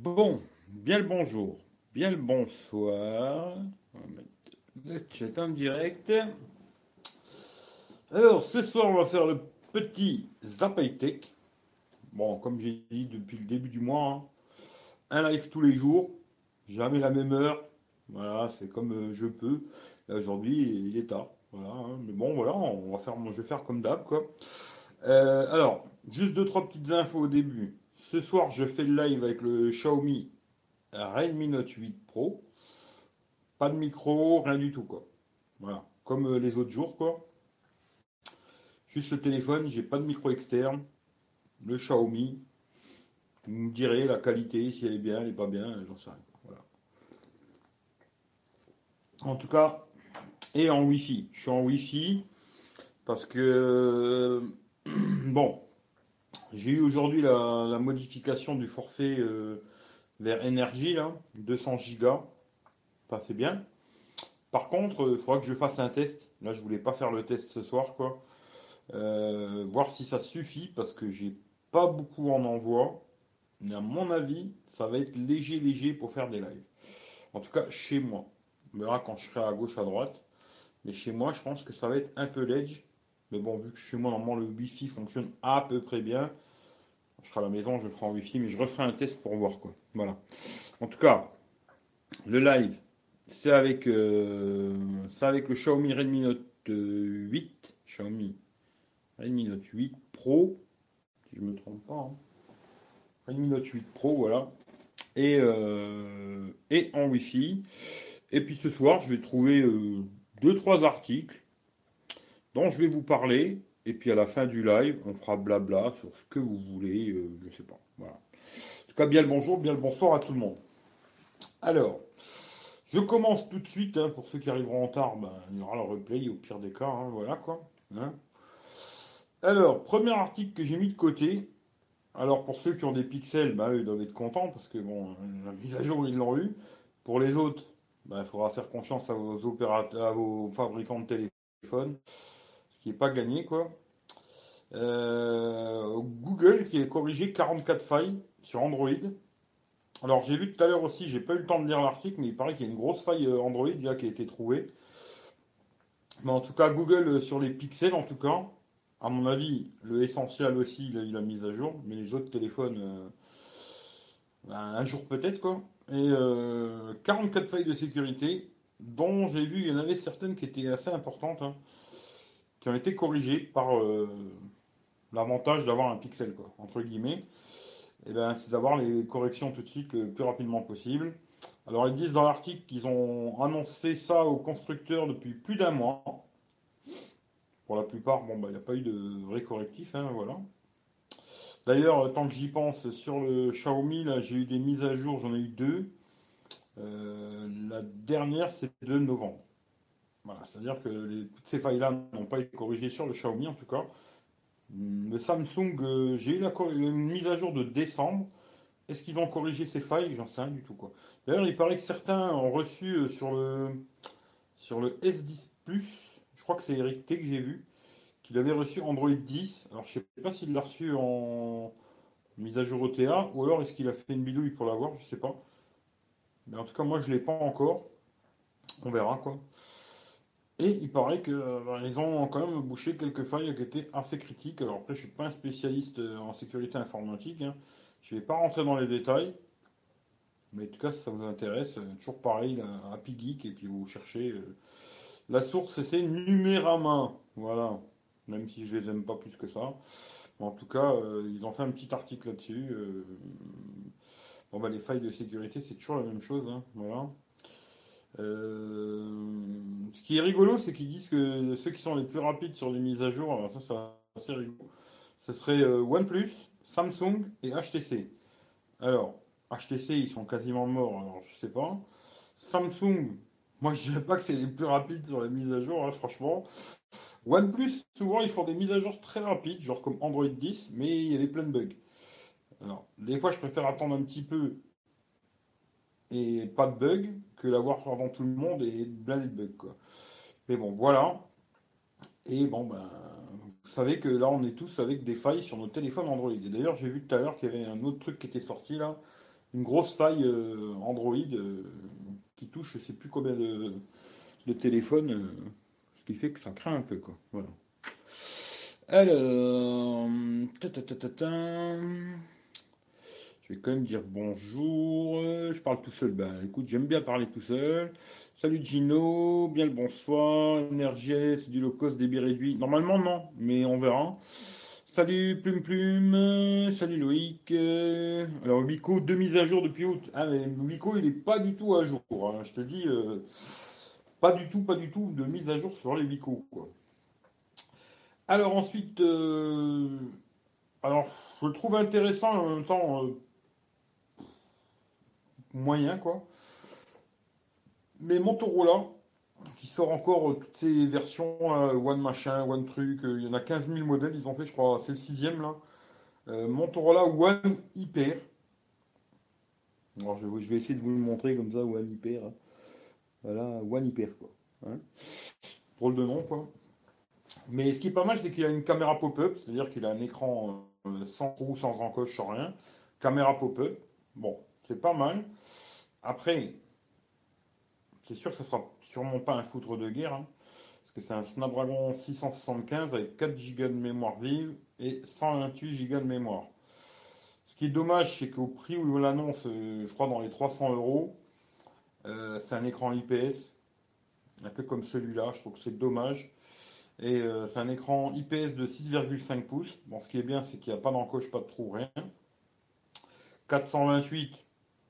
Bon, bien le bonjour, bien le bonsoir. On va mettre le chat en direct. Alors, ce soir, on va faire le petit Tech. Bon, comme j'ai dit depuis le début du mois, hein, un live tous les jours, jamais la même heure. Voilà, c'est comme euh, je peux. Aujourd'hui, il est tard. Hein. mais bon, voilà, on va faire, je vais faire comme d'hab, quoi. Euh, alors, juste deux, trois petites infos au début. Ce soir, je fais le live avec le Xiaomi Redmi Note 8 Pro. Pas de micro, rien du tout, quoi. Voilà, comme euh, les autres jours, quoi. Juste le téléphone, j'ai pas de micro externe. Le Xiaomi. Vous me direz la qualité, si elle est bien, elle est pas bien, j'en sais rien. Voilà. En tout cas, et en Wi-Fi. Je suis en Wi-Fi parce que, bon, j'ai eu aujourd'hui la, modification du forfait euh, vers énergie, là, 200 gigas. Ça, c'est bien. Par contre, il faudra que je fasse un test. Là, je voulais pas faire le test ce soir, quoi. Euh, voir si ça suffit, parce que j'ai pas beaucoup en envoi. Mais à mon avis, ça va être léger, léger pour faire des lives. En tout cas, chez moi. On verra quand je serai à gauche, à droite. Mais chez moi, je pense que ça va être un peu ledge. Mais bon, vu que chez moi, normalement, le Wi-Fi fonctionne à peu près bien, je serai à la maison, je ferai en Wi-Fi, mais je referai un test pour voir quoi. Voilà. En tout cas, le live, c'est avec, euh, avec le Xiaomi Redmi Note 8. Xiaomi Redmi Note 8 Pro. Si je ne me trompe pas. Hein. Redmi Note 8 Pro, voilà. Et, euh, et en Wi-Fi. Et puis ce soir, je vais trouver euh, deux, trois articles dont je vais vous parler. Et puis à la fin du live, on fera blabla sur ce que vous voulez, euh, je sais pas. Voilà. En tout cas, bien le bonjour, bien le bonsoir à tout le monde. Alors, je commence tout de suite. Hein, pour ceux qui arriveront en retard, ben, il y aura le replay au pire des cas. Hein, voilà quoi. Hein. Alors, premier article que j'ai mis de côté. Alors, pour ceux qui ont des pixels, ben, eux, ils doivent être contents parce que bon, la mise à jour, ils l'ont eu. Pour les autres, ben, il faudra faire confiance à vos opérateurs, à vos fabricants de téléphones pas gagné, quoi. Euh, Google qui a corrigé 44 failles sur Android. Alors j'ai lu tout à l'heure aussi, j'ai pas eu le temps de lire l'article, mais il paraît qu'il y a une grosse faille euh, Android qui a été trouvée. Mais en tout cas, Google euh, sur les pixels, en tout cas, à mon avis, le essentiel aussi, il a eu la mise à jour, mais les autres téléphones, ben, un jour peut-être quoi. Et 44 failles de sécurité, dont j'ai vu, il y en avait certaines qui étaient assez importantes. Hein qui ont été corrigés par euh, l'avantage d'avoir un pixel, quoi, entre guillemets. Et eh ben, c'est d'avoir les corrections tout de suite le plus rapidement possible. Alors ils disent dans l'article qu'ils ont annoncé ça aux constructeurs depuis plus d'un mois. Pour la plupart, bon, bah, il n'y a pas eu de vrai correctif, hein, voilà. D'ailleurs, tant que j'y pense, sur le Xiaomi, là, j'ai eu des mises à jour, j'en ai eu deux. Euh, la dernière, c'est de novembre c'est-à-dire que toutes ces failles-là n'ont pas été corrigées sur le Xiaomi en tout cas. Le Samsung, euh, j'ai eu la, une mise à jour de décembre. Est-ce qu'ils ont corrigé ces failles? J'en sais rien du tout. quoi. D'ailleurs, il paraît que certains ont reçu euh, sur le, sur le S10 Plus, je crois que c'est Eric T que j'ai vu, qu'il avait reçu Android 10. Alors, je sais pas s'il l'a reçu en mise à jour OTA ou alors est-ce qu'il a fait une bidouille pour l'avoir, je sais pas. Mais en tout cas, moi, je l'ai pas encore. On verra quoi. Et il paraît qu'ils euh, ont quand même bouché quelques failles qui étaient assez critiques. Alors après, je ne suis pas un spécialiste euh, en sécurité informatique. Hein. Je ne vais pas rentrer dans les détails. Mais en tout cas, si ça vous intéresse, euh, toujours pareil, Happy Geek, et puis vous cherchez. La source, c'est Numérama. Voilà. Même si je les aime pas plus que ça. en tout cas, ils ont fait un petit article là-dessus. Bon, bah, les failles de sécurité, c'est toujours la même chose. Hein. Voilà. Euh, ce qui est rigolo, c'est qu'ils disent que ceux qui sont les plus rapides sur les mises à jour, alors ça, c'est assez rigolo. Ce serait euh, OnePlus, Samsung et HTC. Alors, HTC, ils sont quasiment morts, alors je sais pas. Samsung, moi je dirais pas que c'est les plus rapides sur les mises à jour, hein, franchement. OnePlus, souvent ils font des mises à jour très rapides, genre comme Android 10, mais il y avait plein de bugs. Alors, des fois je préfère attendre un petit peu et pas de bugs que l'avoir avant tout le monde et blindé de bugs. Quoi. Mais bon, voilà. Et bon, ben, vous savez que là, on est tous avec des failles sur nos téléphones Android. Et d'ailleurs, j'ai vu tout à l'heure qu'il y avait un autre truc qui était sorti là. une grosse faille Android qui touche je sais plus combien de, de téléphones, ce qui fait que ça craint un peu quoi. Voilà. Alors, je vais quand même dire bonjour. Je parle tout seul. Ben écoute, j'aime bien parler tout seul. Salut Gino, bien le bonsoir. c'est du low cost, débit réduit. Normalement, non, mais on verra. Salut Plume Plume, salut Loïc. Alors Wico, deux mises à jour depuis août. Ah mais il n'est pas du tout à jour. Hein. Je te dis, euh, pas du tout, pas du tout de mise à jour sur les Wico. Quoi. Alors ensuite, euh, alors je trouve intéressant en même temps euh, moyen quoi. Mais Motorola, qui sort encore euh, toutes ces versions, One machin, One truc, il y en a 15 000 modèles, ils ont fait, je crois, c'est le sixième là. Motorola One Hyper. Alors je, vais essayer de vous le montrer comme ça, One Hyper. Hein. Voilà, One Hyper quoi. Hein. Drôle de nom quoi. Mais ce qui est pas mal, c'est qu'il a une caméra pop-up, c'est-à-dire qu'il a un écran euh, sans trou, sans encoche, sans rien. Caméra pop-up. Bon, c'est pas mal. Après, c'est sûr que ce sera sûrement pas un foutre de guerre, hein, parce que c'est un Snapdragon 675 avec 4 Go de mémoire vive et 128 Go de mémoire. Ce qui est dommage, c'est qu'au prix où il l'annonce, euh, je crois dans les 300 euros, euh, c'est un écran IPS, un peu comme celui-là. Je trouve que c'est dommage. Et euh, c'est un écran IPS de 6,5 pouces. Bon, ce qui est bien, c'est qu'il n'y a pas d'encoche, pas de trou, rien. 428.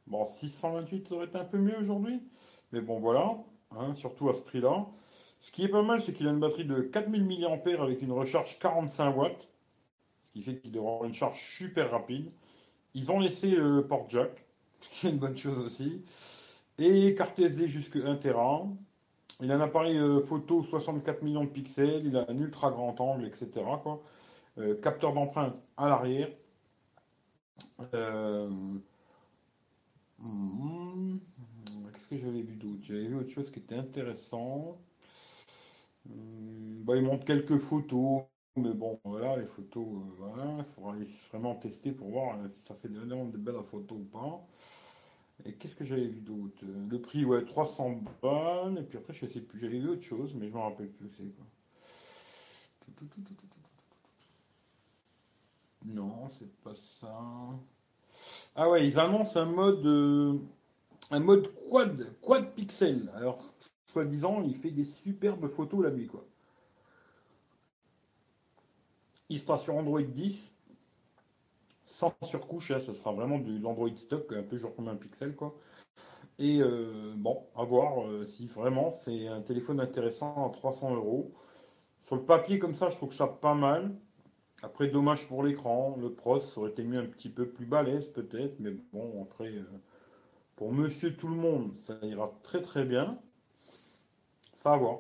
Bon, 628, ça aurait été un peu mieux aujourd'hui. Mais bon, voilà. Hein, surtout à ce prix-là. Ce qui est pas mal, c'est qu'il a une batterie de 4000 mAh avec une recharge 45 watts. Ce qui fait qu'il devrait avoir une charge super rapide. Ils ont laissé le port jack, ce qui est une bonne chose aussi. Et carte SD jusque 1 Tera. Il a un appareil euh, photo 64 millions de pixels, il a un ultra grand angle, etc. Euh, capteur d'empreinte à l'arrière. Euh, hmm, qu'est-ce que j'avais vu d'autre? J'avais vu autre chose qui était intéressant. Hmm, bah, il montre quelques photos, mais bon, voilà, les photos, voilà, il faudra vraiment tester pour voir si ça fait vraiment de belles photos ou pas. Et qu'est-ce que j'avais vu d'autre? Le prix, ouais, 300 balles. Et puis après, je sais plus. J'avais vu autre chose, mais je me rappelle plus c'est quoi. Non, c'est pas ça. Ah ouais, ils annoncent un mode, euh, un mode quad, quad pixel. Alors, soi-disant, il fait des superbes photos la nuit, quoi. Il sera sur Android 10 sans surcouche, hein, ce sera vraiment de l'Android stock, un peu genre comme un pixel, quoi. Et euh, bon, à voir euh, si vraiment c'est un téléphone intéressant à 300 euros. Sur le papier comme ça, je trouve que ça pas mal. Après, dommage pour l'écran. Le pros aurait été mieux un petit peu plus balèze peut-être, mais bon, après, euh, pour monsieur tout le monde, ça ira très très bien. Ça va voir.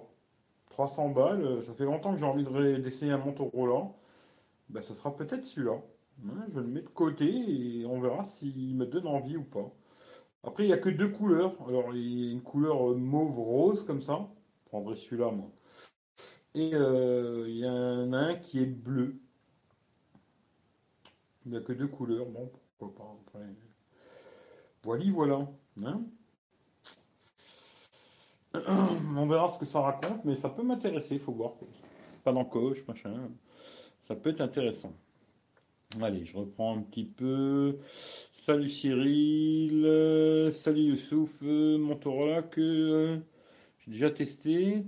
300 balles, ça fait longtemps que j'ai envie d'essayer un Motorola. Ben, ce sera peut-être celui-là je le mets de côté et on verra s'il me donne envie ou pas. Après, il n'y a que deux couleurs. Alors, il y a une couleur mauve-rose comme ça. Je prendrai celui-là, moi. Et euh, il y en a un qui est bleu. Il n'y a que deux couleurs. Bon, pourquoi pas. Après. Voilà, voilà. Hein. on verra ce que ça raconte, mais ça peut m'intéresser, il faut voir. Pas d'encoche, machin. Ça peut être intéressant. Allez, je reprends un petit peu. Salut Cyril, salut Youssouf, Motorola que euh, j'ai déjà testé.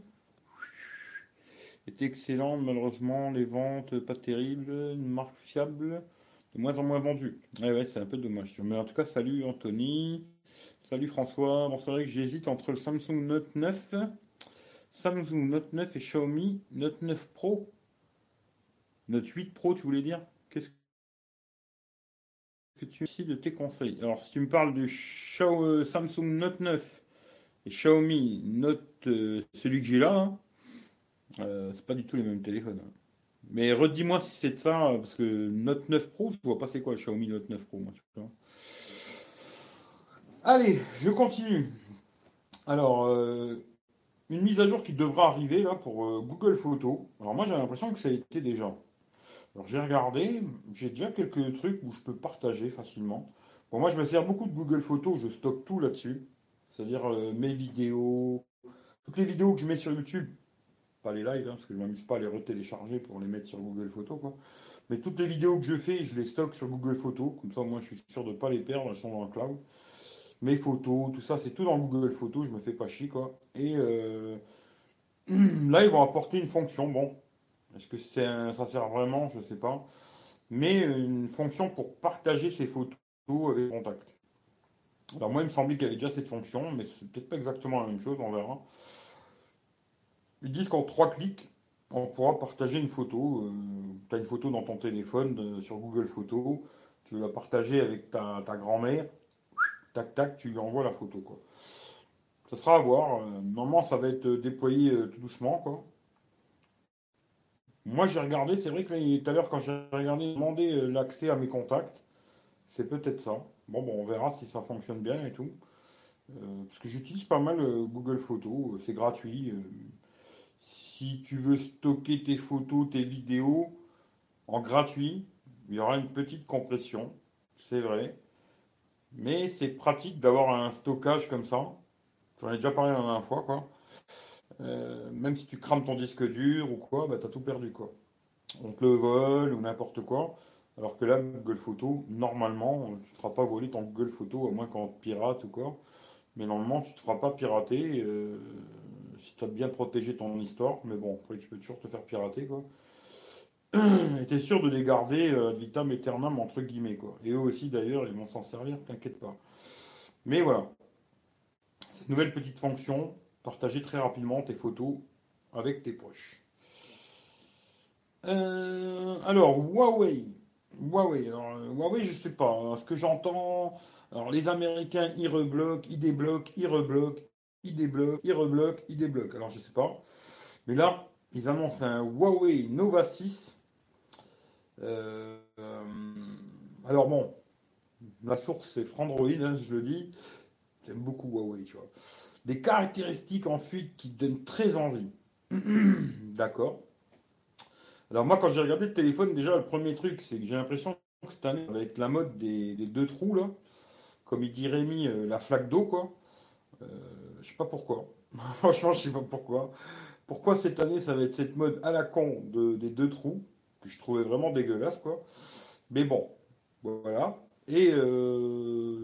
Était excellent, malheureusement les ventes pas terribles, une marque fiable, de moins en moins vendue. Ouais, ouais, c'est un peu dommage. Mais en tout cas, salut Anthony, salut François. Bon, c'est vrai que j'hésite entre le Samsung Note 9, Samsung Note 9 et Xiaomi Note 9 Pro. Note 8 Pro, tu voulais dire? Qu'est-ce que tu as de tes conseils? Alors, si tu me parles du euh, Samsung Note 9 et Xiaomi Note, euh, celui que j'ai là, hein, euh, c'est pas du tout les mêmes téléphones. Hein. Mais redis-moi si c'est de ça, parce que Note 9 Pro, je vois pas c'est quoi le Xiaomi Note 9 Pro, moi, Allez, je continue. Alors, une mise à jour qui devra arriver là pour Google Photos. Alors moi j'ai l'impression que ça a été déjà. Alors j'ai regardé, j'ai déjà quelques trucs où je peux partager facilement. Bon, moi, je me sers beaucoup de Google Photos, je stocke tout là-dessus. C'est-à-dire euh, mes vidéos, toutes les vidéos que je mets sur YouTube, pas les lives, hein, parce que je m'amuse pas à les retélécharger pour les mettre sur Google Photos, quoi. Mais toutes les vidéos que je fais, je les stocke sur Google Photos, comme ça, moi, je suis sûr de pas les perdre, elles sont dans le cloud. Mes photos, tout ça, c'est tout dans Google Photos, je me fais pas chier, quoi. Et euh, là, ils vont apporter une fonction, bon, est-ce que ça sert vraiment, je sais pas, mais une fonction pour partager ces photos avec contact. Alors moi, il me semblait qu'il y avait déjà cette fonction, mais c'est peut-être pas exactement la même chose, on verra. Ils disent qu'en trois clics, on pourra partager une photo. Euh, tu as une photo dans ton téléphone euh, sur Google Photos, tu veux la partager avec ta, grand-mère, tac tac, tu lui envoies la photo. Quoi. Ça sera à voir. Euh, normalement, ça va être déployé tout doucement. Quoi. Moi, j'ai regardé, c'est vrai que tout à l'heure, quand j'ai regardé, demandé l'accès à mes contacts, c'est peut-être ça. Bon, bon, on verra si ça fonctionne bien et tout. parce que j'utilise pas mal Google Photos, c'est gratuit si tu veux stocker tes photos, tes vidéos en gratuit, il y aura une petite compression, c'est vrai. Mais c'est pratique d'avoir un stockage comme ça. J'en ai déjà parlé la dernière fois, quoi. Euh, même si tu crames ton disque dur ou quoi, bah, tu as tout perdu, quoi. On te le vole ou n'importe quoi. Alors que là, Google Photo, normalement, tu ne te feras pas voler ton Google Photo, à moins qu'on pirate ou quoi. Mais normalement, tu ne te feras pas pirater. Euh, bien protégé ton histoire, mais bon, tu peux toujours te faire pirater, quoi. Et t'es sûr de les garder euh, vitam aeternam, entre guillemets, quoi. Et eux aussi, d'ailleurs, ils vont s'en servir, t'inquiète pas. Mais voilà. Cette nouvelle petite fonction, partager très rapidement tes photos avec tes proches. Euh, alors, Huawei. Huawei, alors, euh, Huawei, je sais pas. Hein, ce que j'entends, alors les Américains, ils rebloquent, ils débloquent, ils rebloquent, il débloque, il rebloque, il débloque. Alors je sais pas. Mais là, ils annoncent un Huawei Nova 6. Euh, alors bon, la source c'est Frandroid, hein, je le dis. J'aime beaucoup Huawei, tu vois. Des caractéristiques en fuite qui donnent très envie. D'accord. Alors moi, quand j'ai regardé le téléphone, déjà, le premier truc, c'est que j'ai l'impression que cette année, avec la mode des, deux trous, là, comme il dit Rémi, euh, la flaque d'eau, quoi. Euh, je sais pas pourquoi. Franchement, je sais pas pourquoi. Pourquoi cette année, ça va être cette mode à la con des deux trous, que je trouvais vraiment dégueulasse, quoi. Mais bon, voilà. Et euh,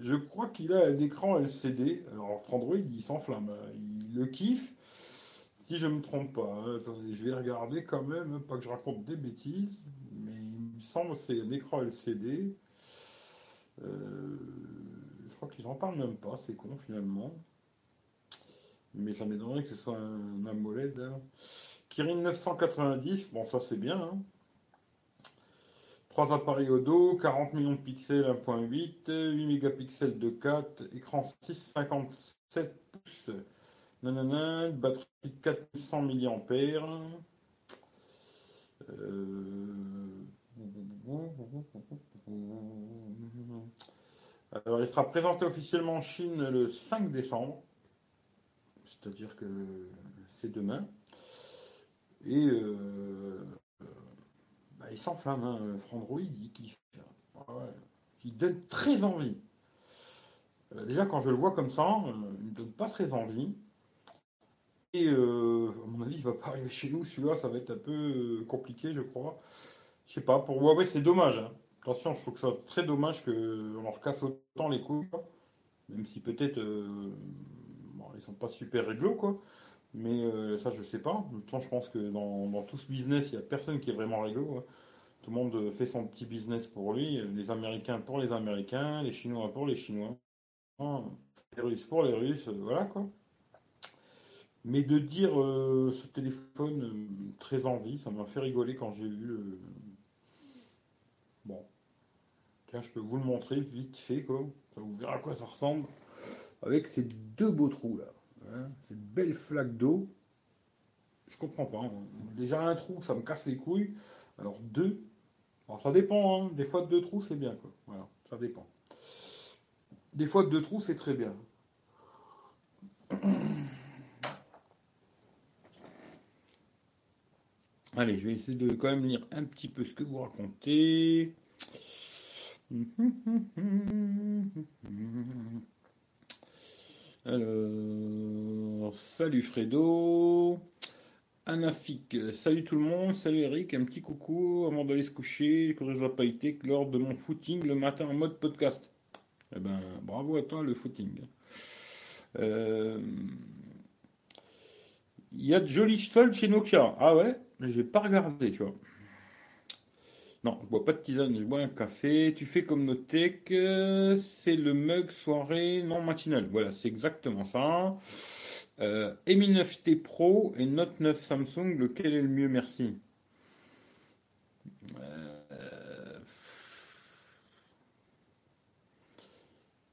je crois qu'il a un écran LCD. Alors, Android, il s'enflamme. Hein. Il le kiffe. Si je me trompe pas. Hein. Attendez, je vais regarder quand même, pas que je raconte des bêtises. Mais il me semble que c'est un écran LCD. Euh, qu'ils n'en parlent même pas, c'est con finalement. Mais ça m'étonnerait que ce soit un AMOLED. Hein. Kirin 990, bon ça c'est bien. Hein. 3 appareils au dos, 40 millions de pixels 1.8, 8 mégapixels de 4, écran 6,57 pouces, nanana, batterie 4100 mAh. Euh... Alors, il sera présenté officiellement en Chine le 5 décembre, c'est-à-dire que c'est demain. Et euh, bah, il s'enflamme, hein. Frandroid, il donne très envie. Euh, déjà, quand je le vois comme ça, euh, il ne donne pas très envie. Et à mon avis, il ne va pas arriver chez nous. Celui-là, ça va être un peu compliqué, je crois. Je sais pas, pour Huawei, c'est dommage. Hein. Attention, je trouve que ça très dommage qu'on leur casse autant les couilles, même si peut-être euh, ils sont pas super réglo, quoi. Mais euh, ça, je sais pas. En même temps, je pense que dans, tout ce business, il n'y a personne qui est vraiment réglo. Hein. Tout le monde fait son petit business pour lui. Les Américains pour les Américains, les Chinois pour les Chinois, les Russes pour les Russes, euh, voilà quoi. Mais de dire ce téléphone très envie, ça m'a fait rigoler quand j'ai vu. bon, je peux vous le montrer vite fait, quoi. vous verrez à quoi ça ressemble. Avec ces deux beaux trous là. Hein, cette belle flaque d'eau. Je comprends pas. Hein. Déjà un trou, ça me casse les couilles. Alors deux. Alors ça dépend, hein. Des fois deux trous, c'est bien, quoi. Voilà, ça dépend. Des fois deux trous, c'est très bien. Allez, je vais essayer de quand même lire un petit peu ce que vous racontez. Salut Fredo. Anafik, salut tout le monde, salut Eric, un petit coucou avant d'aller se coucher, que ça pas été lors de mon footing le matin en mode podcast. Eh ben, bravo à toi le footing. Euh, il y a de jolies soldes chez Nokia. Ah ouais? J'ai pas regardé, tu vois. Non, je bois pas de tisane, je bois un café. Tu fais comme Notech, c'est le mug soirée non matinale. Voilà, c'est exactement ça. Euh, Mi 9T Pro et Note 9 Samsung, lequel est le mieux Merci. Euh,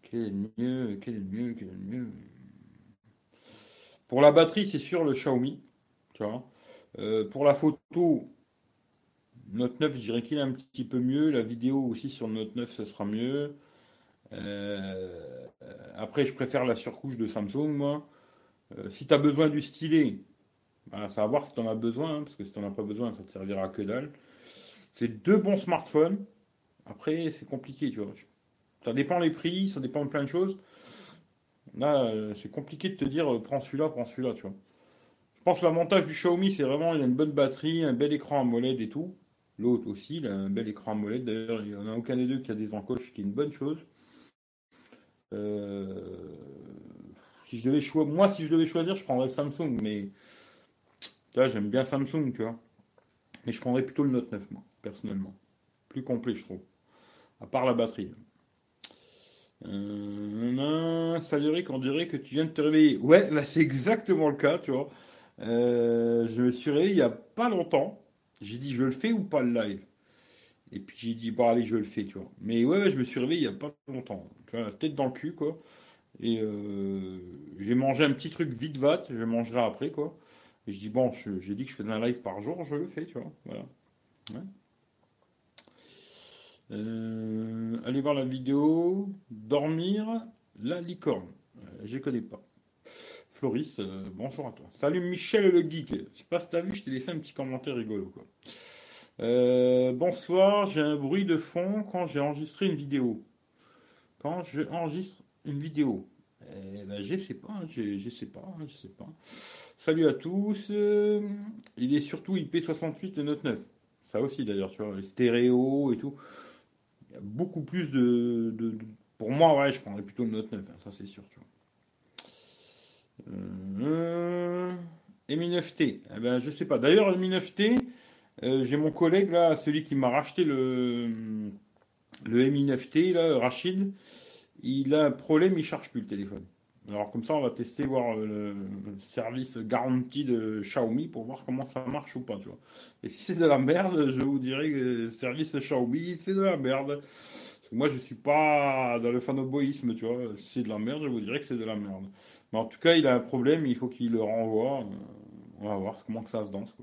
quel est le mieux Quel est le mieux Quel est le mieux? Pour la batterie, c'est sûr le Xiaomi. Euh, pour la photo, Note 9, je dirais qu'il est un petit peu mieux. La vidéo aussi sur Note 9, ce sera mieux. Euh, après, je préfère la surcouche de Samsung, moi. Euh, si tu as besoin du stylet, bah, ça va voir si tu en as besoin, hein, parce que si tu n'en as pas besoin, ça te servira que dalle. C'est deux bons smartphones. Après, c'est compliqué, tu vois. Ça dépend les prix, ça dépend de plein de choses. Là, euh, c'est compliqué de te dire prends celui-là, prends celui-là, tu vois. Je pense que l'avantage du Xiaomi, c'est vraiment il a une bonne batterie, un bel écran AMOLED et tout. L'autre aussi, il a un bel écran AMOLED. D'ailleurs, il n'y en a aucun des deux qui a des encoches, qui est une bonne chose. Euh, si je devais choisir, moi, si je devais choisir, je prendrais Samsung, mais là, j'aime bien Samsung, tu vois. Mais je prendrais plutôt le Note 9, moi, personnellement. Plus complet, je trouve. À part la batterie. Euh, salut Eric, on dirait que tu viens de te réveiller. Ouais, là, c'est exactement le cas, tu vois. Euh, je me suis réveillé il n'y a pas longtemps. J'ai dit, je le fais ou pas le live? Et puis j'ai dit, bon, allez, je le fais, tu vois. Mais ouais, je me suis réveillé il n'y a pas longtemps. Tu vois, la tête dans le cul, quoi. Et euh, j'ai mangé un petit truc vite vat, je mangerai après, quoi. Et je dis, bon, j'ai dit que je faisais un live par jour, je le fais, tu vois. Voilà. Euh, allez voir la vidéo Dormir la licorne. Euh, je connais pas. Floris, euh, bonjour à toi. Salut Michel le geek. Je sais pas si t'as vu, je t'ai laissé un petit commentaire rigolo. Euh, bonsoir, j'ai un bruit de fond quand j'ai enregistré une vidéo. Quand je enregistre une vidéo. Eh ben, je sais pas, je, sais pas, je sais pas. Salut à tous. il est surtout IP68 de Note 9. Ça aussi d'ailleurs, tu vois, les stéréo et tout. Il y a beaucoup plus de, Pour moi, ouais, je prendrais plutôt le Note 9, hein, ça c'est sûr. Euh, Mi 9T, eh ben, je sais pas. D'ailleurs, Mi 9T, euh, j'ai mon collègue là, celui qui m'a racheté le, le Mi 9T, là, Rachid, il a un problème, il charge plus le téléphone. Alors comme ça, on va tester voir le, service garanti de Xiaomi pour voir comment ça marche ou pas, tu vois. Et si c'est de la merde, je vous dirais que le service Xiaomi, c'est de la merde. moi, je suis pas dans le fanoboïsme, tu vois. Si c'est de la merde, je vous dirais que c'est de la merde. Mais en tout cas, il a un problème, il faut qu'il le renvoie. On va voir comment que ça se danse.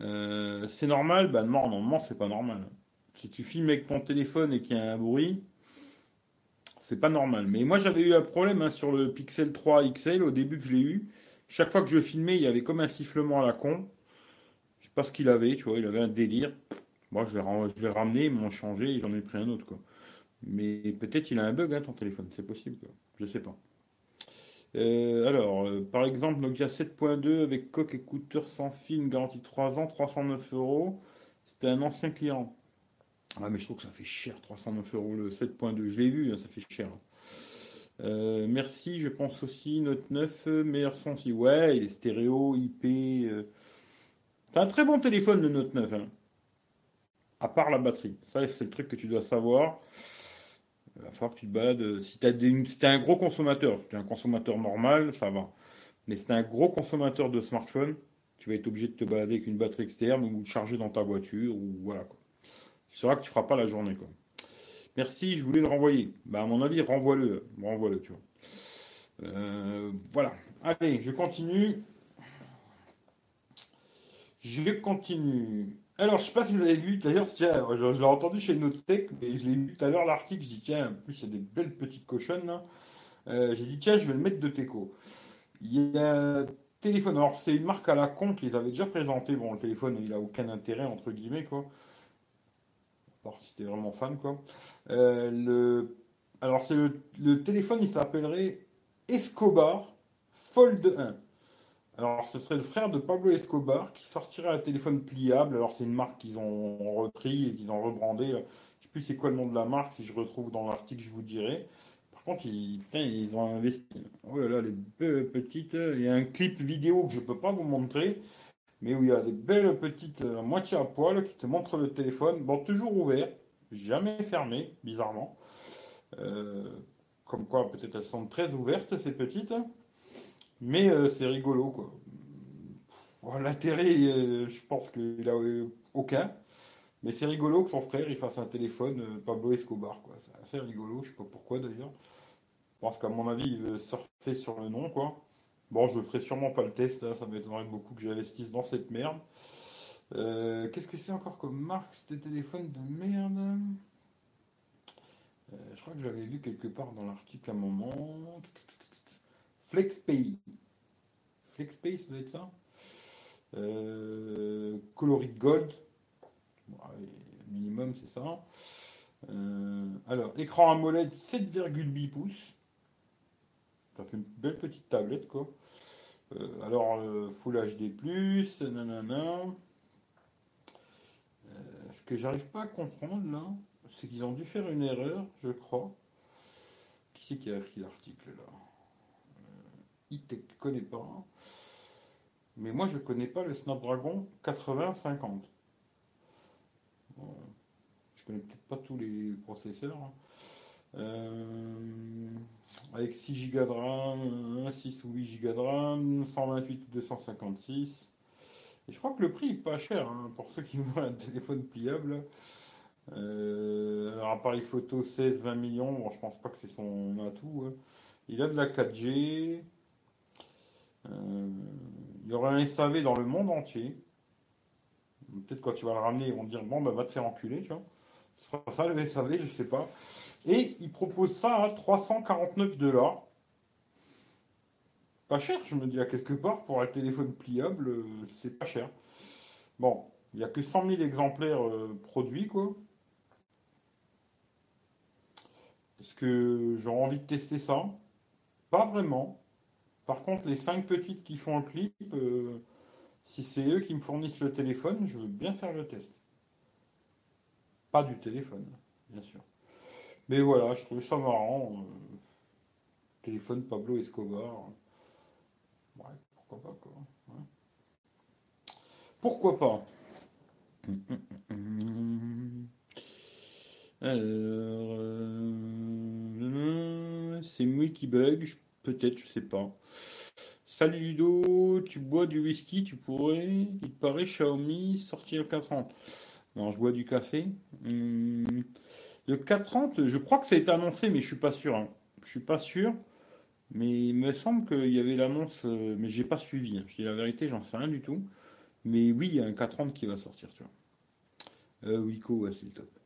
Euh, c'est normal Ben non, normalement, c'est pas normal. Si tu filmes avec ton téléphone et qu'il y a un bruit, c'est pas normal. Mais moi, j'avais eu un problème hein, sur le Pixel 3 XL au début que je l'ai eu. Chaque fois que je filmais, il y avait comme un sifflement à la con. Je sais pas ce qu'il avait, tu vois, il avait un délire. Moi, je l'ai ramené, ils m'ont changé et j'en ai pris un autre, quoi. Mais peut-être il a un bug, hein, ton téléphone, c'est possible, quoi. Je sais pas. Euh, alors, euh, par exemple, Nokia 7.2 avec coque écouteur sans fil, garantie 3 ans, 309 euros. C'était un ancien client. Ah, mais je trouve que ça fait cher, 309 euros le 7.2. Je l'ai vu, hein, ça fait cher. Euh, merci, je pense aussi, Note 9, meilleur son aussi. Ouais, il est stéréo, IP. C'est un très bon téléphone, le Note 9. Hein. À part la batterie. Ça, c'est le truc que tu dois savoir. Il va falloir que tu te balades. Euh, si tu es un gros consommateur, si tu es un consommateur normal, ça va. Mais si tu es un gros consommateur de smartphone, tu vas être obligé de te balader avec une batterie externe ou de charger dans ta voiture. ou voilà quoi. C'est vrai que tu feras pas la journée. Quoi. Merci, je voulais le renvoyer. Bah, à mon avis, renvoie-le. Renvoie-le, tu vois. Euh, voilà. Allez, je continue. Je continue. Alors, je sais pas si vous avez vu, d'ailleurs, tiens, je, l'ai entendu chez Notech, mais je l'ai vu tout à l'heure l'article, j'ai dit, tiens, en plus, il y a des belles petites cochonnes, là. Euh, j'ai dit, tiens, je vais le mettre de Teco. Il y a un téléphone, alors c'est une marque à la con qu'ils avaient déjà présenté, bon, le téléphone, il a aucun intérêt, entre guillemets, quoi. voir si t'es vraiment fan, quoi. Euh, le... Alors, c'est le téléphone, il s'appellerait Escobar Fold 1. Alors, ce serait le frère de Pablo Escobar qui sortirait un téléphone pliable. Alors, c'est une marque qu'ils ont repris et qu'ils ont rebrandé. Je ne sais plus c'est quoi le nom de la marque. Si je retrouve dans l'article, je vous dirai. Par contre, ils, ont investi. Oh là les petites. Il y a un clip vidéo que je ne peux pas vous montrer mais où il y a des belles petites euh, moitié à poil qui te montrent le téléphone. Bon, toujours ouvert, jamais fermé, bizarrement. Euh, comme quoi, peut-être elles sont très ouvertes, ces petites. Mais euh, c'est rigolo, quoi. L'intérêt, je pense qu'il a aucun. Mais c'est rigolo que son frère il fasse un téléphone Pablo Escobar. C'est assez rigolo, je sais pas pourquoi d'ailleurs. Je pense qu'à mon avis, il veut surfer sur le nom, quoi. Bon, je ne ferai sûrement pas le test, hein, ça m'étonnerait beaucoup que j'investisse dans cette merde. Euh, qu'est-ce que c'est encore comme marque, ce téléphone de merde? Euh, Je crois que je l'avais vu quelque part dans l'article à un moment. FlexPay. FlexPay, ça doit être ça euh, Gold. minimum, c'est ça. alors, écran AMOLED 7,8 pouces. Ça fait une belle petite tablette, quoi. Euh, alors, euh, Full HD, nanana. Euh, ce que j'arrive pas à comprendre là, c'est qu'ils ont dû faire une erreur, je crois. Qui c'est qui a écrit l'article là? Ne connaît pas. Mais moi, je connais pas le Snapdragon 8050. Bon, je connais peut-être pas tous les processeurs. Hein. Euh, avec 6 Go de RAM, 6 ou 8 Go de RAM, 128 ou 256. Et je crois que le prix est pas cher hein, pour ceux qui veulent un téléphone pliable. Euh, appareil photo 16-20 millions, bon, je pense pas que c'est son atout. Hein. Il a de la 4G. Euh, il y aura un SAV dans le monde entier. Peut-être quand tu vas le ramener, ils vont te dire bon bah va te faire enculer, tu vois. Ce sera ça le SAV, je sais pas. Et il propose ça à 349 dollars. Pas cher, je me dis à quelque part, pour un téléphone pliable, euh, c'est pas cher. Bon, il n'y a que 100 000 exemplaires euh, produits, quoi. Est-ce que j'aurais envie de tester ça? Pas vraiment. Par contre, les 5 petites qui font un clip, euh, si c'est eux qui me fournissent le téléphone, je veux bien faire le test. Pas du téléphone, bien sûr. Mais voilà, je trouve ça marrant. Euh, téléphone Pablo Escobar. Pourquoi pas quoi. Pourquoi pas euh, c'est moi qui bug, peut-être, je sais pas. Salut Ludo, tu bois du whisky, tu pourrais, il paraît Xiaomi sortir le 430. Non, je bois du café. Hum, le 430, je crois que ça a été annoncé, mais je suis pas sûr. Hein. Je suis pas sûr. Mais il me semble qu'il y avait l'annonce, euh, mais j'ai pas suivi. Hein. Je dis la vérité, j'en sais rien du tout. Mais oui, il y a un 430 qui va sortir, tu vois. Euh, ouais, c'est le top.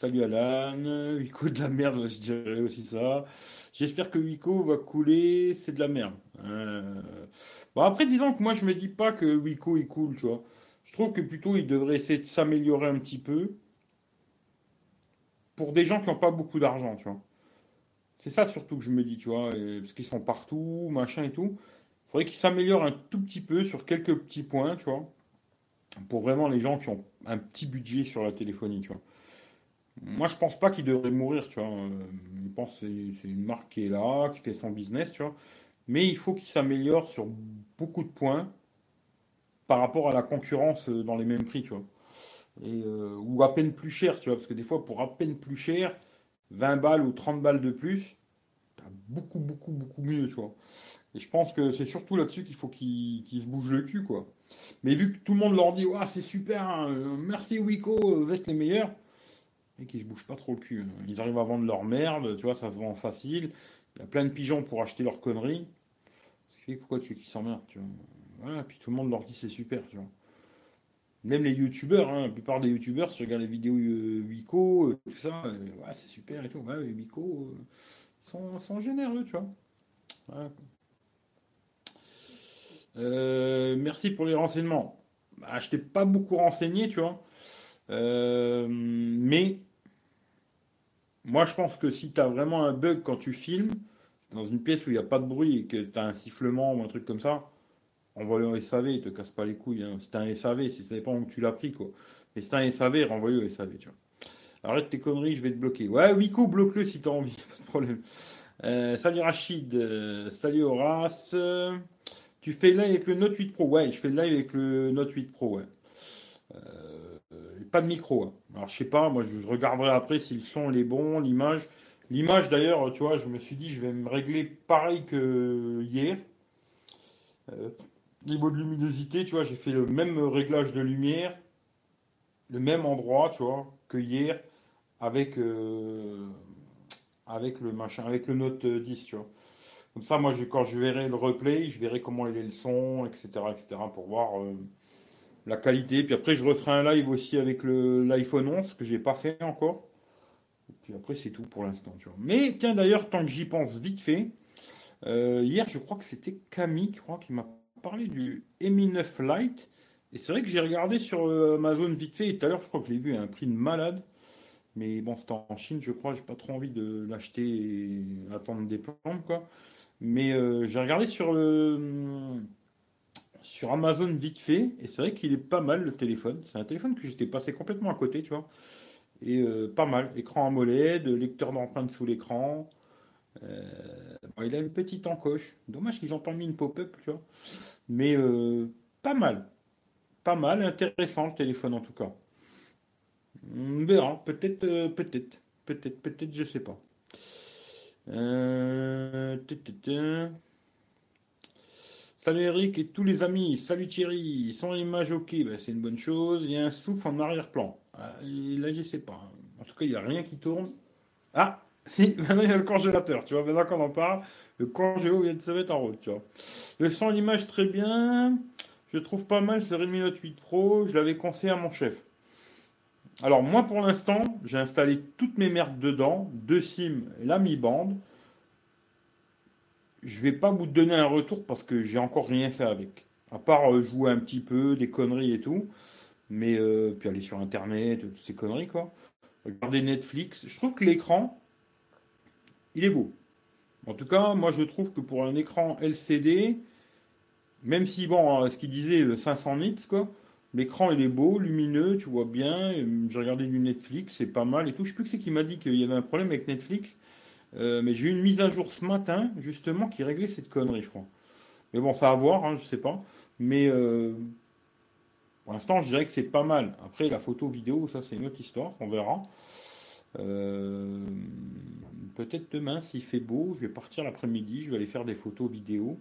Salut Alan, Wiko de la merde, je dirais aussi ça. J'espère que Wiko va couler, c'est de la merde. Euh, bon après, disons que moi je me dis pas que Wiko est cool, tu vois. Je trouve que plutôt il devrait essayer de s'améliorer un petit peu pour des gens qui n'ont pas beaucoup d'argent, tu vois. C'est ça surtout que je me dis, tu vois, parce qu'ils sont partout, machin et tout. Il faudrait qu'ils s'améliorent un tout petit peu sur quelques petits points, tu vois, pour vraiment les gens qui ont un petit budget sur la téléphonie, tu vois. Moi, je pense pas qu'ils devraient mourir, tu vois. Je pense que c'est une marque qui est là, qui fait son business, tu vois. Mais il faut qu'ils s'améliorent sur beaucoup de points par rapport à la concurrence dans les mêmes prix, tu vois et, euh, ou à peine plus cher, tu vois, parce que des fois, pour à peine plus cher, 20 balles ou 30 balles de plus, t'as beaucoup, beaucoup, beaucoup mieux, tu vois. Et je pense que c'est surtout là-dessus qu'il faut qu'ils se bougent le cul, quoi. Mais vu que tout le monde leur dit, ouais, c'est super, hein, merci Wiko, vous êtes les meilleurs, et qu'ils se bougent pas trop le cul. Hein. Ils arrivent à vendre leur merde, tu vois, ça se vend facile. Il y a plein de pigeons pour acheter leurs conneries. pourquoi tu qu'ils s'emmerdent, tu vois? Voilà, puis tout le monde leur dit c'est super, tu vois. Même les youtubeurs, hein, la plupart des youtubeurs, si tu regardes les vidéos euh, Wiko, euh, tout ça, euh, c'est super et tout. Ouais, les Wiko sont, sont, généreux, tu vois. merci pour les renseignements. Bah, je t'ai pas beaucoup renseigné, tu vois. Mais moi, je pense que si tu as vraiment un bug quand tu filmes, dans une pièce où il n'y a pas de bruit et que tu as un sifflement ou un truc comme ça, envoie-le au SAV, il te casse pas les couilles. Hein. C'est un SAV, si ça dépend où tu l'as pris, quoi. Mais c'est un SAV, renvoie-le au SAV, tu vois. Arrête tes conneries, je vais te bloquer. Ouais, Wiko, bloque-le si t'as envie, pas de problème. Euh, salut Rachid, euh, salut Horace. tu fais live avec le Note 8 Pro Ouais, je fais live avec le Note 8 Pro, ouais. Euh, pas de micro. Hein. Alors je sais pas, moi je regarderai après si le son est bon, l'image. L'image d'ailleurs, tu vois, je me suis dit je vais me régler pareil que hier. niveau de luminosité, tu vois, j'ai fait le même réglage de lumière, le même endroit, tu vois, que hier avec, euh, avec le machin, avec le Note 10, tu vois. Comme ça, moi, je, quand je verrai le replay, je verrai comment il est le son, etc., etc., pour voir euh, la qualité. Puis après, je referai un live aussi avec l'iPhone 11 que j'ai pas fait encore. Puis après, c'est tout pour l'instant. Mais tiens, d'ailleurs, tant que j'y pense vite fait, euh, hier, je crois que c'était Camille, qui m'a parlé du Mi 9 Lite. Et c'est vrai que j'ai regardé sur Amazon vite fait, et tout à l'heure, je crois que je l'ai vu un prix de malade. Mais bon, c'est en Chine, je crois. J'ai pas trop envie de l'acheter et attendre des plombes, quoi. Mais euh, j'ai regardé sur le sur Amazon vite fait, et c'est vrai qu'il est pas mal le téléphone. C'est un téléphone que j'étais passé complètement à côté, tu vois. Et euh, pas mal. Écran AMOLED, lecteur d'empreintes sous l'écran. Euh, il a une petite encoche. Dommage qu'ils n'ont pas mis une pop-up, tu vois. Mais pas mal. Pas mal, intéressant le téléphone en tout cas. On verra, peut-être, euh, peut-être, peut-être, peut-être, je sais pas. Euh, salut Eric et tous les amis, salut Thierry, sans image ok, ben, c'est une bonne chose, il y a un souffle en arrière-plan. Ah, là je sais pas, en tout cas il n'y a rien qui tourne. Ah, maintenant il y a le congélateur, tu vois, maintenant qu'on en parle, le congélo vient de se mettre en route. Le son, l'image très bien, je trouve pas mal ce Redmi Note 8 Pro, je l'avais conseillé à mon chef. Alors moi pour l'instant, j'ai installé toutes mes merdes dedans, deux SIM la mi-bande. Je vais pas vous donner un retour parce que j'ai encore rien fait avec. À part euh, jouer un petit peu, des conneries et tout. Mais euh, puis aller sur internet, toutes ces conneries quoi. Regarder Netflix. Je trouve que l'écran, il est beau. En tout cas, moi je trouve que pour un écran LCD, même si bon, ce qu'il disait, le 500 nits quoi, L'écran il est beau, lumineux, tu vois bien. J'ai regardé du Netflix, c'est pas mal et tout. Je sais plus que c'est qui m'a dit qu'il y avait un problème avec Netflix. Euh, mais j'ai eu une mise à jour ce matin, justement, qui réglait cette connerie, je crois. Mais bon, ça à voir, hein, je sais pas. Mais euh, pour l'instant, je dirais que c'est pas mal. Après, la photo vidéo, ça c'est une autre histoire, on verra. Euh, peut-être demain, s'il fait beau, je vais partir l'après-midi, je vais aller faire des photos vidéo.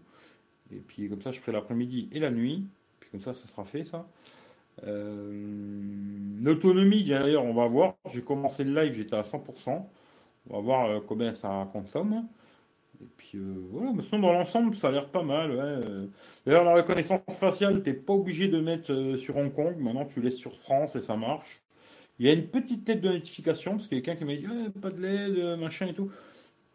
Et puis comme ça, je ferai l'après-midi et la nuit. Puis comme ça, ça sera fait, ça. L'autonomie, d'ailleurs, on va voir. J'ai commencé le live, j'étais à 100%. On va voir euh, combien ça consomme. Et puis euh, voilà, mais sinon dans l'ensemble, ça a l'air pas mal. D'ailleurs, la reconnaissance faciale, t'es pas obligé de mettre sur Hong Kong. Maintenant, tu laisses sur France et ça marche. Il y a une petite tête de notification, parce qu'il y a quelqu'un qui m'a dit pas de LED, machin et tout.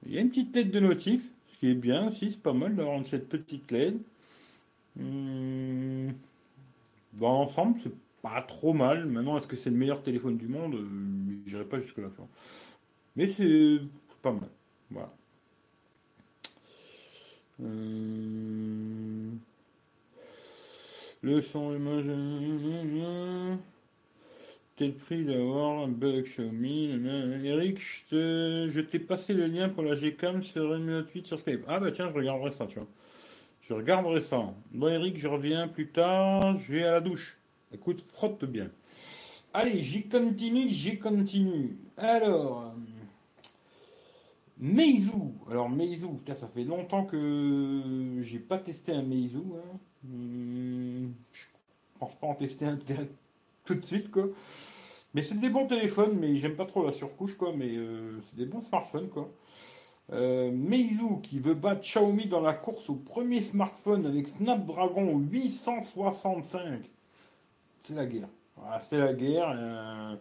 Il y a une petite tête de notif, ce qui est bien aussi, c'est pas mal d'avoir cette petite LED. Hum, dans l'ensemble, c'est pas trop mal. Maintenant, est-ce que c'est le meilleur téléphone du monde? Euh, Je n'irai pas jusque-là. Mais c'est pas mal. Voilà. Euh, le son, l'image. Quel prix d'avoir un bug Xiaomi Eric, je t'ai passé le lien pour la Gcam sur Note 8 sur Skype. Ah bah tiens, je regarderai ça, tu vois. Je regarderai ça. Bon, Eric, je reviens plus tard. Je vais à la douche. Écoute, frotte bien. Allez, j'y continue, j'y continue. Alors, Meizu. Alors, Meizu, ça fait longtemps que j'ai pas testé un Meizu. Hein. Hmm, je pense pas en tester un tout de suite, quoi. Mais c'est des bons téléphones, mais j'aime pas trop la surcouche, quoi. Mais euh, c'est des bons smartphones, quoi. Euh, Meizu qui veut battre Xiaomi dans la course au premier smartphone avec Snapdragon 865. C'est la guerre. c'est la guerre. Euh,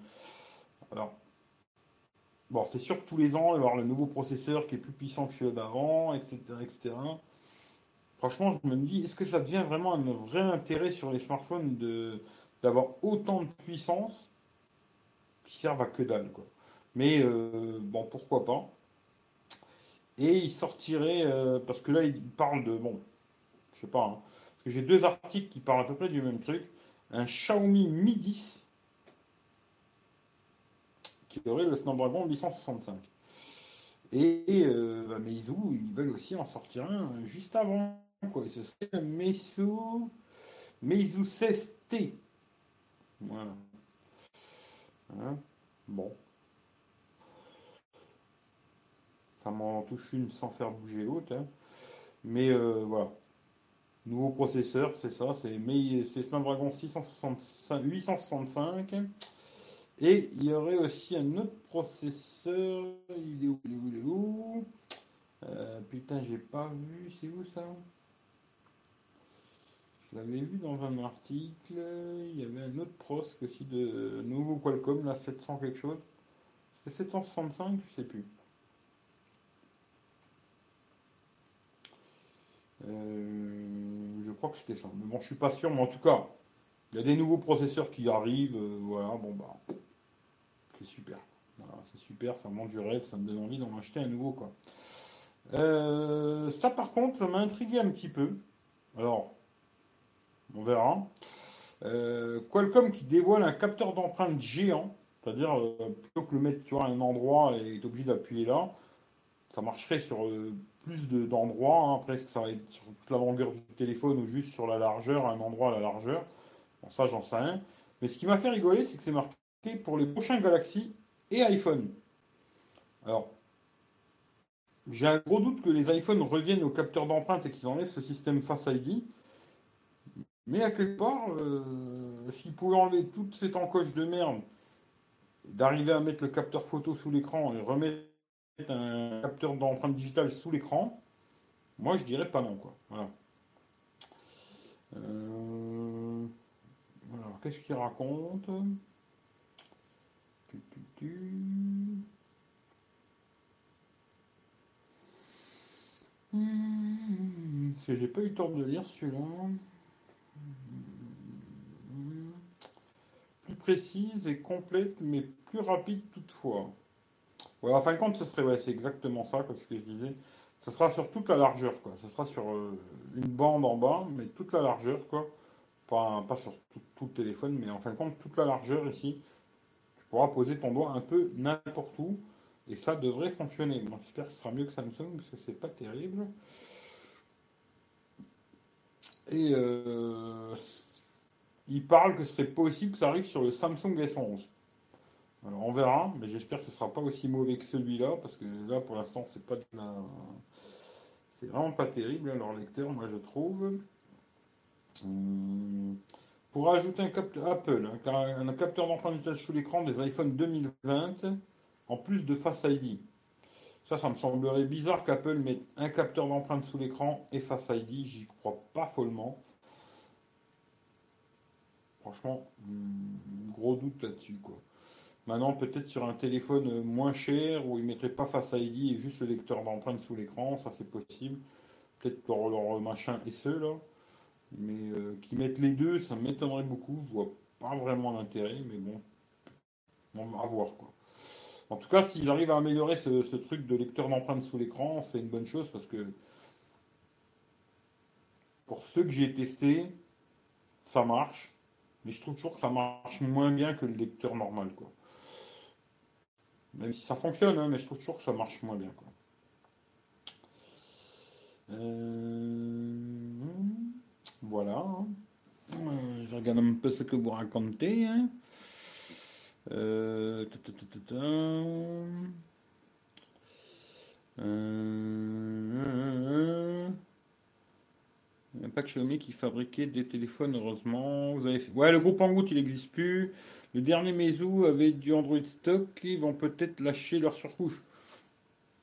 alors, bon, c'est sûr que tous les ans, il va y avoir le nouveau processeur qui est plus puissant que celui d'avant, etc., etc. Franchement, je me dis, est-ce que ça devient vraiment un vrai intérêt sur les smartphones de d'avoir autant de puissance qui servent à que dalle. Quoi. Mais euh, bon, pourquoi pas. Et il sortirait, euh, parce que là, il parle de, bon, je sais pas, hein, parce que j'ai deux articles qui parlent à peu près du même truc. Un Xiaomi Mi 10 qui aurait le Snapdragon 865. Et euh, bah, ils veulent aussi en sortir un juste avant. Quoi. Ce serait un Meizu, Meizu 16T. Voilà. Hein bon. Ça m'en touche une sans faire bouger l'autre. Hein. Mais euh, voilà. Nouveau processeur, c'est ça, c'est Snapdragon 665, 865. Et il y aurait aussi un autre processeur. Il est où Il est où, il est où? Euh, Putain, j'ai pas vu. C'est où ça? Je l'avais vu dans un article. Il y avait un autre pros aussi de nouveau Qualcomm, là, 700 quelque chose. C'est 765, je sais plus. Euh, je crois que c'était ça. Mais bon, je suis pas sûr, mais en tout cas, il y a des nouveaux processeurs qui arrivent. Euh, voilà, bon bah, c'est super. c'est super, ça monte du rêve, ça me donne envie d'en acheter un nouveau quoi. Euh, ça par contre, ça m'a intrigué un petit peu. Alors, on verra. Qualcomm qui dévoile un capteur d'empreinte géant, c'est-à-dire plutôt que le mettre tu vois, à un endroit et est obligé d'appuyer là, ça marcherait sur plus d'endroits. Hein. Après, est-ce que ça va être sur toute la longueur du téléphone ou juste sur la largeur, un endroit à la largeur Bon, ça, j'en sais rien. Mais ce qui m'a fait rigoler, c'est que c'est marqué pour les prochains Galaxy et iPhone. Alors, j'ai un gros doute que les iPhones reviennent au capteur d'empreinte et qu'ils enlèvent ce système Face ID. Mais à quelque part, euh, s'ils pouvaient enlever toute cette encoche de merde, d'arriver à mettre le capteur photo sous l'écran et remettre un capteur d'empreinte digitale sous l'écran, moi je dirais pas non quoi. Euh, alors qu'est-ce qu'il raconte? Parce que j'ai pas eu le temps de lire celui-là. Plus précise et complète, mais plus rapide toutefois. Ouais, en fin de compte, ce serait, ouais, c'est exactement ça, comme ce que je disais. Ce sera sur toute la largeur, quoi. Ce sera sur euh, une bande en bas, mais toute la largeur, quoi. Pas, pas sur tout, le téléphone, mais en fin de compte, toute la largeur ici. Pourras poser ton doigt un peu n'importe où, et ça devrait fonctionner. J'espère que ce sera mieux que Samsung, parce que c'est pas terrible. Et euh, il parle que ce serait possible que ça arrive sur le Samsung S11. Alors on verra, mais j'espère que ce sera pas aussi mauvais que celui-là, parce que là pour l'instant c'est pas de la... C'est vraiment pas terrible leur lecteur, moi je trouve. Hum, pour ajouter un capteur Apple, hein, un, capteur d'empreinte sous l'écran des iPhone 2020, en plus de Face ID. Ça, ça me semblerait bizarre qu'Apple mette un capteur d'empreinte sous l'écran et Face ID, j'y crois pas follement. Franchement, hum, gros doute là-dessus. Maintenant, peut-être sur un téléphone moins cher où ils ne mettraient pas Face ID et juste le lecteur d'empreinte sous l'écran, ça c'est possible. Peut-être pour leur machin et ceux là. Mais euh, qu'ils mettent les deux, ça m'étonnerait beaucoup. Je vois pas vraiment l'intérêt, mais bon, on va voir quoi. En tout cas, s'ils arrivent à améliorer ce, truc de lecteur d'empreinte sous l'écran, c'est une bonne chose parce que pour ceux que j'ai testés, ça marche. Mais je trouve toujours que ça marche moins bien que le lecteur normal, quoi. Même si ça fonctionne, hein, mais je trouve toujours que ça marche moins bien. Quoi. Euh, voilà. Hein. Euh, je regarde un peu ce que vous racontez. Hein. Euh, a pas que Xiaomi qui fabriquait des téléphones, heureusement. Vous avez Ouais, le groupe Angout, il n'existe plus. Le dernier Meizu avait du Android stock, ils vont peut-être lâcher leur surcouche.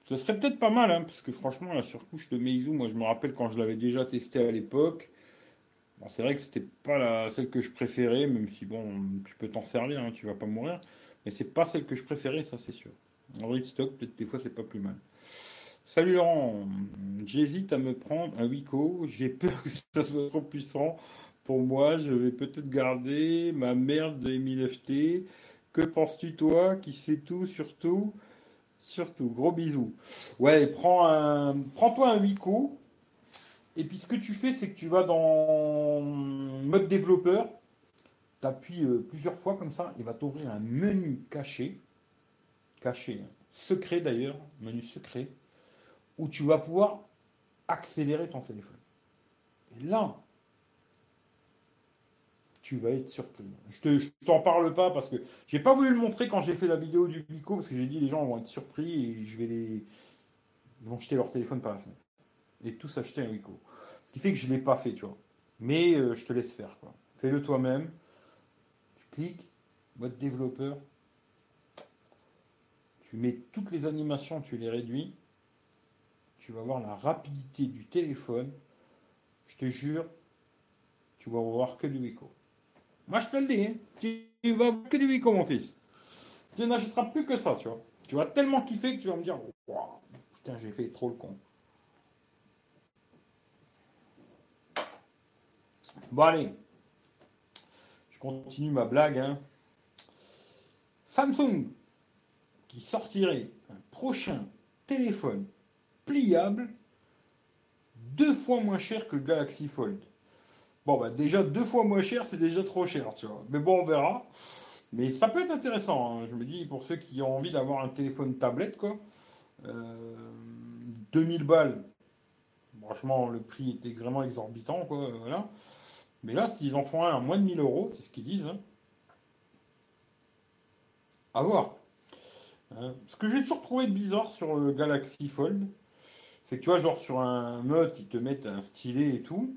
Ce serait peut-être pas mal, hein, parce que franchement, la surcouche de Meizu, moi je me rappelle quand je l'avais déjà testé à l'époque. C'est vrai que c'était pas la, celle que je préférais, même si bon, tu peux t'en servir, hein, tu vas pas mourir. Mais c'est pas celle que je préférais, ça c'est sûr. Android stock, peut-être des fois c'est pas plus mal. Salut Laurent, j'hésite à me prendre un Wiko, j'ai peur que ça soit trop puissant pour moi, je vais peut-être garder ma merde de 1000 FT Que penses-tu toi qui sais tout, surtout Surtout, gros bisous. Ouais, prends un, prends-toi un Wico. Et puis ce que tu fais, c'est que tu vas dans mode développeur. Tu appuies euh, plusieurs fois comme ça. Il va t'ouvrir un menu caché. Caché. Hein. Secret d'ailleurs. Menu secret. Où tu vas pouvoir accélérer ton téléphone. Et là, tu vas être surpris. Je ne t'en parle pas parce que j'ai pas voulu le montrer quand j'ai fait la vidéo du Pico parce que j'ai dit les gens vont être surpris et je vais les. Ils vont jeter leur téléphone par la fenêtre. Et tous acheter un Wico. Ce qui fait que je ne l'ai pas fait, tu vois. Mais euh, je te laisse faire, quoi. Fais-le toi-même. Tu cliques, mode développeur. Tu mets toutes les animations, tu les réduis. Tu vas voir la rapidité du téléphone. Je te jure, tu vas voir que du Wico. Moi, je te le dis, hein. tu vas que du Wico, mon fils. Tu n'achèteras plus que ça, tu vois. Tu vas tellement kiffer que tu vas me dire, putain, j'ai fait trop le con. Bon, allez. Je continue ma blague. Hein. Samsung qui sortirait un prochain téléphone pliable deux fois moins cher que le Galaxy Fold. Bon, bah déjà deux fois moins cher, c'est déjà trop cher, tu vois. Mais bon, on verra. Mais ça peut être intéressant, hein. je me dis, pour ceux qui ont envie d'avoir un téléphone tablette, quoi. 2000 euh, balles. Franchement, le prix était vraiment exorbitant, quoi. Voilà. Mais là, s'ils en font un à moins de 1000 euros, c'est ce qu'ils disent. Hein. À voir. Hein. ce que j'ai toujours trouvé bizarre sur le Galaxy Fold, c'est que tu vois, genre sur un mode, ils te mettent un stylet et tout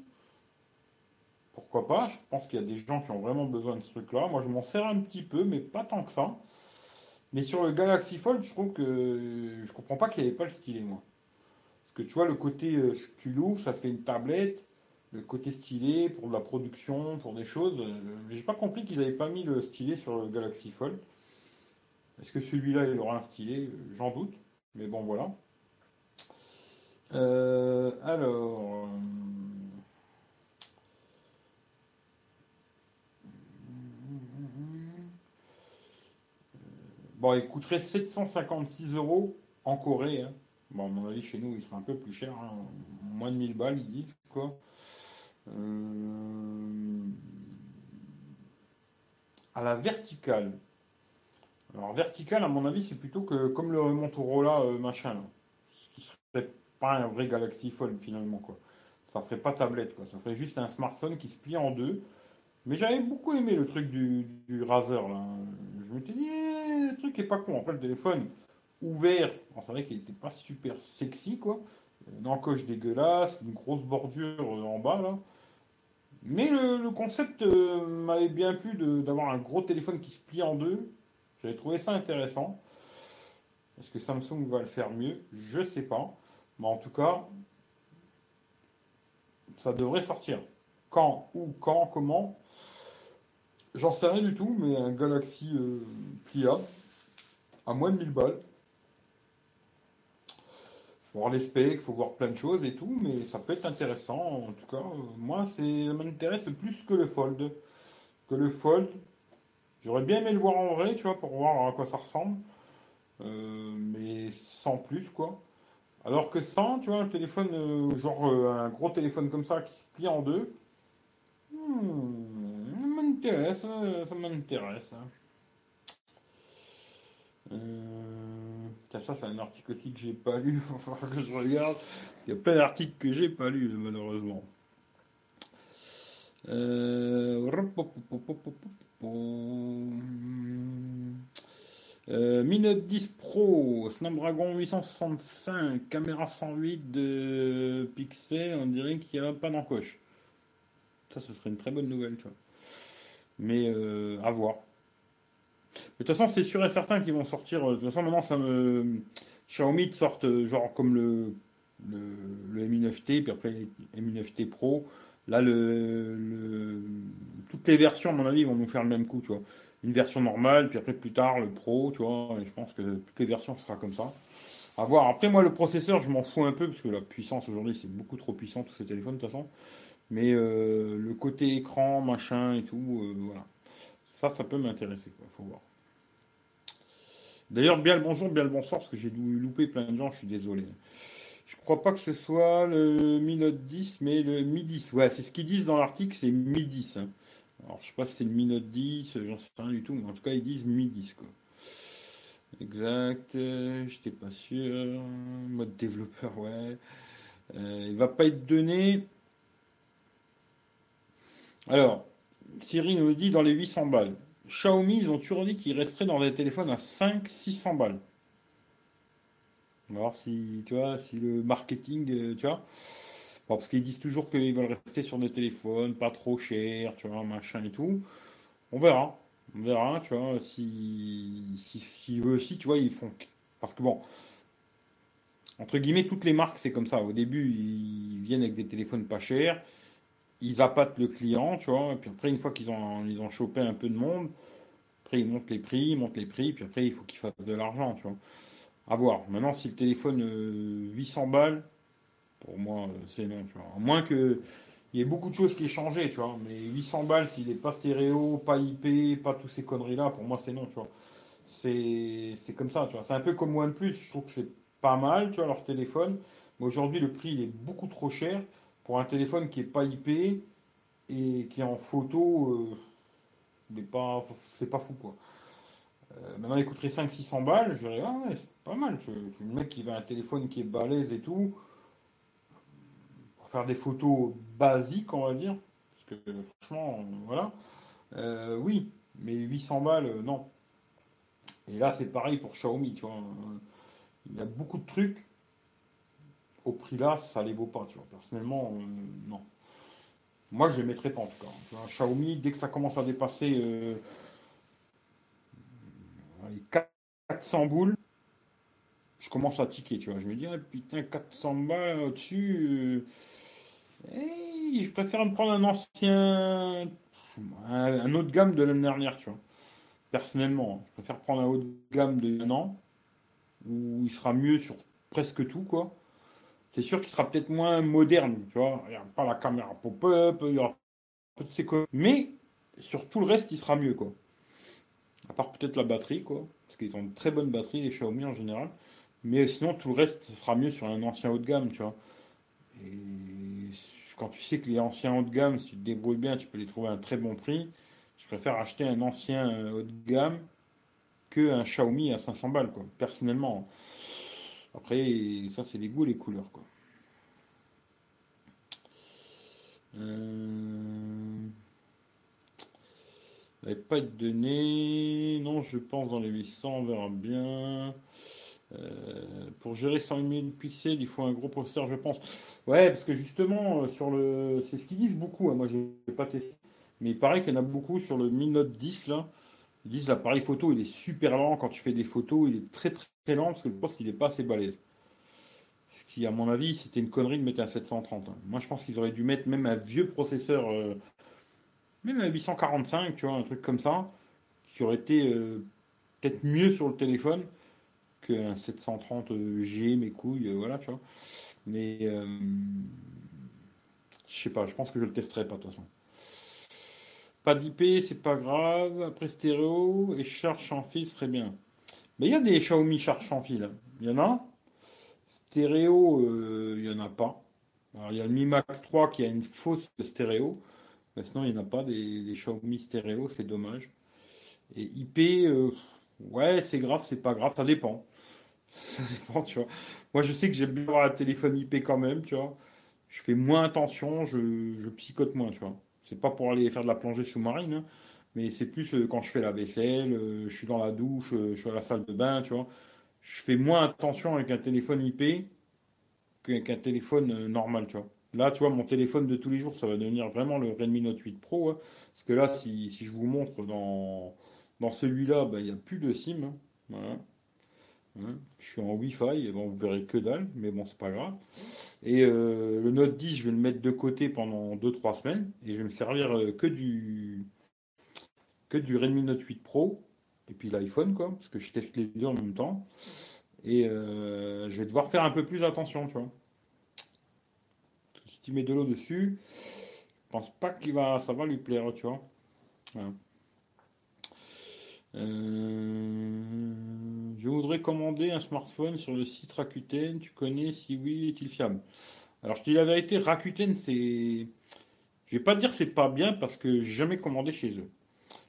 pourquoi pas? Je pense qu'il y a des gens qui ont vraiment besoin de ce truc-là. Moi, je m'en sers un petit peu, mais pas tant que ça. Mais sur le Galaxy Fold, je trouve que je comprends pas qu'il n'y avait pas le stylet, moi. Parce que tu vois, le côté euh, tu l'ouvres, ça fait une tablette. Le côté stylet pour la production, pour des choses. Euh, j'ai pas compris qu'ils n'avaient pas mis le stylet sur le Galaxy Fold. Est-ce que celui-là, il aura un stylet J'en doute. Mais bon, voilà. Euh, alors. Bon, il coûterait 756 euros en Corée. Hein. Bon, à mon avis, chez nous, il sera un peu plus cher. Hein. Moins de 1000 balles, ils disent, quoi. Euh, à la verticale. Alors, verticale, à mon avis, c'est plutôt que comme le Motorola euh, machin. Ce qui serait pas un vrai Galaxy Fold, finalement, quoi. Ça ferait pas tablette, quoi. Ça ferait juste un smartphone qui se plie en deux. Mais j'avais beaucoup aimé le truc du, Razer, là. Je m'étais dit, eh, le truc est pas con. Après, le téléphone ouvert, c'est vrai qu'il n'était pas super sexy, quoi. Une encoche dégueulasse, une grosse bordure euh, en bas, là. Mais le, concept euh, m'avait bien plu d'avoir un gros téléphone qui se plie en deux. J'avais trouvé ça intéressant. Est-ce que Samsung va le faire mieux? Je ne sais pas. Mais en tout cas, ça devrait sortir. Quand, où, quand, comment? J'en sais rien du tout, mais un Galaxy euh, pliable à moins de 1000 balles. Voir les specs, faut voir plein de choses et tout, mais ça peut être intéressant. En tout cas, euh, moi, c'est m'intéresse plus que le Fold. Que le Fold. J'aurais bien aimé le voir en vrai, tu vois, pour voir à quoi ça ressemble. Euh, mais sans plus, quoi. Alors que sans, tu vois, un téléphone, genre un gros téléphone comme ça qui se plie en deux. Hmm, m'intéresse, ça m'intéresse. Euh, ça, c'est un article aussi que j'ai pas lu. Il que je regarde. Il y a plein d'articles que j'ai pas lus, malheureusement. Euh, euh, Mi Note 10 Pro, Snapdragon 865, caméra 108 de pixels, on dirait qu'il n'y a pas d'encoche. Ça, ce serait une très bonne nouvelle, tu vois. Mais euh, à voir. De toute façon, c'est sûr et certain qu'ils vont sortir. Euh, de toute façon, maintenant. Xiaomi sortent euh, genre comme le, le, Mi 9T, puis après Mi 9T Pro. Là, le, toutes les versions, à mon avis, vont nous faire le même coup, tu vois. Une version normale, puis après plus tard le Pro, tu vois. Et je pense que toutes les versions sera comme ça. À voir. Après, moi, le processeur, je m'en fous un peu parce que la puissance aujourd'hui, c'est beaucoup trop puissant tous ces téléphones de toute façon. Mais le côté écran, machin et tout, voilà. Ça, ça peut m'intéresser, il faut voir. D'ailleurs, bien le bonjour, bien le bonsoir, parce que j'ai dû louper plein de gens, je suis désolé. Je crois pas que ce soit le Mi Note 10, mais le Mi 10. Ouais, c'est ce qu'ils disent dans l'article, c'est Mi 10. Hein. Alors, je sais pas si c'est le Mi Note 10, j'en sais rien du tout, mais en tout cas, ils disent Mi 10, quoi. Exact, euh, j'étais pas sûr. Mode développeur, ouais. Euh, il va pas être donné. Alors, Cyril nous dit dans les 800 balles. Xiaomi, ils ont toujours dit qu'ils resteraient dans des téléphones à 500-600 balles. Voir si, tu vois, si le marketing, euh, tu vois. parce qu'ils disent toujours qu'ils veulent rester sur des téléphones pas trop chers, tu vois, machin et tout. On verra. On verra, tu vois, si, si, eux aussi, tu vois, ils font. Parce que bon, entre guillemets, toutes les marques, c'est comme ça. Au début, ils viennent avec des téléphones pas chers, ils appâtent le client, tu vois, et puis après, une fois qu'ils ont, ils ont chopé un peu de monde, après, ils montent les prix, ils montent les prix, puis après, il faut qu'ils fassent de l'argent, tu vois. À voir. Maintenant, si le téléphone 800 euh, balles, pour moi, euh, c'est non, tu vois. À moins que il y ait beaucoup de choses qui aient changé, tu vois. Mais 800 balles, s'il n'est pas stéréo, pas IP, pas tous ces conneries-là, pour moi, c'est non, tu vois. C'est comme ça, tu vois. C'est un peu comme OnePlus, je trouve que c'est pas mal, tu vois, leur téléphone. Mais aujourd'hui, le prix, il est beaucoup trop cher pour un téléphone qui n'est pas IP et qui est en photo, euh, c'est pas fou, quoi. Euh, maintenant, il coûterait 500-600 balles, je dirais, ah ouais, pas mal. Je, suis le mec qui veut un téléphone qui est balèze et tout faire des photos basiques, on va dire. Parce que franchement, voilà. Euh, oui, mais 800 balles, non. Et là, c'est pareil pour Xiaomi, tu vois. Il y a beaucoup de trucs. Au prix là, ça les vaut pas, tu vois. Personnellement, euh, non. Moi, je les mettrais pas en tout cas. Xiaomi, dès que ça commence à dépasser les 400 boules, je commence à tiquer, tu vois. Je me dis, ah, putain, 400 balles au-dessus, je préfère me prendre un ancien, un, autre gamme de l'année dernière, tu vois. Personnellement, hein. je préfère prendre un haut de gamme de un an, où il sera mieux sur presque tout, quoi. C'est sûr qu'il sera peut-être moins moderne, tu vois. Il n'y a pas la caméra pop-up, il y aura peu de ces Mais sur tout le reste, il sera mieux, quoi. À part peut-être la batterie, quoi. Parce qu'ils ont une très bonne batterie, les Xiaomi en général. Mais sinon, tout le reste, ce sera mieux sur un ancien haut de gamme, tu vois. Et quand tu sais que les anciens haut de gamme, si tu te débrouilles bien, tu peux les trouver à un très bon prix. Je préfère acheter un ancien euh, haut de gamme qu'un Xiaomi à 500 balles, quoi, personnellement. Après, ça, c'est les goûts et les couleurs, quoi. Euh... pas de données. Non, je pense dans les 800, on verra bien. Euh, pour gérer 100 000 pixels, il faut un gros processeur, je pense. Ouais, parce que justement, euh, sur le, c'est ce qu'ils disent beaucoup. Hein. Moi, j'ai pas testé, mais il paraît qu'il y en a beaucoup sur le Mi Note 10 là. Ils disent l'appareil photo, il est super lent quand tu fais des photos, il est très très, lent parce que le poste il est pas assez balèze. Ce qui, à mon avis, c'était une connerie de mettre un 730. Hein. Moi, je pense qu'ils auraient dû mettre même un vieux processeur, euh, même un 845, tu vois, un truc comme ça, qui aurait été peut-être mieux sur le téléphone qu'un 730G, mes couilles, euh, voilà, tu vois. Mais euh, je sais pas, je pense que je le testerai pas de toute façon. Pas d'IP, c'est pas grave. Après stéréo et charge sans fil serait bien. Mais il y a des Xiaomi charge sans fil. Il y en a. Stéréo, euh, il y en a pas. Alors il y a le Mi Max 3 qui a une fausse stéréo. Mais sinon, il n'y en a pas des, Xiaomi stéréo, c'est dommage. Et IP, ouais, c'est grave, c'est pas grave, ça dépend. Ça dépend, tu vois. Moi, je sais que j'aime bien avoir un téléphone IP quand même, tu vois. Je fais moins attention, je psychote moins, tu vois. Pas pour aller faire de la plongée sous-marine, hein, mais c'est plus euh, quand je fais la vaisselle, euh, je suis dans la douche, euh, je suis à la salle de bain, tu vois. Je fais moins attention avec un téléphone IP qu'avec un téléphone normal, tu vois. Là, tu vois, mon téléphone de tous les jours, ça va devenir vraiment le Redmi Note 8 Pro. Hein. parce que là, si, si, je vous montre dans, dans celui-là, ben, il n'y a plus de SIM. Hein. voilà. Hein, je suis en Wi-Fi, bon, vous verrez que dalle, mais bon, c'est pas grave. Et euh, le Note 10, je vais le mettre de côté pendant 2-3 semaines et je vais me servir euh, que du que du Redmi Note 8 Pro et puis l'iPhone, quoi, parce que je teste les deux en même temps. Et euh, je vais devoir faire un peu plus attention, tu vois. Si tu mets de l'eau dessus, je pense pas qu'il va, ça va lui plaire, tu vois. Voilà. Je voudrais commander un smartphone sur le site Rakuten. Tu connais Si oui, est-il fiable? Alors, je te dis la vérité, Rakuten, c'est. Je vais pas dire c'est pas bien parce que j'ai jamais commandé chez eux.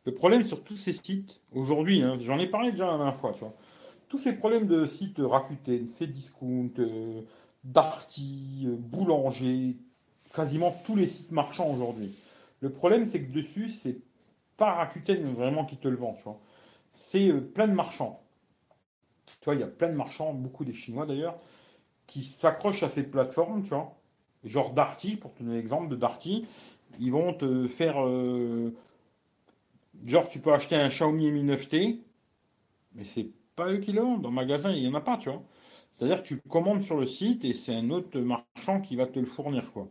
Le problème sur tous ces sites, aujourd'hui, hein, j'en ai parlé déjà la dernière fois, tu vois. Tous ces problèmes de sites Rakuten, Cdiscount, euh, Darty, euh, Boulanger, quasiment tous les sites marchands aujourd'hui. Le problème, c'est que dessus, c'est pas Rakuten vraiment qui te le vend, tu vois. C'est euh, plein de marchands. Tu vois, il y a plein de marchands, beaucoup des Chinois d'ailleurs, qui s'accrochent à ces plateformes, tu vois. Genre Darty, pour te donner l'exemple de Darty, ils vont te faire. Euh, genre, tu peux acheter un Xiaomi Mi 9T, mais c'est pas eux qui le vendent. Dans le magasin, il n'y en a pas, tu vois. C'est-à-dire que tu commandes sur le site et c'est un autre marchand qui va te le fournir, quoi.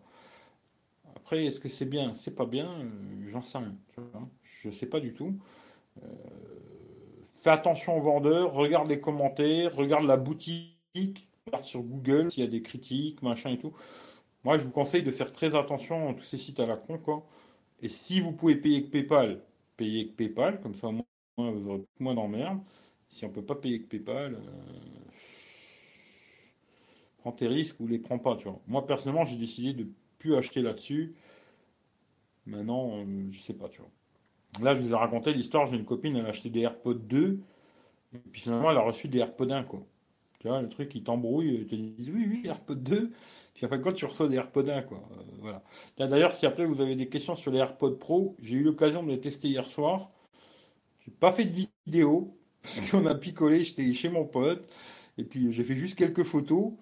Après, est-ce que c'est bien? C'est pas bien euh, J'en sais rien. Je sais pas du tout. Euh, fais attention aux vendeurs, regarde les commentaires, regarde la boutique, regarde sur Google s'il y a des critiques, machin et tout. Moi, je vous conseille de faire très attention à tous ces sites à la con, quoi. Et si vous pouvez payer avec PayPal, payez avec PayPal, comme ça, au moins, vous aurez moins d'emmerde. Si on peut pas payer avec PayPal, euh, prends tes risques ou les prends pas, tu vois. Moi, personnellement, j'ai décidé de plus acheter là-dessus. Maintenant, euh, je sais pas, tu vois. Là, je vous ai raconté l'histoire, j'ai une copine, elle a acheté des AirPods 2, et puis finalement, elle a reçu des AirPods 1, quoi. Tu vois, le truc, qui t'embrouille, ils te disent oui, oui, AirPods 2, puis en fait, quand tu reçois des AirPods 1, quoi. Euh, voilà. D'ailleurs, si après vous avez des questions sur les AirPods Pro, j'ai eu l'occasion de les tester hier soir. J'ai pas fait de vidéo, parce qu'on a picolé, j'étais chez mon pote, et puis j'ai fait juste quelques photos,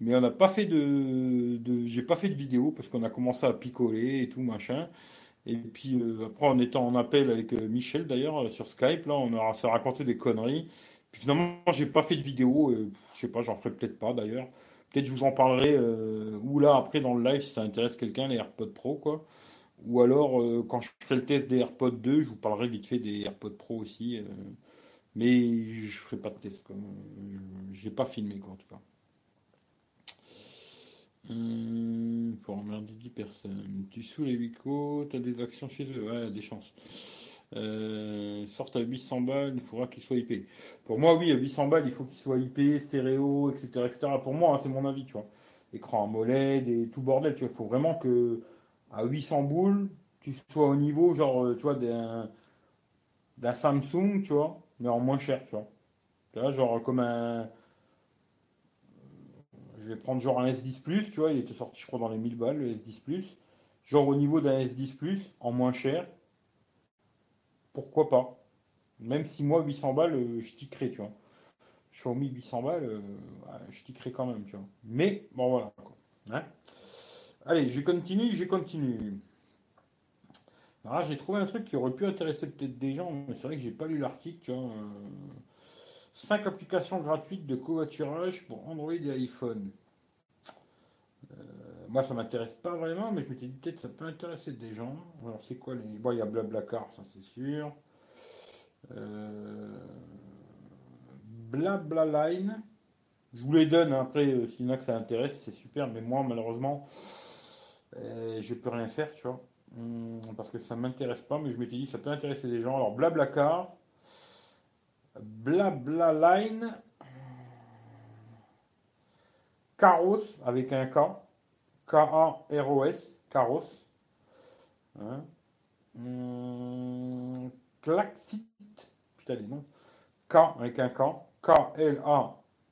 mais on n'a pas fait de j'ai pas fait de vidéo, parce qu'on a commencé à picoler et tout, machin. Et puis euh, après, en étant en appel avec euh, Michel d'ailleurs euh, sur Skype, là, on a s'est raconté des conneries. Puis finalement, j'ai pas fait de vidéo. je sais pas, j'en ferai peut-être pas d'ailleurs. Peut-être je vous en parlerai ou là après dans le live si ça intéresse quelqu'un les AirPods Pro quoi. Ou alors quand je ferai le test des AirPods 2, je vous parlerai vite fait des AirPods Pro aussi. mais je ferai pas de test j'ai pas filmé quoi en tout cas. Hum, pour emmerder 10 personnes. Tu sous les Wico, tu as des actions chez eux. Ouais, des chances. Euh, sorte à 800 balles, il faudra qu'il soit IP. Pour moi, oui, à 800 balles, il faut qu'il soit IP, stéréo, etc. etc. Pour moi, hein, c'est mon avis, tu vois. Écran AMOLED et tout bordel, tu vois. Il faut vraiment que à 800 boules, tu sois au niveau, genre, euh, tu vois, d'un, d'un Samsung, tu vois, mais en moins cher, tu vois. Tu vois, genre comme un, je vais prendre genre un S10 Plus, tu vois, il était sorti, je crois, dans les 1000 balles, le S10 Plus. Genre au niveau d'un S10 Plus, en moins cher, pourquoi pas? Même si moi, 800 balles, euh, je tickerai, tu vois. Xiaomi 800 balles, euh, je tickerai quand même, tu vois. Mais, bon, voilà. Hein? Allez, je continue, je continue. Alors j'ai trouvé un truc qui aurait pu intéresser peut-être des gens, mais c'est vrai que j'ai pas lu l'article, tu vois. 5 applications gratuites de covoiturage pour Android et iPhone. Euh, moi, ça m'intéresse pas vraiment, mais je m'étais dit peut-être ça peut intéresser des gens. Alors, c'est quoi les. Bon, il y a Blablacar, ça c'est sûr. Euh... Blablaline. Je vous les donne, hein. après, euh, s'il y en a que ça intéresse, c'est super, mais moi, malheureusement, euh, je peux rien faire, tu vois. Hum, parce que ça m'intéresse pas, mais je m'étais dit ça peut intéresser des gens. Alors, Blablacar. Blabla Line. Caros avec un K. K-A-R-O-S. Caros. Hein. Klaxit. Putain, les noms. K avec un K. K-L-A-X-I-T.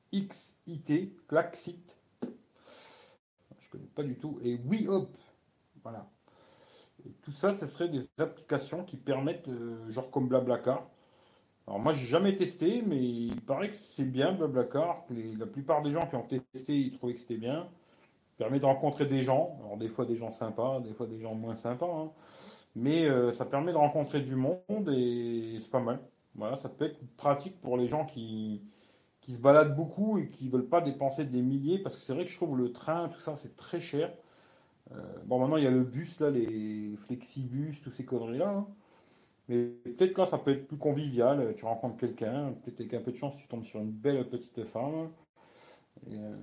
Klaxit. Je connais pas du tout. Et WeHop. Voilà. Et tout ça, ce serait des applications qui permettent, euh, genre comme Blablacar, alors moi j'ai jamais testé, mais il paraît que c'est bien Blablacar. la plupart des gens qui ont testé, ils trouvaient que c'était bien. Ça permet de rencontrer des gens. Alors des fois des gens sympas, des fois des gens moins sympas. Hein. Mais euh, ça permet de rencontrer du monde et c'est pas mal. Voilà, ça peut être pratique pour les gens qui, qui se baladent beaucoup et qui veulent pas dépenser des milliers. Parce que c'est vrai que je trouve le train, tout ça, c'est très cher. Euh, bon maintenant il y a le bus, là, les flexibus, tous ces conneries-là. Hein. Mais peut-être là, ça peut être plus convivial. Tu rencontres quelqu'un, peut-être avec un peu de chance, tu tombes sur une belle petite femme. Euh,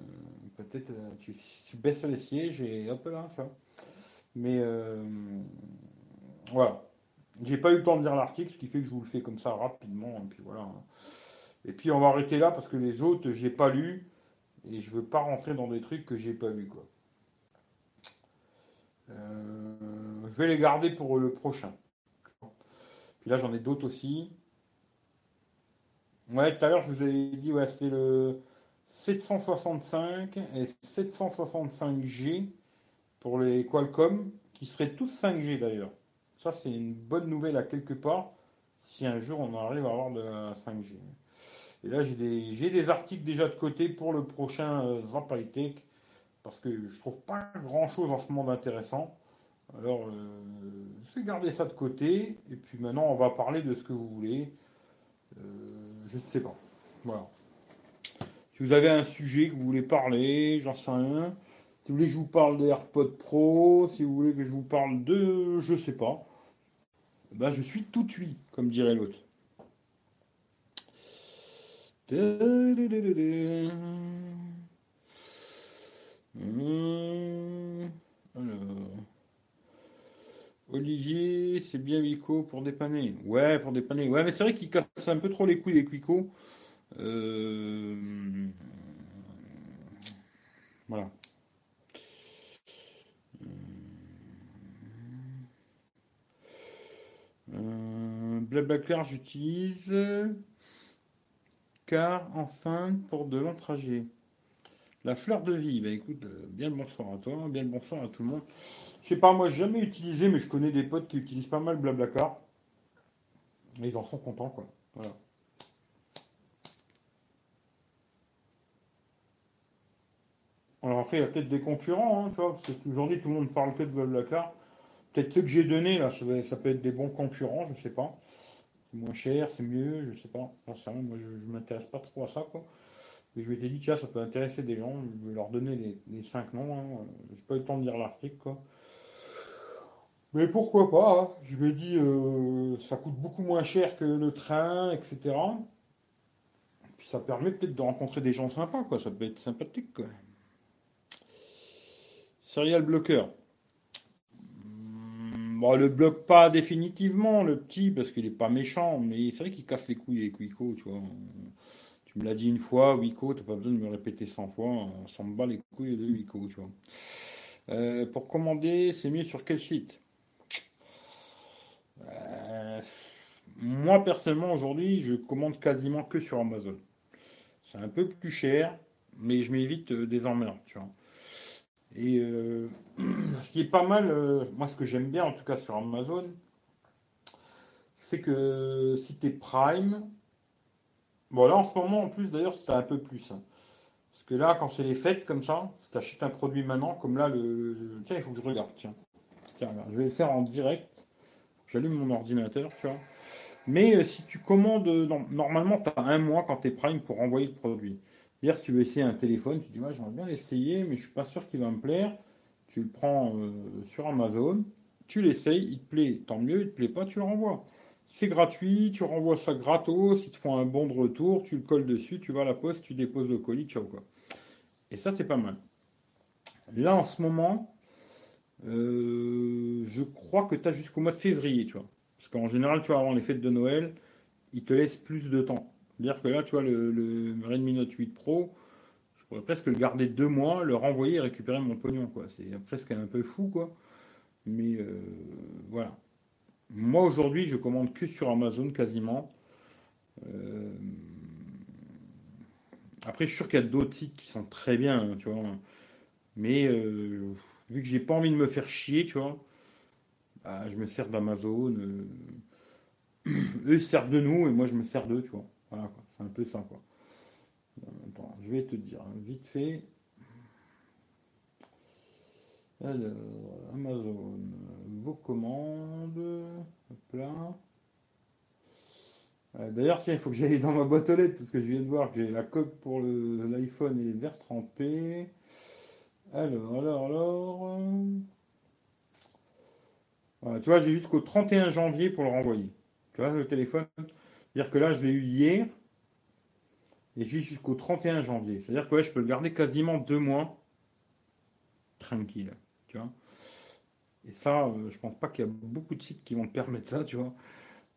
peut-être euh, tu, baisses les sièges et hop là, tu vois. Mais euh, voilà. J'ai pas eu le temps de lire l'article, ce qui fait que je vous le fais comme ça rapidement. Et puis voilà. Et puis on va arrêter là parce que les autres, j'ai pas lu. Et je veux pas rentrer dans des trucs que j'ai pas lu, quoi. Euh, je vais les garder pour le prochain. Puis là, j'en ai d'autres aussi. Ouais, tout à l'heure, je vous avais dit, ouais, c'était le 765 et 765G pour les Qualcomm, qui seraient tous 5G d'ailleurs. Ça, c'est une bonne nouvelle à quelque part, si un jour on arrive à avoir de la 5G. Et là, j'ai des, articles déjà de côté pour le prochain euh, Tech, parce que je trouve pas grand chose en ce moment d'intéressant. Alors, euh, je vais garder ça de côté, et puis maintenant, on va parler de ce que vous voulez. Euh, je ne sais pas. Voilà. Si vous avez un sujet que vous voulez parler, j'en sais rien. Si vous voulez que je vous parle des AirPods Pro, si vous voulez que je vous parle de, je sais pas, ben je suis tout de comme dirait l'autre. Olivier, c'est bien Vico pour dépanner. Ouais, pour dépanner. Ouais, mais c'est vrai qu'il casse un peu trop les couilles, les Quico. Euh, voilà. Euh... Blablacar, j'utilise. Car enfin pour de longs trajets. La fleur de vie, bah écoute, euh, bien le bonsoir à toi, bien le bonsoir à tout le monde. Je sais pas, moi jamais utilisé, mais je connais des potes qui utilisent pas mal Blablacar. Et ils en sont contents, quoi. Voilà. Alors après, il y a peut-être des concurrents, hein, tu vois, parce qu'aujourd'hui tout le monde parle que de Blablacar. Peut-être ceux que j'ai donnés, là, ça, peut être des bons concurrents, je sais pas. C'est moins cher, c'est mieux, je sais pas. moi je, ne m'intéresse pas trop à ça, quoi. Mais je m'étais dit, tiens, ça peut intéresser des gens, je vais leur donner les, les cinq noms. Hein. J'ai pas eu le temps de lire l'article, quoi. Mais pourquoi pas hein. Je me dis, euh, ça coûte beaucoup moins cher que le train, etc. Puis ça permet peut-être de rencontrer des gens sympas, quoi. Ça peut être sympathique, quoi. Serial bloqueur. Hmm, bon, le bloque pas définitivement, le petit, parce qu'il est pas méchant, mais c'est vrai qu'il casse les couilles avec Wiko, tu vois. Tu me l'as dit une fois, Wiko, t'as pas besoin de me répéter 100 fois, on s'en bat les couilles de Wiko, tu vois. Euh, pour commander, c'est mieux sur quel site? Moi, personnellement, aujourd'hui, je commande quasiment que sur Amazon. C'est un peu plus cher, mais je m'évite euh, des emmerdes. Et euh, ce qui est pas mal, moi, ce que j'aime bien, en tout cas sur Amazon, c'est que si tu Prime, bon, là, en ce moment, en plus, d'ailleurs, c'est un peu plus. Hein. Parce que là, quand c'est les fêtes comme ça, si tu achètes un produit maintenant, comme là, le, tiens, il faut que je regarde, tiens. Tiens, je vais le faire en direct j'allume mon ordinateur, tu vois. Mais euh, si tu commandes, euh, normalement, tu as un mois quand tu es Prime pour envoyer le produit. Hier, si tu veux essayer un téléphone, tu dis, moi, j'aimerais bien l'essayer, mais je suis pas sûr qu'il va me plaire. Tu le prends euh, sur Amazon, tu l'essayes, il te plaît, tant mieux, il te plaît pas, tu le renvoies. C'est gratuit, tu renvoies ça gratos, ils te font un bon de retour, tu le colles dessus, tu vas à la poste, tu déposes le colis, ciao quoi. Et ça, c'est pas mal. Là, en ce moment, je crois que tu as jusqu'au mois de février, tu vois. Qu'en général, tu vois, avant les fêtes de Noël, ils te laissent plus de temps. C'est-à-dire que là, tu vois, le, Redmi Note 8 Pro, je pourrais presque le garder deux mois, le renvoyer et récupérer mon pognon. C'est presque un peu fou, quoi. Mais euh, voilà. Moi, aujourd'hui, je commande que sur Amazon quasiment. Euh, après, je suis sûr qu'il y a d'autres sites qui sont très bien, hein, tu vois. Mais vu que j'ai pas envie de me faire chier, tu vois, bah, je me sers d'Amazon. Euh, eux servent de nous et moi je me sers d'eux, tu vois. Voilà, c'est un peu ça, quoi. Attends, je vais te dire, hein, vite fait. Alors, Amazon, vos commandes. Hop. D'ailleurs, tiens, il faut que j'aille dans ma boîte aux lettres, parce que je viens de voir que j'ai la coque pour l'iPhone et les verres trempés. Alors, alors, alors. Tu vois, j'ai jusqu'au 31 janvier pour le renvoyer. Tu vois, le téléphone. C'est-à-dire que là, je l'ai eu hier. Et j'ai jusqu'au 31 janvier. C'est-à-dire que je peux le garder quasiment deux mois. Tranquille. Tu vois. Et ça, je euh, je pense pas qu'il y a beaucoup de sites qui vont te permettre ça, tu vois.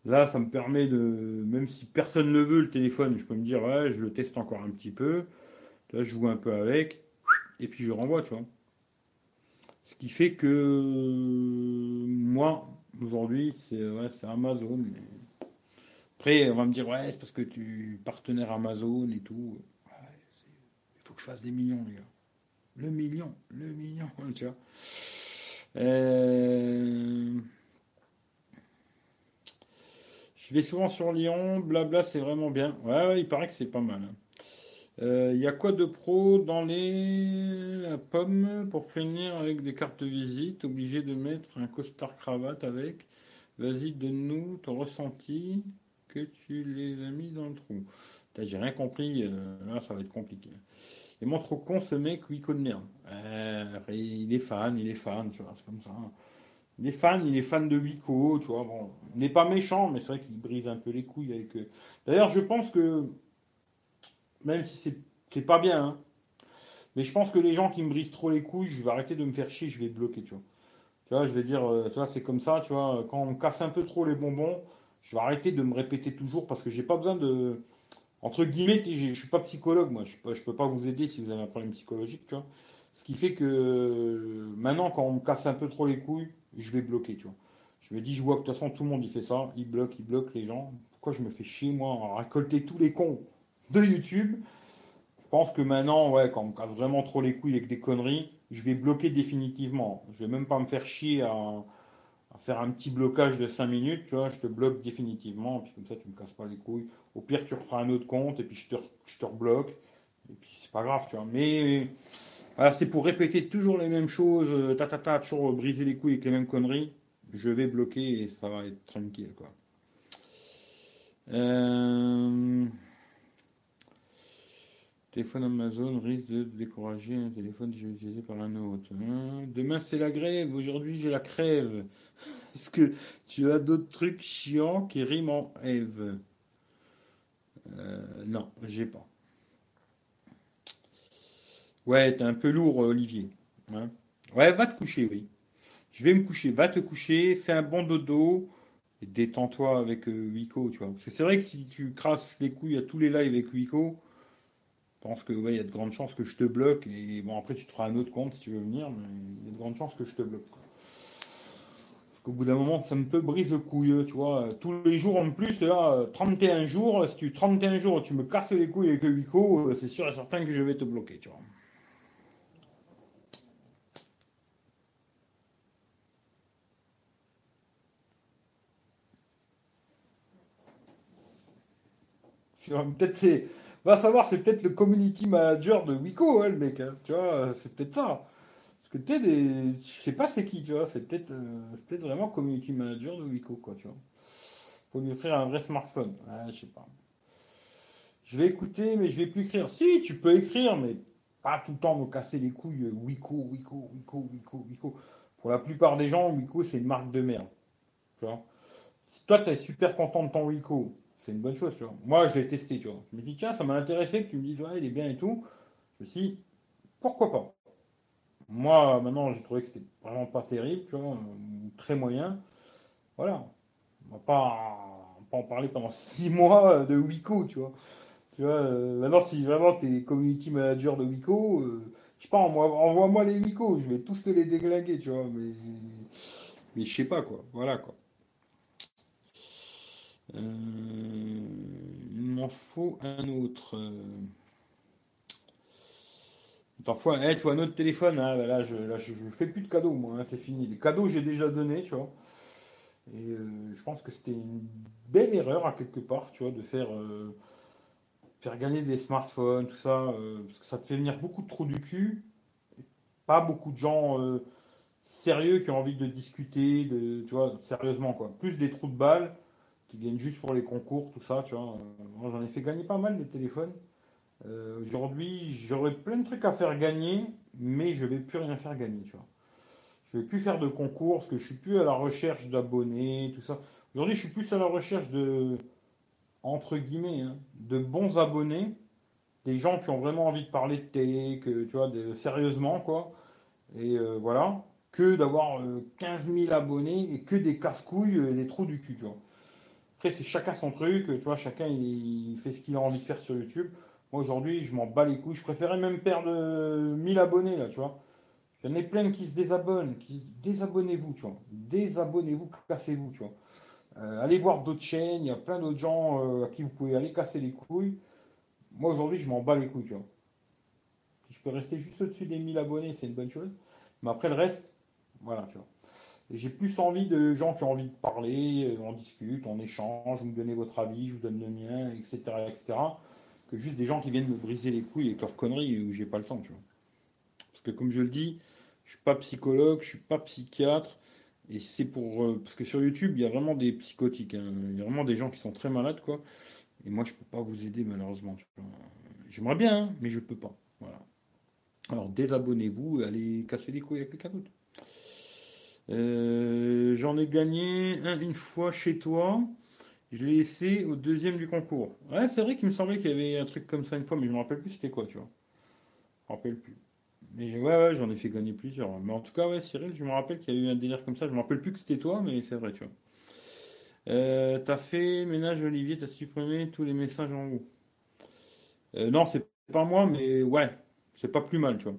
Là, ça me permet de, même si personne ne veut le téléphone, je peux me dire, ouais, je le teste encore un petit peu. Là, je joue un peu avec, et puis je renvoie, tu vois. Ce qui fait que moi, aujourd'hui, c'est Amazon. Après, on va me dire, ouais, c'est parce que tu partenaire Amazon et tout. il faut que je fasse des millions, les gars. Le million, le million, tu vois. Euh, je vais souvent sur Lyon, blabla, c'est vraiment bien. Ouais, il paraît que c'est pas mal. Il hein. y a quoi de pro dans les pommes pour finir avec des cartes de visite? Obligé de mettre un costard cravate avec. Vas-y, donne-nous ton ressenti que tu les as mis dans le trou. J'ai rien compris, euh, là ça va être compliqué. Et mon trop con ce mec, oui, de merde. Euh, il est fan, il est fan, tu vois, c'est comme ça. Il est fan, il est fan de Wico, tu vois. Bon, il n'est pas méchant, mais c'est vrai qu'il brise un peu les couilles avec. eux. D'ailleurs, je pense que, même si c'est, pas bien, hein, mais je pense que les gens qui me brisent trop les couilles, je vais arrêter de me faire chier, je vais bloquer, tu vois. Tu vois, je vais dire, euh, tu vois, c'est comme ça, tu vois, quand on casse un peu trop les bonbons, je vais arrêter de me répéter toujours parce que j'ai pas besoin de. Entre guillemets, je suis pas psychologue, moi. Je ne peux pas vous aider si vous avez un problème psychologique, tu vois. Ce qui fait que maintenant, quand on me casse un peu trop les couilles, je vais bloquer, tu vois. Je me dis, je vois que de toute façon, tout le monde y fait ça. Il bloque, il bloque les gens. Pourquoi je me fais chier, moi, à récolter tous les cons? YouTube Je pense que maintenant, ouais, quand on casse vraiment trop les couilles avec des conneries, je vais bloquer définitivement. Je vais même pas me faire chier à faire un petit blocage de 5 minutes, tu vois, je te bloque définitivement, puis comme ça tu me casses pas les couilles. Au pire, tu referas un autre compte, et puis je te, je rebloque, et puis c'est pas grave, tu vois. Mais voilà, c'est pour répéter toujours les mêmes choses, euh, ta, ta, ta, toujours briser les couilles avec les mêmes conneries, je vais bloquer et ça va être tranquille, quoi. Euh... Téléphone Amazon risque de décourager un téléphone déjà utilisé par un autre. Hein. Demain c'est la grève, aujourd'hui j'ai la crève. Est-ce que tu as d'autres trucs chiants qui riment en Eve? Euh, Non, j'ai pas. Ouais, t'es un peu lourd, Olivier. Hein. ouais, va te coucher, oui. Je vais me coucher. Va te coucher, fais un bon dodo détends-toi avec euh, Wiko, tu vois. Parce que c'est vrai que si tu crasses les couilles à tous les lives avec Wiko, pense que ouais, il y a de grandes chances que je te bloque. Et bon, après, tu te feras un autre compte si tu veux venir, mais il y a de grandes chances que je te bloque. Parce qu'au bout d'un moment, ça me peut brise le couille, tu vois. Tous les jours en plus, là, 31 jours, si tu 31 jours tu me casses les couilles avec le Wico, euh, c'est sûr et certain que je vais te bloquer, tu vois. Peut-être c'est Va savoir, c'est peut-être le community manager de Wiko, hein, le mec. Hein. tu vois, c'est peut-être ça. Parce que tu des. Je sais pas c'est qui, tu vois. C'est peut-être euh, peut vraiment community manager de Wiko, quoi, tu vois. Faut lui offrir un vrai smartphone. Ah, je sais pas. Je vais écouter, mais je vais plus écrire. Si, tu peux écrire, mais pas tout le temps me casser les couilles. Wiko, Wiko, Wiko, Wiko, Wiko. Pour la plupart des gens, Wiko, c'est une marque de merde. Tu vois. Si toi, tu es super content de ton Wiko, c'est une bonne chose, tu vois. Moi, je l'ai testé, tu vois. Je me dis, tiens, ça m'a intéressé que tu me dises, ouais, il est bien et tout. Je me suis dit, pourquoi pas? Moi, maintenant, j'ai trouvé que c'était vraiment pas terrible, tu vois, très moyen. Voilà. On va pas, en parler pendant six mois de Wiko, tu vois. Tu vois, euh, maintenant, si vraiment tu es community manager de Wiko, euh, je sais pas, envoie-moi les Wiko, je vais tous te les déglinguer, tu vois, mais, mais je sais pas, quoi. Voilà, quoi. Euh, il m'en faut un autre. Parfois, hey, tu vois, un autre téléphone, hein, bah là, je, là, je, fais plus de cadeaux, moi, hein, c'est fini. Les cadeaux, j'ai déjà donné, tu vois. Et euh, je pense que c'était une belle erreur, à quelque part, tu vois, de faire, euh, faire gagner des smartphones, tout ça, parce que ça te fait venir beaucoup trop du cul. Pas beaucoup de gens sérieux qui ont envie de discuter, de, tu vois, sérieusement, quoi. Plus des trous de balles qui viennent juste pour les concours, tout ça, tu vois. Moi, j'en ai fait gagner pas mal des téléphones. Euh, aujourd'hui, j'aurais plein de trucs à faire gagner, mais je vais plus rien faire gagner, tu vois. Je vais plus faire de concours parce que je suis plus à la recherche d'abonnés, tout ça. Aujourd'hui, je suis plus à la recherche de, entre guillemets, hein, de bons abonnés, des gens qui ont vraiment envie de parler de télé, que, tu vois, sérieusement, quoi. Et euh, voilà, que d'avoir 15 euh, 000 abonnés et que des casse-couilles et des trous du cul, tu vois. C'est chacun son truc, tu vois, chacun il, fait ce qu'il a envie de faire sur YouTube. Moi aujourd'hui, je m'en bats les couilles. Je préférais même perdre 1000 abonnés là, tu vois. Il y en a plein qui se désabonnent, qui se désabonnez-vous, tu vois. Désabonnez-vous, cassez-vous, tu vois. Euh, allez voir d'autres chaînes, il y a plein d'autres gens euh, à qui vous pouvez aller casser les couilles. Moi aujourd'hui, je m'en bats les couilles, tu vois. Je peux rester juste au-dessus des 1000 abonnés, c'est une bonne chose. Mais après le reste, voilà, tu vois. J'ai plus envie de gens qui ont envie de parler, euh, on discute, on échange, vous me donnez votre avis, je vous donne le mien, etc., etc. Que juste des gens qui viennent me briser les couilles avec leurs conneries où j'ai pas le temps, tu vois. Parce que comme je le dis, je suis pas psychologue, je suis pas psychiatre, et c'est pour euh, parce que sur YouTube il y a vraiment des psychotiques, hein. il y a vraiment des gens qui sont très malades, quoi. Et moi je peux pas vous aider malheureusement. J'aimerais bien, hein, mais je peux pas. Voilà. Alors désabonnez-vous, allez casser les couilles avec quelqu'un d'autre. Euh, j'en ai gagné un une fois chez toi. Je l'ai laissé au deuxième du concours. Ouais, c'est vrai qu'il me semblait qu'il y avait un truc comme ça une fois, mais je me rappelle plus c'était quoi, tu vois. Je me rappelle plus. Mais ouais, ouais, j'en ai fait gagner plusieurs. Mais en tout cas, ouais, Cyril, je me rappelle qu'il y a eu un délire comme ça. Je me rappelle plus que c'était toi, mais c'est vrai, tu vois. Euh, t'as fait ménage Olivier, t'as supprimé tous les messages en haut. Euh, non, c'est pas moi, mais ouais, c'est pas plus mal, tu vois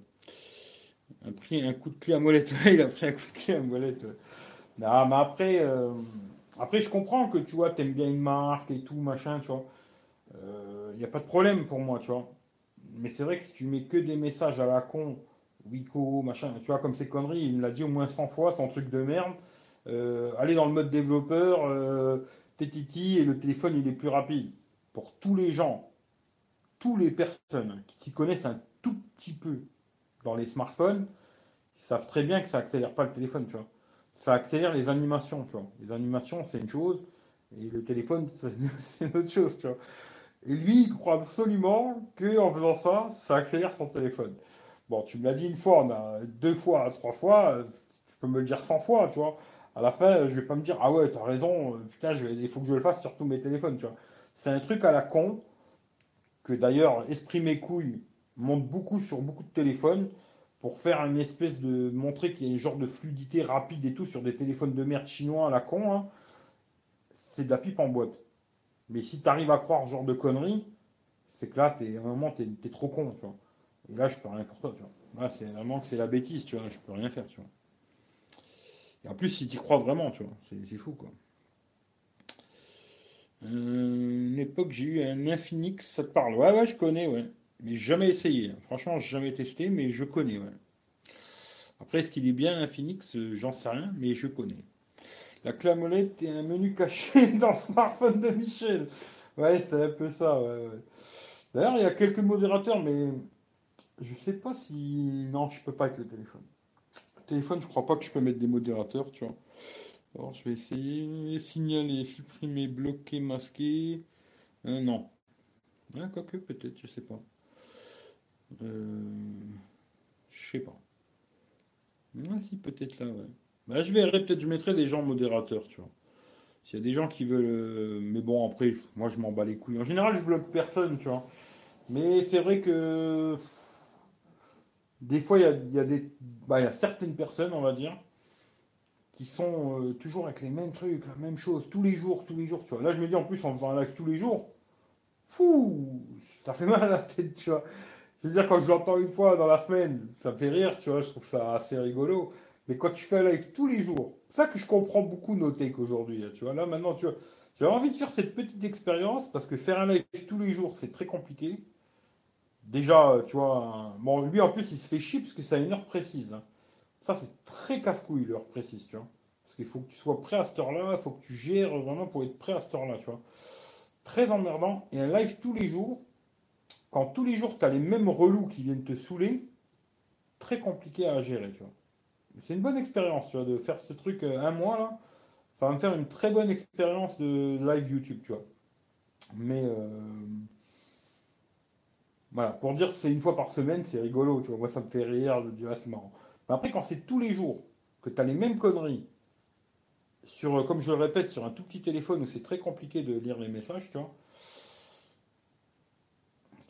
a pris un coup de clé à molette. il a pris un coup de clé à molette. Non, mais après, euh, après, je comprends que tu vois, t'aimes bien une marque et tout, machin, tu vois. Il euh, n'y a pas de problème pour moi, tu vois. Mais c'est vrai que si tu mets que des messages à la con, Wico, machin, tu vois, comme ces conneries, il me l'a dit au moins 100 fois, son truc de merde. Euh, allez dans le mode développeur, euh, titi, et le téléphone il est plus rapide. Pour tous les gens, toutes les personnes qui s'y connaissent un tout petit peu les smartphones, ils savent très bien que ça accélère pas le téléphone, tu vois. Ça accélère les animations, tu vois. Les animations, c'est une chose, et le téléphone, c'est une autre chose, tu vois. Et lui, il croit absolument qu'en faisant ça, ça accélère son téléphone. Bon, tu me l'as dit une fois, on a deux fois, trois fois, tu peux me le dire cent fois, tu vois. À la fin, je vais pas me dire, ah ouais, t'as raison, putain, il faut que je le fasse sur tous mes téléphones, tu vois. C'est un truc à la con, que d'ailleurs, Esprit Mes Couilles monte beaucoup sur beaucoup de téléphones pour faire une espèce de montrer qu'il y a une genre de fluidité rapide et tout sur des téléphones de merde chinois à la con. Hein. C'est de la pipe en boîte. Mais si tu arrives à croire ce genre de conneries, c'est que là, es, à un moment, trop con, tu vois. Et là, je peux rien pour toi, tu vois. Là, c'est vraiment que c'est la bêtise, tu vois. Je peux rien faire, tu vois. Et en plus, si tu crois vraiment, tu vois, c'est fou, quoi. Euh, une époque, j'ai eu un Infinix, ça te parle Ouais, ouais, je connais, ouais. Mais jamais essayé. Franchement, jamais testé, mais je connais. Après, est-ce qu'il est bien un Phoenix euh, J'en sais rien, mais je connais. La clamolette est un menu caché dans le smartphone de Michel. Ouais, c'est un peu ça. D'ailleurs, il y a quelques modérateurs, mais je sais pas si. Non, je peux pas avec le téléphone. Le téléphone, je crois pas que je peux mettre des modérateurs, tu vois. Alors, je vais essayer. Signaler, supprimer, bloquer, masquer. Euh, non. Ah, quoique, peut-être, je sais pas. Euh, je sais pas. Ah, si, peut-être là, ouais. Bah, je verrai, peut-être je mettrai des gens modérateurs, tu vois. S'il y a des gens qui veulent. Euh, mais bon, après, moi, je m'en bats les couilles. En général, je bloque personne, tu vois. Mais c'est vrai que. Des fois, il y a, y, a des... bah, y a certaines personnes, on va dire, qui sont euh, toujours avec les mêmes trucs, la même chose, tous les jours, tous les jours, tu vois. Là, je me dis, en plus, en faisant un live tous les jours, fou, ça fait mal à la tête, tu vois. Je veux dire, quand je l'entends une fois dans la semaine, ça me fait rire, tu vois, je trouve ça assez rigolo. Mais quand tu fais un live tous les jours, ça que je comprends beaucoup nos techs aujourd'hui, hein, tu vois. Là, maintenant, tu vois, j'avais envie de faire cette petite expérience parce que faire un live tous les jours, c'est très compliqué. Déjà, tu vois, bon, lui en plus, il se fait chier parce que c'est à une heure précise. Hein. Ça, c'est très casse-couille, l'heure précise, tu vois. Parce qu'il faut que tu sois prêt à cette heure-là, il faut que tu gères vraiment pour être prêt à cette heure-là, tu vois. Très emmerdant. Et un live tous les jours, quand tous les jours tu as les mêmes relous qui viennent te saouler, très compliqué à gérer, tu vois. C'est une bonne expérience, de faire ce truc euh, un mois là. Ça va me faire une très bonne expérience de live YouTube, tu vois. Mais euh, voilà, pour dire c'est une fois par semaine, c'est rigolo, tu vois. Moi, ça me fait rire de dire, ah, c'est marrant. Mais après, quand c'est tous les jours, que tu as les mêmes conneries, sur, euh, comme je le répète, sur un tout petit téléphone où c'est très compliqué de lire les messages, tu vois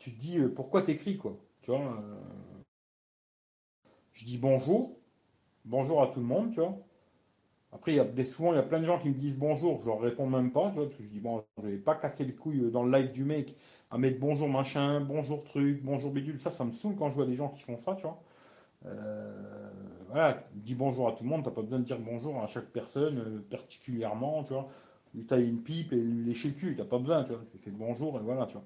tu dis euh, pourquoi t'écris quoi. Tu vois. Euh, je dis bonjour, bonjour à tout le monde, tu vois. Après, il y a des, souvent, il y a plein de gens qui me disent bonjour, je leur réponds même pas, tu vois, parce que je dis, bon, je vais pas casser les couilles dans le live du mec à mettre bonjour machin, bonjour truc, bonjour bidule. Ça, ça me saoule quand je vois des gens qui font ça, tu vois. Euh, voilà, dis bonjour à tout le monde, t'as pas besoin de dire bonjour à chaque personne euh, particulièrement, tu vois. Lui tailler une pipe et lui lécher le cul, t'as pas besoin, tu vois. Tu fais bonjour et voilà, tu vois.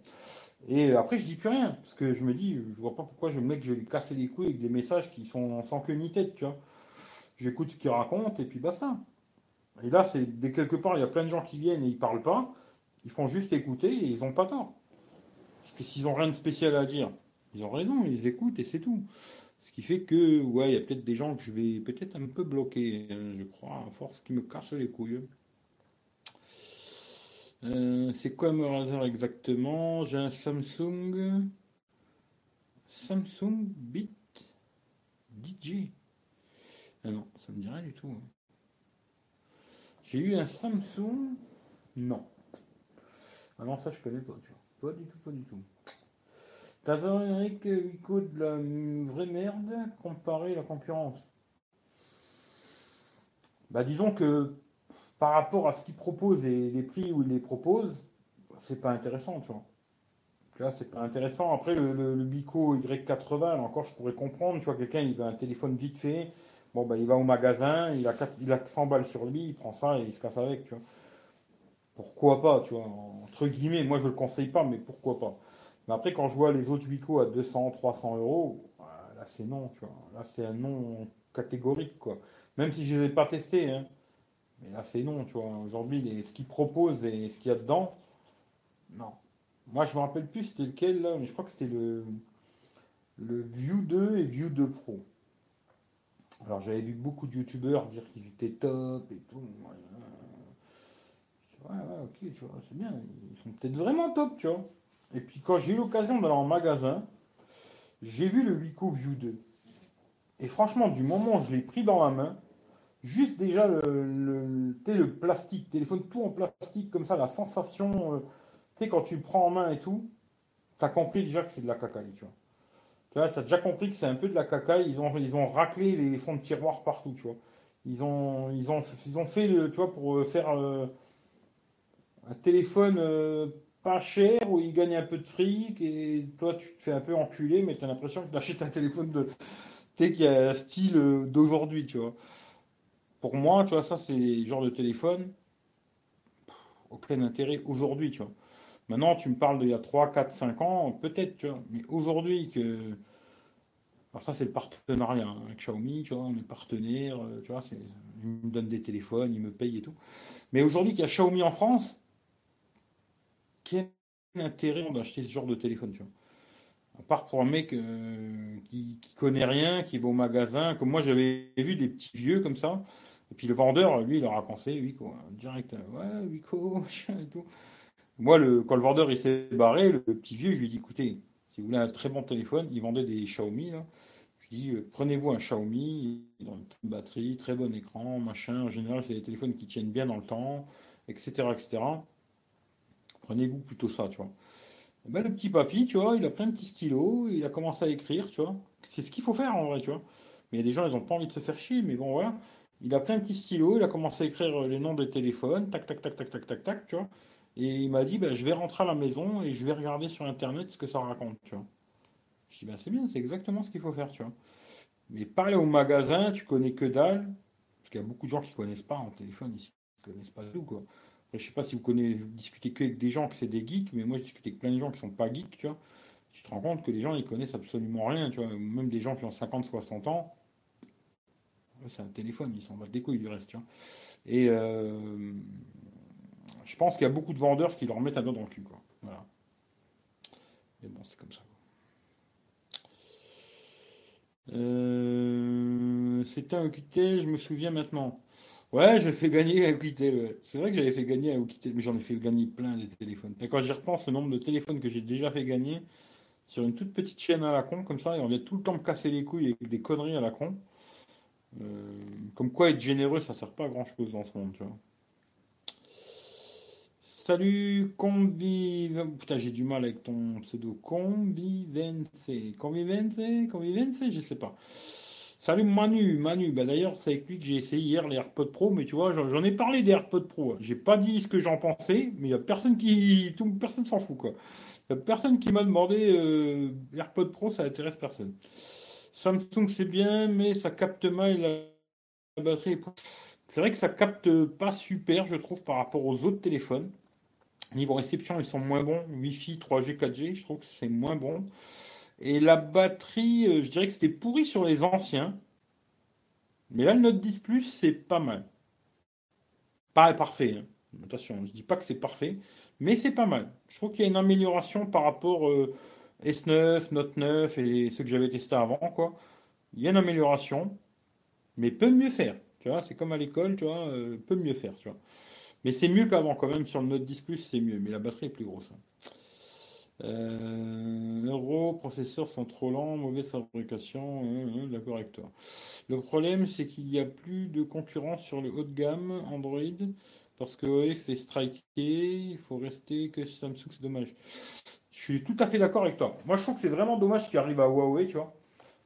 Et après, je dis plus rien, parce que je me dis, je vois pas pourquoi je, mec, je vais lui casser les couilles avec des messages qui sont sans queue ni tête, tu vois. J'écoute ce qu'il raconte et puis basta. Et là, c'est dès quelque part, il y a plein de gens qui viennent et ils parlent pas, ils font juste écouter et ils ont pas tort. Parce que s'ils ont rien de spécial à dire, ils ont raison, ils écoutent et c'est tout. Ce qui fait que, ouais, il y a peut-être des gens que je vais peut-être un peu bloquer, hein, je crois, à force qui me cassent les couilles. Euh, c'est quoi mon radar exactement? J'ai un Samsung. Samsung Beat DJ. Ah non, ça me dit rien du tout. Hein. J'ai eu un Samsung? Non. Ah non, ça je connais pas, tu vois. Pas du tout, pas du tout. T'as vu Eric Wico de la vraie merde comparé à la concurrence? Bah disons que par rapport à ce qu'il propose et les prix où il les propose, c'est pas intéressant, tu vois. Là, c'est pas intéressant. Après, le, Bico Y80, encore, je pourrais comprendre. Tu vois, quelqu'un, il a un téléphone vite fait. Bon, bah, il va au magasin, il a, il a 100 balles sur lui, il prend ça et il se casse avec, tu vois. Pourquoi pas, tu vois. Entre guillemets, moi, je le conseille pas, mais pourquoi pas. Mais après, quand je vois les autres Bico à 200, 300 euros, là, c'est non, tu vois. Là, c'est un non catégorique, quoi. Même si je ne les ai pas testés, hein. Mais là, c'est non, tu vois. Aujourd'hui, ce qu'ils proposent et ce qu'il y a dedans, non. Moi, je me rappelle plus c'était lequel, là, mais je crois que c'était le, le View 2 et View 2 Pro. Alors, j'avais vu beaucoup de youtubeurs dire qu'ils étaient top et tout. Ouais, ouais, ok, tu vois, c'est bien. Ils sont peut-être vraiment top, tu vois. Et puis, quand j'ai eu l'occasion d'aller en magasin, j'ai vu le Wico View 2. Et franchement, du moment où je l'ai pris dans la main, Juste déjà le, plastique, téléphone tout en plastique comme ça, la sensation, euh, tu sais, quand tu le prends en main et tout, tu as compris déjà que c'est de la cacaille, tu vois. Tu vois, as déjà compris que c'est un peu de la cacaille, ils ont, raclé les fonds de tiroir partout, tu vois. Ils ont, ils ont, ils fait, tu vois, pour euh, faire euh, un téléphone pas cher où ils gagnent un peu de fric et toi tu te fais un peu enculer, mais tu as l'impression que tu achètes un téléphone de, tu sais, qui a un style d'aujourd'hui, tu vois. Pour moi, tu vois, ça, c'est le genre de téléphone, aucun intérêt aujourd'hui, tu vois. Maintenant, tu me parles d'il y a 3, 4, 5 ans, peut-être, tu vois. Mais aujourd'hui, que. Alors, ça, c'est le partenariat hein, avec Xiaomi, tu vois, on est partenaire, euh, tu vois, ils me donnent des téléphones, ils me payent et tout. Mais aujourd'hui, qu'il y a Xiaomi en France, quel intérêt d'acheter ce genre de téléphone, tu vois? À part pour un mec euh, qui, qui connaît rien, qui va au magasin, comme moi j'avais vu des petits vieux comme ça, et puis le vendeur, lui, il leur a pensé, oui, quoi, direct, ouais, oui, quoi, et tout. Moi, le, quand le vendeur il s'est barré, le, petit vieux, je lui ai dit, écoutez, si vous voulez un très bon téléphone, il vendait des Xiaomi, là. Je lui ai dit, euh, prenez-vous un Xiaomi, a une batterie, très bon écran, machin. En général, c'est des téléphones qui tiennent bien dans le temps, etc., etc. Prenez-vous plutôt ça, tu vois. Ben, le petit papy, tu vois, il a plein de petits stylos, il a commencé à écrire, tu vois. C'est ce qu'il faut faire en vrai, tu vois. Mais il y a des gens, ils n'ont pas envie de se faire chier, mais bon, voilà. Il a plein de petits stylos, il a commencé à écrire les noms des téléphones, tac, tac, tac, tac, tac, tac, tac, tu vois. Et il m'a dit, ben, je vais rentrer à la maison et je vais regarder sur Internet ce que ça raconte, tu vois. Je dis, ben, c'est bien, c'est exactement ce qu'il faut faire, tu vois. Mais parler au magasin, tu connais que dalle, parce qu'il y a beaucoup de gens qui connaissent pas en téléphone ici, qui connaissent pas tout, quoi. Après, je sais pas si vous connaissez, vous discutez que avec des gens que c'est des geeks, mais moi, je discute avec plein de gens qui sont pas geeks, tu vois. Tu te rends compte que les gens, ils connaissent absolument rien, tu vois. Même des gens qui ont 50, 60 ans, c'est un téléphone, ils s'en battent des couilles du reste. Et euh, je pense qu'il y a beaucoup de vendeurs qui leur mettent un doigt dans le cul. Quoi. Mais bon, c'est comme ça. Euh, C'était un QT, je me souviens maintenant. Ouais, j'ai fait gagner un QT. C'est vrai que j'avais fait gagner un QT, mais j'en ai fait gagner plein des téléphones. Et quand j'y repense, le nombre de téléphones que j'ai déjà fait gagner sur une toute petite chaîne à la con, comme ça, et on vient tout le temps me casser les couilles avec des conneries à la con. Euh, comme quoi être généreux, ça sert pas à grand chose dans ce monde, tu vois. Salut, convive. Putain, j'ai du mal avec ton pseudo. Convivence. Convivence Convivence Je sais pas. Salut Manu, Manu. Bah d'ailleurs, c'est avec lui que j'ai essayé hier les AirPods Pro, mais tu vois, j'en ai parlé des AirPods Pro. J'ai pas dit ce que j'en pensais, mais il y a personne qui, personne s'en fout quoi. Y a personne qui m'a demandé euh, AirPods Pro, ça intéresse personne. Samsung c'est bien, mais ça capte mal la batterie. C'est vrai que ça capte pas super, je trouve, par rapport aux autres téléphones. Niveau réception, ils sont moins bons. Wi-Fi, 3G, 4G, je trouve que c'est moins bon. Et la batterie, euh, je dirais que c'était pourri sur les anciens. Mais là, le Note 10 Plus, c'est pas mal. Pas parfait. Hein. Attention, je dis pas que c'est parfait, mais c'est pas mal. Je trouve qu'il y a une amélioration par rapport euh, S9, Note 9 et ceux que j'avais testé avant, quoi. Il y a une amélioration, mais peut mieux faire. Tu vois, c'est comme à l'école, tu vois, euh, peut mieux faire, tu vois. Mais c'est mieux qu'avant quand même sur le Note 10 Plus, c'est mieux, mais la batterie est plus grosse. Hein. Euh, euro, processeurs sont trop lents, mauvaise fabrication, euh, euh, d'accord avec toi. Le problème, c'est qu'il n'y a plus de concurrence sur le haut de gamme Android parce que Huawei fait striker, il faut rester que Samsung, c'est dommage. Je suis tout à fait d'accord avec toi. Moi, je trouve que c'est vraiment dommage qu'il arrive à Huawei, tu vois.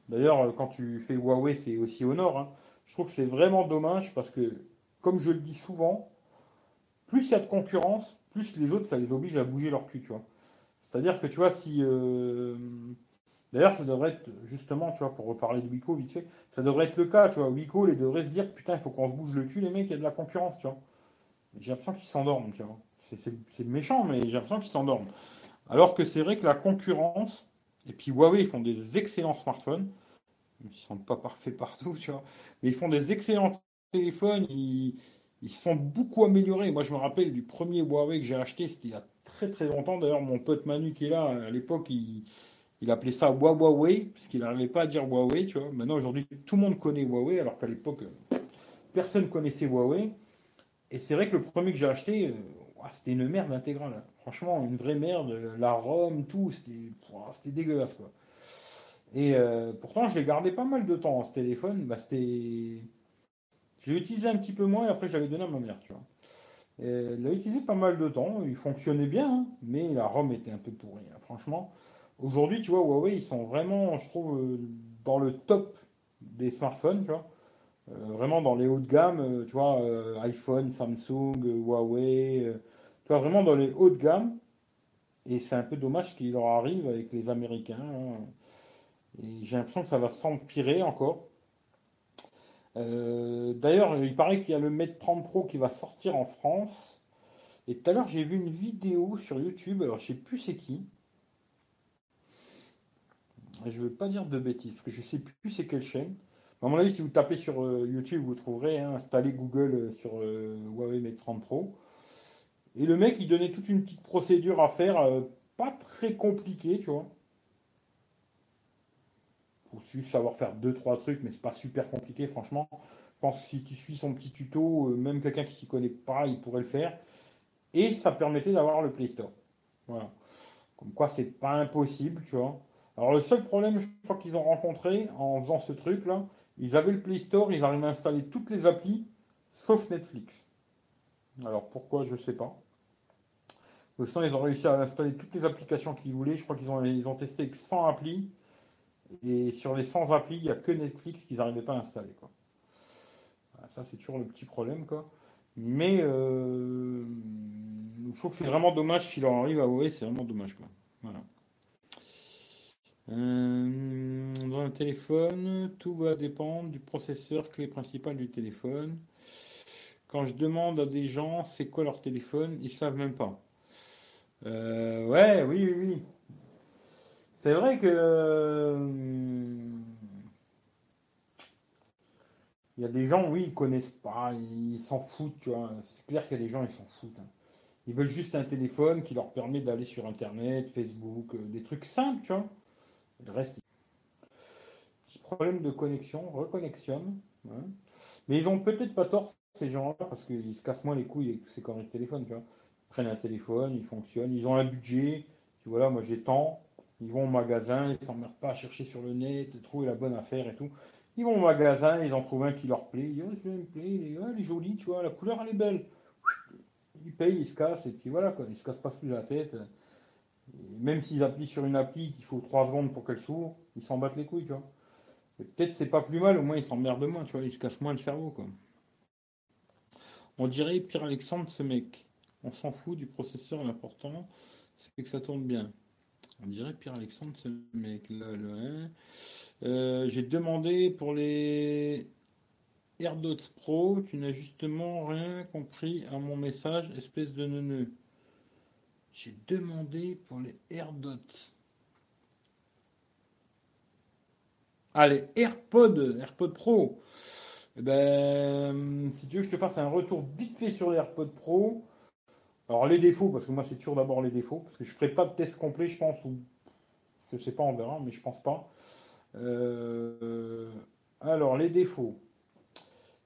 D'ailleurs, quand tu fais Huawei, c'est aussi au nord. Hein. Je trouve que c'est vraiment dommage parce que, comme je le dis souvent, plus il y a de concurrence, plus les autres, ça les oblige à bouger leur cul, tu vois. C'est-à-dire que tu vois, si. Euh, d'ailleurs, ça devrait être, justement, tu vois, pour reparler de Wico vite fait, ça devrait être le cas, tu vois. Wico, les devraient se dire, putain, il faut qu'on se bouge le cul, les mecs, il y a de la concurrence, tu vois. J'ai l'impression qu'ils s'endorment, tu vois. C'est méchant, mais j'ai l'impression qu'ils s'endorment. Alors que c'est vrai que la concurrence, et puis Huawei, ils font des excellents smartphones. Ils ne sont pas parfaits partout, tu vois. Mais ils font des excellents téléphones, ils, ils sont beaucoup améliorés. Moi, je me rappelle du premier Huawei que j'ai acheté, c'était il y a très très longtemps. D'ailleurs, mon pote Manu qui est là, à l'époque, il, appelait ça Huawei, puisqu'il n'arrivait pas à dire Huawei, tu vois. Maintenant, aujourd'hui, tout le monde connaît Huawei, alors qu'à l'époque, personne connaissait Huawei. Et c'est vrai que le premier que j'ai acheté, euh, c'était une merde intégrale. Hein. Franchement, une vraie merde. La ROM, tout, c'était dégueulasse, quoi. Et euh, pourtant, je l'ai gardé pas mal de temps, ce téléphone. Bah, c'était je l'ai utilisé un petit peu moins et après j'avais donné à ma mère, tu vois. elle l'a utilisé pas mal de temps, il fonctionnait bien, hein, mais la ROM était un peu pourrie, hein, franchement. Aujourd'hui, tu vois, Huawei, ils sont vraiment, je trouve, euh, dans le top des smartphones, tu vois. Euh, vraiment dans les hauts de gamme, tu vois, iPhone, Samsung, Huawei, tu vraiment dans les hauts de gamme. Et c'est un peu dommage qu'il leur arrive avec les Américains. Hein. Et j'ai l'impression que ça va s'empirer encore. Euh, d'ailleurs, il paraît qu'il y a le Mate 30 Pro qui va sortir en France. Et tout à l'heure, j'ai vu une vidéo sur YouTube. Alors, je sais plus c'est qui. Je ne veux pas dire de bêtises, parce que je ne sais plus c'est quelle chaîne. À mon avis, si vous tapez sur euh, YouTube, vous trouverez, hein, installer Google euh, sur Huawei Mate 30 Pro. Et le mec, il donnait toute une petite procédure à faire, pas très compliquée, tu vois juste savoir faire deux trois trucs, mais c'est pas super compliqué, franchement. Je pense que si tu suis son petit tuto, euh, même quelqu'un qui s'y connaît pas, il pourrait le faire. Et ça permettait d'avoir le Play Store. Voilà. Comme quoi, c'est pas impossible, tu vois. Alors, le seul problème, je crois qu'ils ont rencontré en faisant ce truc-là, ils avaient le Play Store, ils arrivaient à installer toutes les applis, sauf Netflix. Alors, pourquoi, je sais pas. Sinon, ils ont réussi à installer toutes les applications qu'ils voulaient. Je crois qu'ils ont, ils ont testé avec 100 applis. Et sur les 100 applis, il n'y a que Netflix qu'ils n'arrivaient pas à installer. Quoi. Ça, c'est toujours le petit problème. Quoi. Mais euh, je trouve que c'est vraiment dommage qu'il en arrive à OS, c'est vraiment dommage. Quoi. Voilà. Euh, dans un téléphone, tout va dépendre du processeur clé principal du téléphone. Quand je demande à des gens c'est quoi leur téléphone, ils savent même pas. Euh, ouais, oui, oui, oui. C'est vrai que. Euh, il y a des gens, oui, ils connaissent pas, ils s'en foutent, tu vois. C'est clair qu'il y a des gens, ils s'en foutent. Hein. Ils veulent juste un téléphone qui leur permet d'aller sur Internet, Facebook, euh, des trucs simples, tu vois. Le reste. Petit problème de connexion, reconnexion. Hein. Mais ils ont peut-être pas tort, ces gens-là, parce qu'ils se cassent moins les couilles avec tous ces conneries de téléphone, tu vois. Prennent un téléphone, ils fonctionnent, ils ont un budget. Tu vois, là, moi j'ai tant, ils vont au magasin, ils s'emmerdent pas à chercher sur le net, trouver la bonne affaire et tout. Ils vont au magasin, ils en trouvent un qui leur plaît. Ils disent, oh, me plaît, il est, joli, tu vois, la couleur elle est belle. Ils payent, ils se cassent, et puis voilà, quoi. Ils se cassent pas plus la tête. même s'ils appuient sur une appli qu'il faut 3 secondes pour qu'elle s'ouvre, ils s'en battent les couilles, tu vois. Peut-être c'est pas plus mal, au moins ils s'emmerdent moins, tu vois, ils se cassent moins le cerveau, quoi. On dirait Pierre Alexandre, ce mec. On s'en fout du processeur, l'important, c'est que ça tourne bien. On dirait Pierre Alexandre, ce mec. Là, là, euh, J'ai demandé pour les AirDots Pro, tu n'as justement rien compris à mon message, espèce de neuneu. J'ai demandé pour les AirDots. Ah, les AirPods, AirPods Pro. Eh ben, si tu veux je te fasse un retour vite fait sur les AirPods Pro. Alors les défauts, parce que moi c'est toujours d'abord les défauts, parce que je ne ferai pas de test complet, je pense, ou je sais pas, on verra, mais je pense pas. Euh, alors les défauts.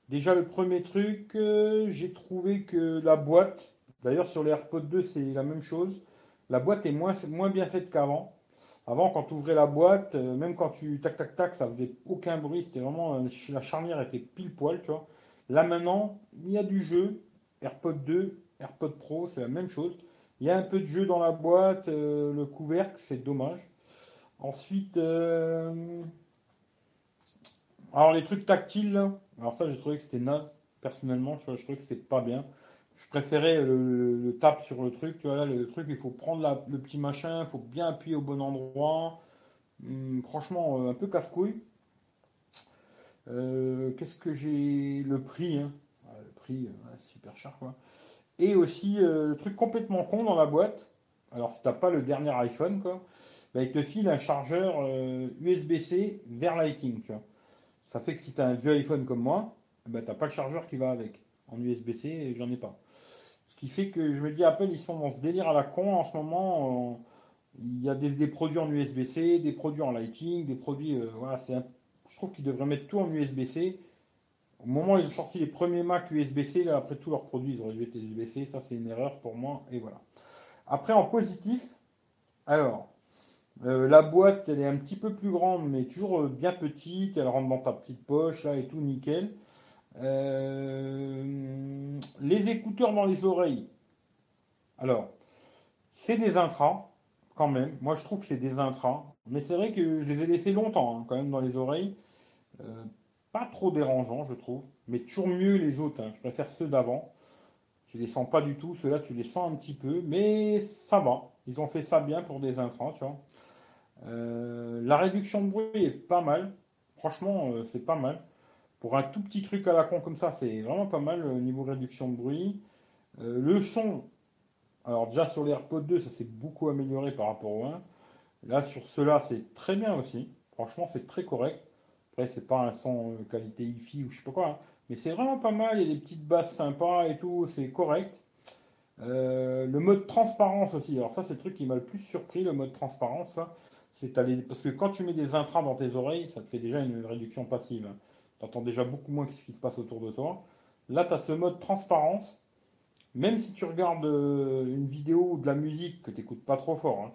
Déjà le premier truc, euh, j'ai trouvé que la boîte, d'ailleurs sur les AirPods 2 c'est la même chose, la boîte est moins, moins bien faite qu'avant. Avant, quand tu ouvrais la boîte, euh, même quand tu tac tac tac, ça faisait aucun bruit. C'était vraiment la charnière était pile poil, tu vois. Là maintenant, il y a du jeu. AirPod 2, AirPod Pro, c'est la même chose. Il y a un peu de jeu dans la boîte, euh, le couvercle, c'est dommage. Ensuite, alors les trucs tactiles, alors ça j'ai trouvé que c'était naze, personnellement, je trouvais que c'était pas bien préférais le, tape sur le truc, tu vois, là, le truc, il faut prendre le petit machin, il faut bien appuyer au bon endroit. Hum, franchement, euh, un peu casse-couille. Euh, qu'est-ce que j'ai Le prix, hein. le prix, super cher, quoi. Et aussi, euh, le truc complètement con dans la boîte. Alors, si t'as pas le dernier iPhone, quoi, bah, il te file un chargeur USB-C vers Lighting, tu vois. Ça fait que si tu as un vieux iPhone comme moi, bah, t'as pas le chargeur qui va avec. En USB-C, et j'en ai pas qui fait que je me dis, Apple, ils sont dans ce délire à la con en ce moment. Euh, il y a des, produits en USB-C, des produits en Lighting, des produits. Euh, voilà, c'est je trouve qu'ils devraient mettre tout en USB-C. Au moment où ils ont sorti les premiers Mac USB-C, là, après tous leurs produits, ils auraient dû être USB-C. Ça, c'est une erreur pour moi. Et voilà. Après, en positif, alors, euh, la boîte, elle est un petit peu plus grande, mais toujours bien petite. Elle rentre dans ta petite poche, là, et tout nickel. Euh, les écouteurs dans les oreilles. Alors, c'est des intrants, quand même. Moi, je trouve que c'est des intrants. Mais c'est vrai que je les ai laissés longtemps, hein, quand même, dans les oreilles. Euh, pas trop dérangeant, je trouve. Mais toujours mieux les autres. Hein. Je préfère ceux d'avant. Tu les sens pas du tout. Ceux-là, tu les sens un petit peu. Mais ça va. Ils ont fait ça bien pour des intrants, tu vois. Euh, la réduction de bruit est pas mal. Franchement, c'est pas mal. Pour un tout petit truc à la con comme ça, c'est vraiment pas mal au niveau réduction de bruit. Euh, le son, alors déjà sur les AirPods 2, ça s'est beaucoup amélioré par rapport au 1. Là, sur ceux-là, c'est très bien aussi. Franchement, c'est très correct. C'est pas un son euh, qualité hi-fi ou je sais pas quoi. Hein. Mais c'est vraiment pas mal. Il y a des petites basses sympas et tout. C'est correct. Euh, le mode transparence aussi. Alors ça, c'est le truc qui m'a le plus surpris, le mode transparence. C'est parce que quand tu mets des intras dans tes oreilles, ça te fait déjà une réduction passive. Hein tu entends déjà beaucoup moins ce qui se passe autour de toi. Là, tu as ce mode transparence. Même si tu regardes euh, une vidéo ou de la musique que tu n'écoutes pas trop fort, hein,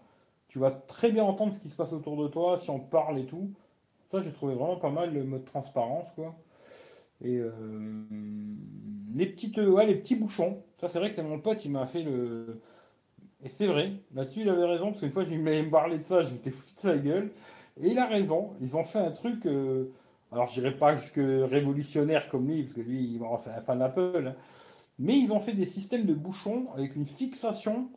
tu vas très bien entendre ce qui se passe autour de toi, si on parle et tout. J'ai trouvé vraiment pas mal le mode transparence, quoi. Et euh, les petites, ouais, les petits bouchons. Ça, c'est vrai que c'est mon pote, il m'a fait le. Et c'est vrai, là-dessus, il avait raison, parce qu'une fois, il m'avait parlé de ça, j'étais foutu de sa gueule. Et il a raison, ils ont fait un truc. Euh, alors, je dirais pas jusque révolutionnaire comme lui, parce que lui, c'est un fan d'Apple. Hein. Mais ils ont fait des systèmes de bouchons avec une fixation.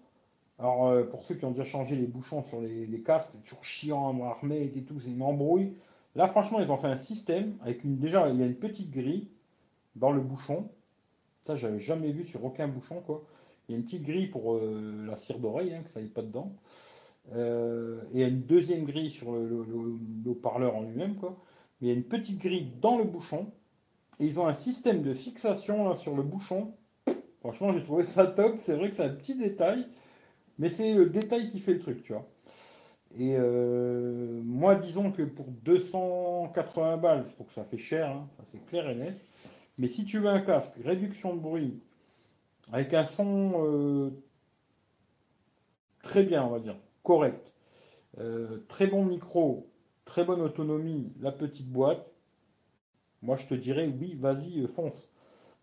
Alors, euh, pour ceux qui ont déjà changé les bouchons sur les, casques, c'est toujours chiant, armé et tout, c'est une embrouille. Là, franchement, ils ont fait un système avec une. Déjà, il y a une petite grille dans le bouchon. Ça, j'avais jamais vu sur aucun bouchon, quoi. Il y a une petite grille pour euh, la cire d'oreille, hein, que ça n'aille pas dedans. Euh, et il y a une deuxième grille sur le, le haut-parleur en lui-même, quoi il y a une petite grille dans le bouchon. Et ils ont un système de fixation sur le bouchon. Franchement, j'ai trouvé ça top. C'est vrai que c'est un petit détail, mais c'est le détail qui fait le truc, tu vois. Et euh, moi, disons que pour 280 balles, je trouve que ça fait cher, hein. c'est clair et net. Mais si tu veux un casque, réduction de bruit, avec un son euh, très bien, on va dire, correct, euh, très bon micro, très bonne autonomie, la petite boîte, moi je te dirais oui, vas-y, fonce.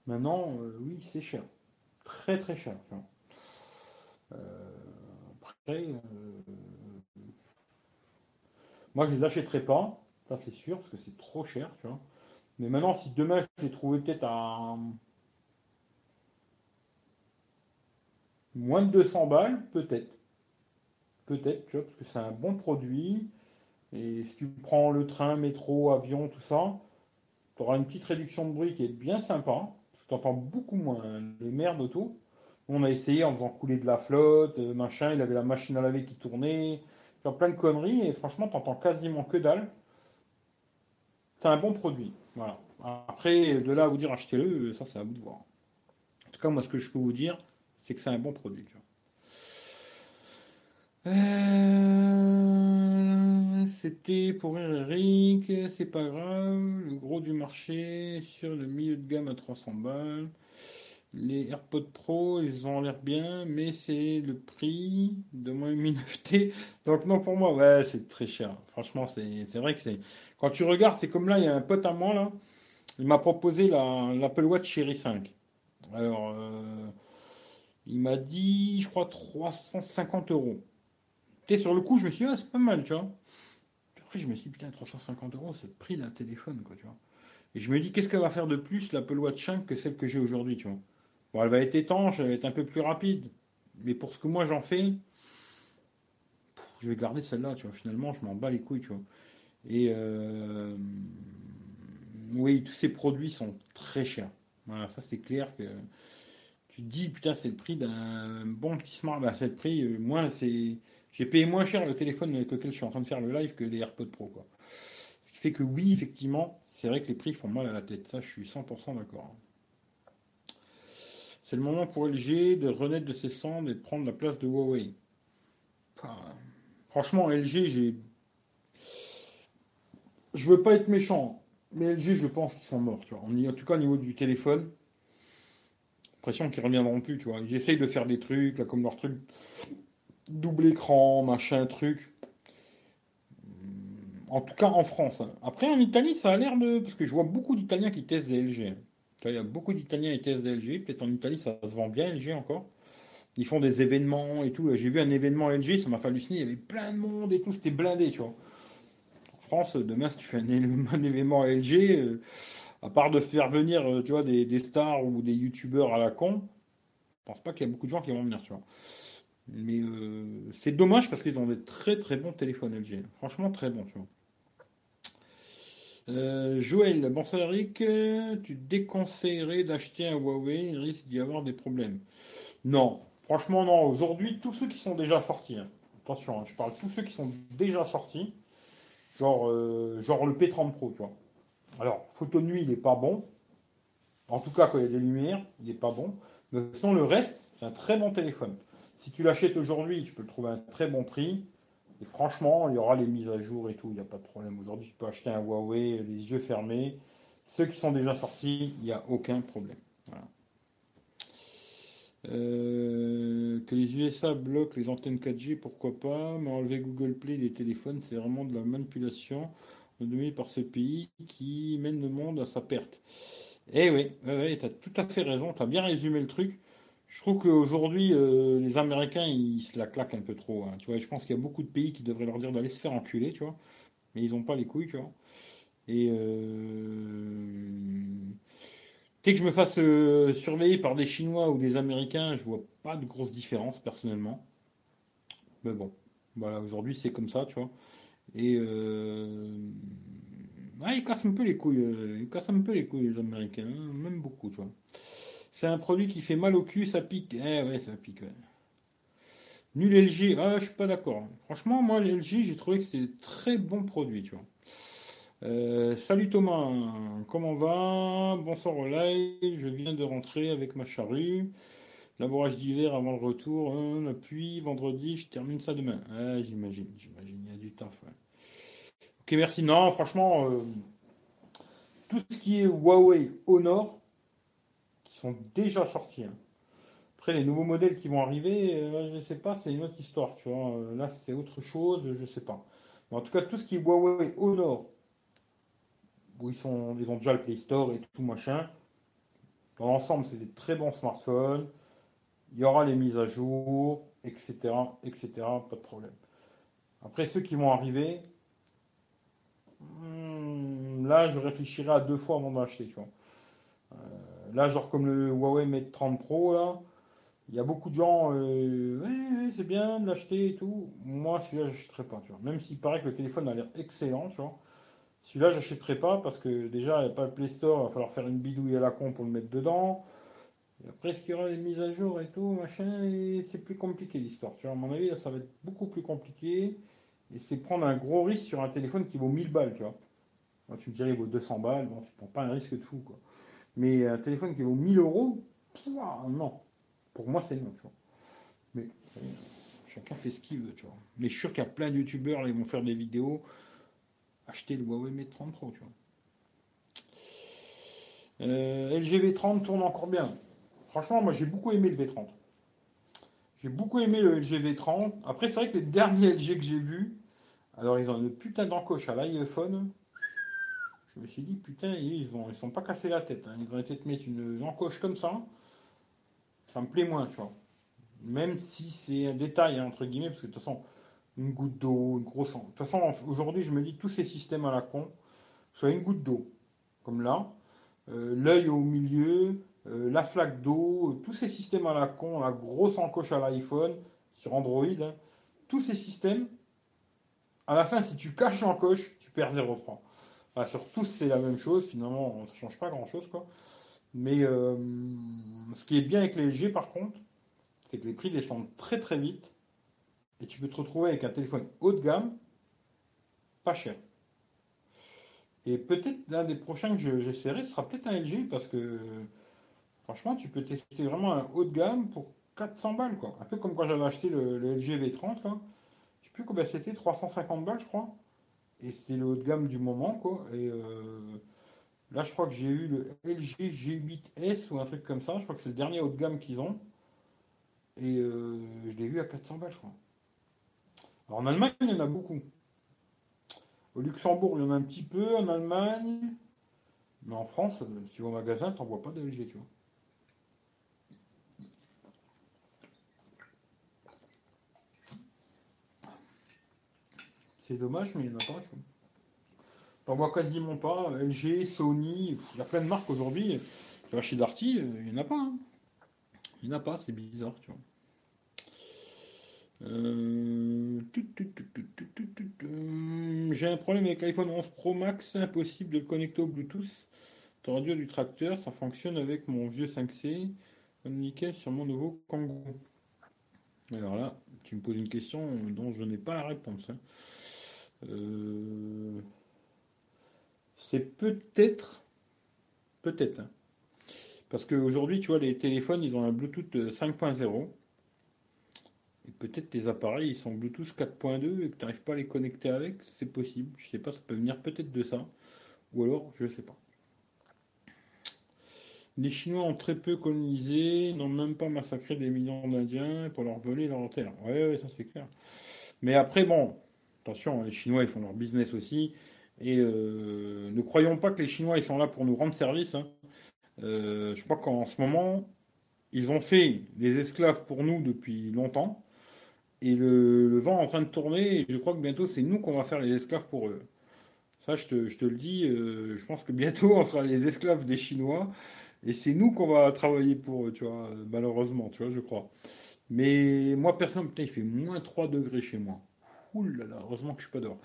Maintenant, oui, c'est cher. Très très cher. Après, moi je les achèterai pas. Ça, c'est sûr, parce que c'est trop cher, tu vois. Mais maintenant, si demain, je l'ai trouvé peut-être à moins de 200 balles, peut-être. Peut-être, tu vois, parce que c'est un bon produit. Et si tu prends le train, métro, avion, tout ça, tu auras une petite réduction de bruit qui est bien sympa. Parce que tu entends beaucoup moins les merdes autour. On a essayé en faisant couler de la flotte, euh, machin, il avait la machine à laver qui tournait, plein de conneries, et franchement, tu entends quasiment que dalle. C'est un bon produit. Voilà. Après, de là à vous dire achetez-le, ça c'est à vous de voir. En tout cas, moi, ce que je peux vous dire, c'est que c'est un bon produit. Euh, c'était pour Eric, c'est pas grave. Le gros du marché sur le milieu de gamme à 300 balles. Les AirPods Pro, ils ont l'air bien, mais c'est le prix de moins 9T. Donc non, pour moi, ouais, c'est très cher. Franchement, c'est vrai que c'est... Quand tu regardes, c'est comme là, il y a un pote à moi, là. Il m'a proposé l'Apple Watch Series 5. Alors, euh, il m'a dit, je crois, 350 euros. Et sur le coup, je me suis dit, ah, c'est pas mal, tu vois. Après, je me suis dit, putain, 350 euros, c'est le prix d'un téléphone, quoi, tu vois. Et je me dis, qu'est-ce qu'elle va faire de plus, l'Apple Watch 5, que celle que j'ai aujourd'hui, tu vois. Bon, elle va être étanche, elle va être un peu plus rapide. Mais pour ce que moi j'en fais, je vais garder celle-là, tu vois. Finalement, je m'en bats les couilles, tu vois. Et euh, oui, tous ces produits sont très chers. Voilà, ça c'est clair que tu te dis, putain, c'est le prix d'un bon petit smart. Bah, c'est le prix, euh, moins c'est. J'ai payé moins cher le téléphone avec lequel je suis en train de faire le live que les AirPods Pro, quoi. Ce qui fait que oui, effectivement, c'est vrai que les prix font mal à la tête. Ça, je suis 100% d'accord. C'est le moment pour LG de renaître de ses cendres et de prendre la place de Huawei. franchement, LG, j'ai. Je veux pas être méchant, mais LG, je pense qu'ils sont morts. En, tout cas, au niveau du téléphone, l'impression qu'ils reviendront plus, tu vois. Ils essayent de faire des trucs, là, comme leur truc double écran, machin, truc. En tout cas, en France. Hein. Après, en Italie, ça a l'air de. Parce que je vois beaucoup d'Italiens qui testent des LG. Il y a beaucoup d'Italiens qui testent des LG. Peut-être en Italie, ça se vend bien LG encore. Ils font des événements et tout. J'ai vu un événement LG, ça m'a fait halluciner. Il y avait plein de monde et tout. C'était blindé, tu vois. En France, demain, si tu fais un, événement LG, euh, à part de faire venir, euh, tu vois, des, stars ou des youtubeurs à la con, je pense pas qu'il y a beaucoup de gens qui vont venir, tu vois. Mais euh, c'est dommage parce qu'ils ont des très très bons téléphones LG. Franchement, très bons, tu vois. Euh, Joël, bonsoir Eric, tu déconseillerais d'acheter un Huawei, il risque d'y avoir des problèmes. Non, franchement non. Aujourd'hui, tous ceux qui sont déjà sortis, hein. attention, hein, je parle tous ceux qui sont déjà sortis, genre, euh, genre le P30 Pro, tu vois. Alors, photo nuit, il n'est pas bon. En tout cas, quand il y a des lumières, il n'est pas bon. Mais sinon, le reste, c'est un très bon téléphone. Si tu l'achètes aujourd'hui, tu peux le trouver à un très bon prix. Franchement, il y aura les mises à jour et tout, il n'y a pas de problème. Aujourd'hui, tu peux acheter un Huawei les yeux fermés. Ceux qui sont déjà sortis, il n'y a aucun problème. Euh, que les USA bloquent les antennes 4G, pourquoi pas, mais enlever Google Play des téléphones, c'est vraiment de la manipulation donnée par ce pays qui mène le monde à sa perte. Eh oui, tu as tout à fait raison, tu as bien résumé le truc. Je trouve qu'aujourd'hui, euh, les Américains, ils se la claquent un peu trop. Hein, tu vois, je pense qu'il y a beaucoup de pays qui devraient leur dire d'aller se faire enculer, tu vois. Mais ils n'ont pas les couilles, tu vois. Et euh, dès que je me fasse euh, surveiller par des Chinois ou des Américains, je vois pas de grosse différence personnellement. Mais bon, voilà, aujourd'hui c'est comme ça, tu vois. Et ils cassent un peu les couilles. ils cassent un peu les couilles les Américains, hein, même beaucoup, tu vois. C'est un produit qui fait mal au cul, ça pique. Eh ouais, ça pique. Nul LG, ah, je suis pas d'accord. Franchement, moi, LG, j'ai trouvé que c'était très bon produit, tu vois. Euh, salut Thomas, comment va? Bonsoir au live, je viens de rentrer avec ma charrue. Labourage d'hiver avant le retour, hein, puis vendredi, je termine ça demain. Ah, j'imagine, j'imagine, il y a du taf. Ok, merci. Non, franchement, euh, tout ce qui est Huawei Honor, sont déjà sortis. Hein. Après, les nouveaux modèles qui vont arriver, euh, je ne sais pas, c'est une autre histoire, tu vois. Euh, là, c'est autre chose, je ne sais pas. En tout cas, tout ce qui est Huawei Honor, où ils, sont, ils ont déjà le Play Store et tout machin, dans l'ensemble, c'est des très bons smartphones. Il y aura les mises à jour, etc., etc., pas de problème. Après, ceux qui vont arriver, hmm, là, je réfléchirai à deux fois avant d'acheter, tu vois. Là, genre comme le Huawei Mate 30 Pro, là, il y a beaucoup de gens, euh, ouais, c'est bien de l'acheter et tout. Moi, celui-là, j'achèterai pas, tu vois. Même s'il paraît que le téléphone a l'air excellent, tu vois. Celui-là, j'achèterai pas parce que déjà, il n'y a pas le Play Store, il va falloir faire une bidouille à la con pour le mettre dedans. Après, est-ce qu'il y aura des mises à jour et tout, machin, c'est plus compliqué l'histoire, tu vois. À mon avis, ça va être beaucoup plus compliqué. Et c'est prendre un gros risque sur un téléphone qui vaut 1000 balles, tu vois. tu me dirais, il vaut 200 balles, bon, tu prends pas un risque de fou, quoi. Mais un téléphone qui vaut 1000 euros, non. Pour moi, c'est non, tu vois. Mais euh, chacun fait ce qu'il veut, tu vois. Mais je suis sûr qu'il y a plein de youtubeurs, ils vont faire des vidéos. Acheter le Huawei Mate 30 Pro, tu vois. Euh, LG V30 tourne encore bien. Franchement, moi j'ai beaucoup aimé le V30. J'ai beaucoup aimé le LG V30. Après, c'est vrai que les derniers LG que j'ai vus, alors ils ont une putain d'encoche à l'iPhone. Je me suis dit, putain, ils ont, ils sont pas cassés la tête. Hein. Ils ont été te mettre une encoche comme ça. Ça me plaît moins, tu vois. Même si c'est un détail, hein, entre guillemets, parce que de toute façon, une goutte d'eau, une grosse. De toute façon, aujourd'hui, je me dis, tous ces systèmes à la con, soit une goutte d'eau, comme là, euh, l'œil au milieu, euh, la flaque d'eau, tous ces systèmes à la con, la grosse encoche à l'iPhone, sur Android, hein, tous ces systèmes, à la fin, si tu caches l'encoche, tu perds 0,3 sur tous, c'est la même chose. Finalement, ça ne change pas grand-chose. quoi. Mais euh, ce qui est bien avec les LG, par contre, c'est que les prix descendent très très vite. Et tu peux te retrouver avec un téléphone haut de gamme, pas cher. Et peut-être l'un des prochains que j'essaierai sera peut-être un LG parce que franchement, tu peux tester vraiment un haut de gamme pour 400 balles. Quoi. Un peu comme quand j'avais acheté le, LG V30. Là. Je sais plus combien c'était, 350 balles, je crois et c'était le haut de gamme du moment, quoi. Et euh, là, je crois que j'ai eu le LG G8S ou un truc comme ça. Je crois que c'est le dernier haut de gamme qu'ils ont. Et euh, je l'ai vu à 400 balles, je crois. Alors en Allemagne, il y en a beaucoup. Au Luxembourg, il y en a un petit peu. En Allemagne. Mais en France, euh, si tu au magasin, tu vois pas de LG, tu vois. C'est dommage, mais il n'y en a pas. T'en vois quasiment pas. LG, Sony, il y a plein de marques aujourd'hui. Chez Darty, il n'y en a pas. Hein. Il n'y en a pas, c'est bizarre, tu vois. J'ai un problème avec l'iPhone 11 Pro Max, impossible de le connecter au Bluetooth. Ton radio du tracteur, ça fonctionne avec mon vieux 5C, nickel sur mon nouveau Kangoo. Alors là, tu me poses une question dont je n'ai pas la réponse. Hein. Euh, c'est peut-être, peut-être, hein. parce qu'aujourd'hui, tu vois, les téléphones, ils ont un Bluetooth 5.0. Et peut-être tes appareils, ils sont Bluetooth 4.2 et que tu n'arrives pas à les connecter avec, c'est possible. Je sais pas, ça peut venir peut-être de ça. Ou alors, je sais pas. Les Chinois ont très peu colonisé, n'ont même pas massacré des millions d'Indiens pour leur voler leur terre. Ouais, ça c'est clair. Mais après, bon, Attention, les Chinois, ils font leur business aussi. Et euh, ne croyons pas que les Chinois, ils sont là pour nous rendre service. Hein. Euh, je crois qu'en ce moment, ils ont fait des esclaves pour nous depuis longtemps. Et le, vent est en train de tourner. Et je crois que bientôt, c'est nous qu'on va faire les esclaves pour eux. Ça, je te, le dis, euh, je pense que bientôt, on sera les esclaves des Chinois. Et c'est nous qu'on va travailler pour eux, tu vois, malheureusement, tu vois, je crois. Mais moi, personne, putain, il fait moins 3 degrés chez moi heureusement que je suis pas dehors.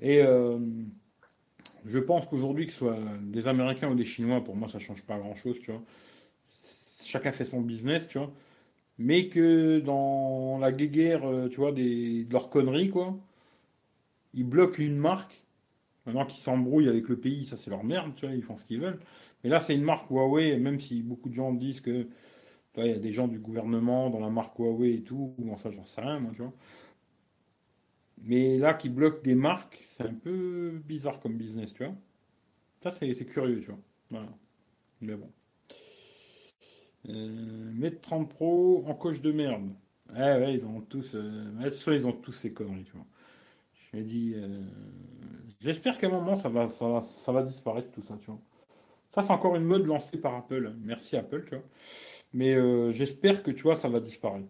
Et euh, je pense qu'aujourd'hui, que ce soit des Américains ou des Chinois, pour moi, ça change pas grand-chose, tu vois. Chacun fait son business, tu vois. Mais que dans la guéguerre, euh, tu vois, des, de leurs conneries, quoi, ils bloquent une marque. Maintenant qu'ils s'embrouillent avec le pays, ça c'est leur merde, tu vois, ils font ce qu'ils veulent. Mais là, c'est une marque Huawei, même si beaucoup de gens disent que il y a des gens du gouvernement dans la marque Huawei et tout, ça j'en sais rien, moi, tu vois. Mais là, qui bloque des marques, c'est un peu bizarre comme business, tu vois. Ça, c'est curieux, tu vois. Voilà. Mais bon. Euh, 30 Pro en coche de merde. Ouais, ouais, ils ont tous. Euh, soit ils ont tous ces conneries, tu vois. Je me dis. Euh, j'espère qu'à un moment, ça va, ça, va, ça va disparaître tout ça, tu vois. Ça, c'est encore une mode lancée par Apple. Merci Apple, tu vois. Mais euh, j'espère que, tu vois, ça va disparaître.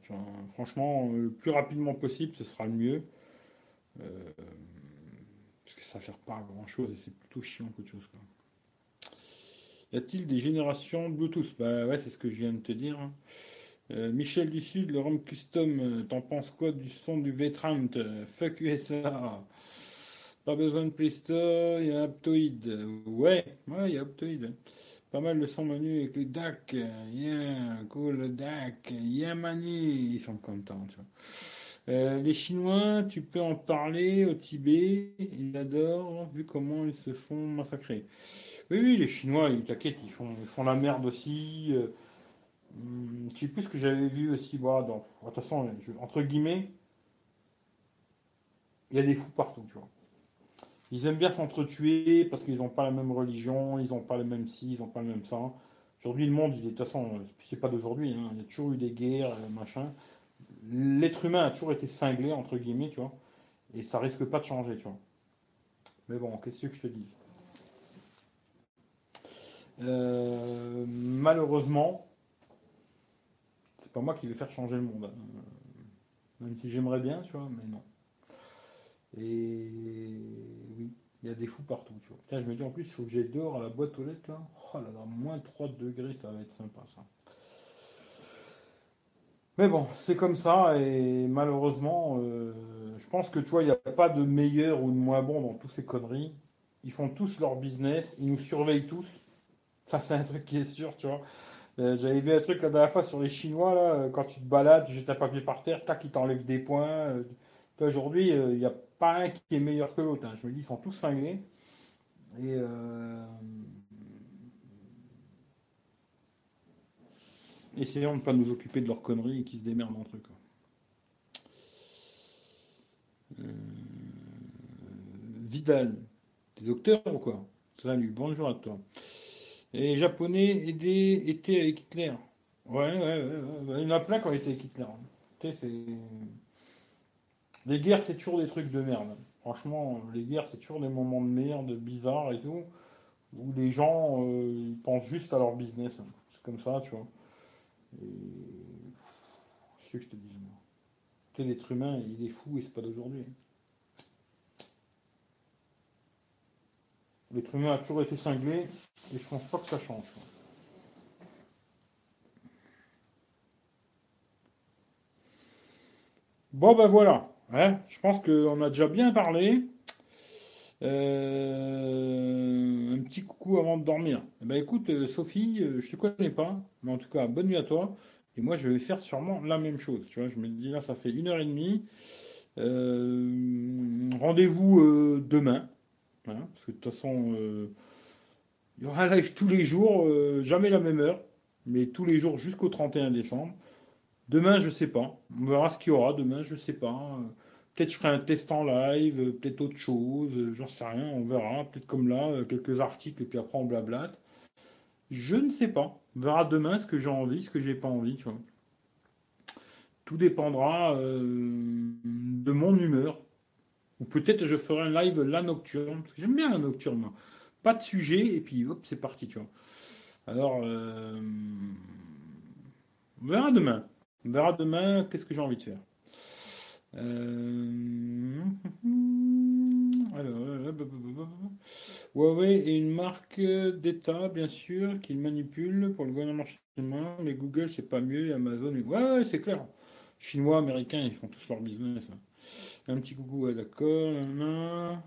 Franchement, le plus rapidement possible, ce sera le mieux. Euh, parce que ça sert pas à grand chose et c'est plutôt chiant qu'autre chose. Quoi. Y a-t-il des générations Bluetooth? Bah ouais, c'est ce que je viens de te dire. Hein. Euh, Michel du Sud, le ROM Custom, euh, t'en penses quoi du son du V30 Fuck USA. Pas besoin de Play Store, il y a Aptoid. Ouais, ouais, il y a Aptoid. Pas mal de son menu avec le DAC. Yeah, cool, le DAC. Yeah, mani. Ils sont contents, tu vois. Euh, les Chinois, tu peux en parler au Tibet. Ils adorent, vu comment ils se font massacrer. Oui, oui, les Chinois, ils t'inquiètent, ils font, ils font la merde aussi. Euh, hum, je sais plus ce que j'avais vu aussi. Voilà, de toute façon, entre guillemets, il y a des fous partout, tu vois. Ils aiment bien s'entretuer parce qu'ils n'ont pas la même religion, ils n'ont pas le même ci, ils n'ont pas le même ça. Aujourd'hui, le monde, est de toute façon, c'est pas d'aujourd'hui, hein, il y a toujours eu des guerres, euh, machin. L'être humain a toujours été cinglé, entre guillemets, tu vois. Et ça risque pas de changer, tu vois. Mais bon, qu'est-ce que je te dis? Euh, Malheureusement, c'est pas moi qui vais faire changer le monde. Hein. Même si j'aimerais bien, tu vois, mais non. Et oui, il y a des fous partout. Tu vois. Tiens, je me dis en plus, il faut que j'aille dehors à la boîte aux lettres là. Oh là là, moins 3 degrés, ça va être sympa ça. Mais bon, c'est comme ça et malheureusement, euh, je pense que tu vois, il n'y a pas de meilleur ou de moins bon dans toutes ces conneries. Ils font tous leur business, ils nous surveillent tous. Ça, c'est un truc qui est sûr, tu vois. Euh, j'avais vu un truc la dernière fois sur les Chinois, là, quand tu te balades, tu jettes un papier par terre, tac, ils t'enlèvent des points. Euh, aujourd'hui, il n'y a pas un qui est meilleur que l'autre. Hein. Je me dis, ils sont tous cinglés. Et essayons de ne pas nous occuper de leurs conneries et qu'ils se démerdent entre eux. Euh... Vidal, t'es docteur ou quoi? Salut, bonjour à toi. Et japonais aidé, était avec Hitler. Ouais, ouais, ouais, Il y en a plein qui ont été avec Hitler. Tu sais. Les guerres, c'est toujours des trucs de merde. Franchement, les guerres, c'est toujours des moments de merde, bizarres et tout, où les gens euh, pensent juste à leur business. C'est comme ça, tu vois. Et. Ce que je te dis, moi. Tu l'être humain, il est fou et c'est pas d'aujourd'hui. L'être humain a toujours été cinglé et je pense pas que ça change. Bon ben voilà je pense qu'on a déjà bien parlé. Euh, un petit coucou avant de dormir. Eh ben, écoute, euh, Sophie, euh, je te connais pas, mais en tout cas, bonne nuit à toi. Et moi, je vais faire sûrement la même chose. Tu vois, je me dis là, ça fait une heure et demie. Rendez-vous demain. Parce que de toute façon, il y aura un live tous les jours, jamais la même heure, mais tous les jours jusqu'au 31 décembre. Demain, je sais pas. On verra ce qu'il y aura demain, je sais pas. Peut-être je ferai un test en live, peut-être autre chose, j'en sais rien, on verra. Peut-être comme là, euh, quelques articles et puis après on blablate. Je ne sais pas. On verra demain ce que j'ai envie, ce que j'ai pas envie, tu vois. Tout dépendra euh, de mon humeur. Ou peut-être je ferai un live la nocturne. Parce que j'aime bien la nocturne. Pas de sujet et puis hop, c'est parti, tu vois. Alors, euh, on verra demain. On verra demain qu'est-ce que j'ai envie de faire. Euh... Alors, Huawei est une marque d'État, bien sûr, qu'il manipule pour le gouvernement chinois. Mais Google, c'est pas mieux. Amazon, ouais, c'est clair. Chinois, américains, ils font tous leur business. Hein. Un petit coucou, ouais, d'accord.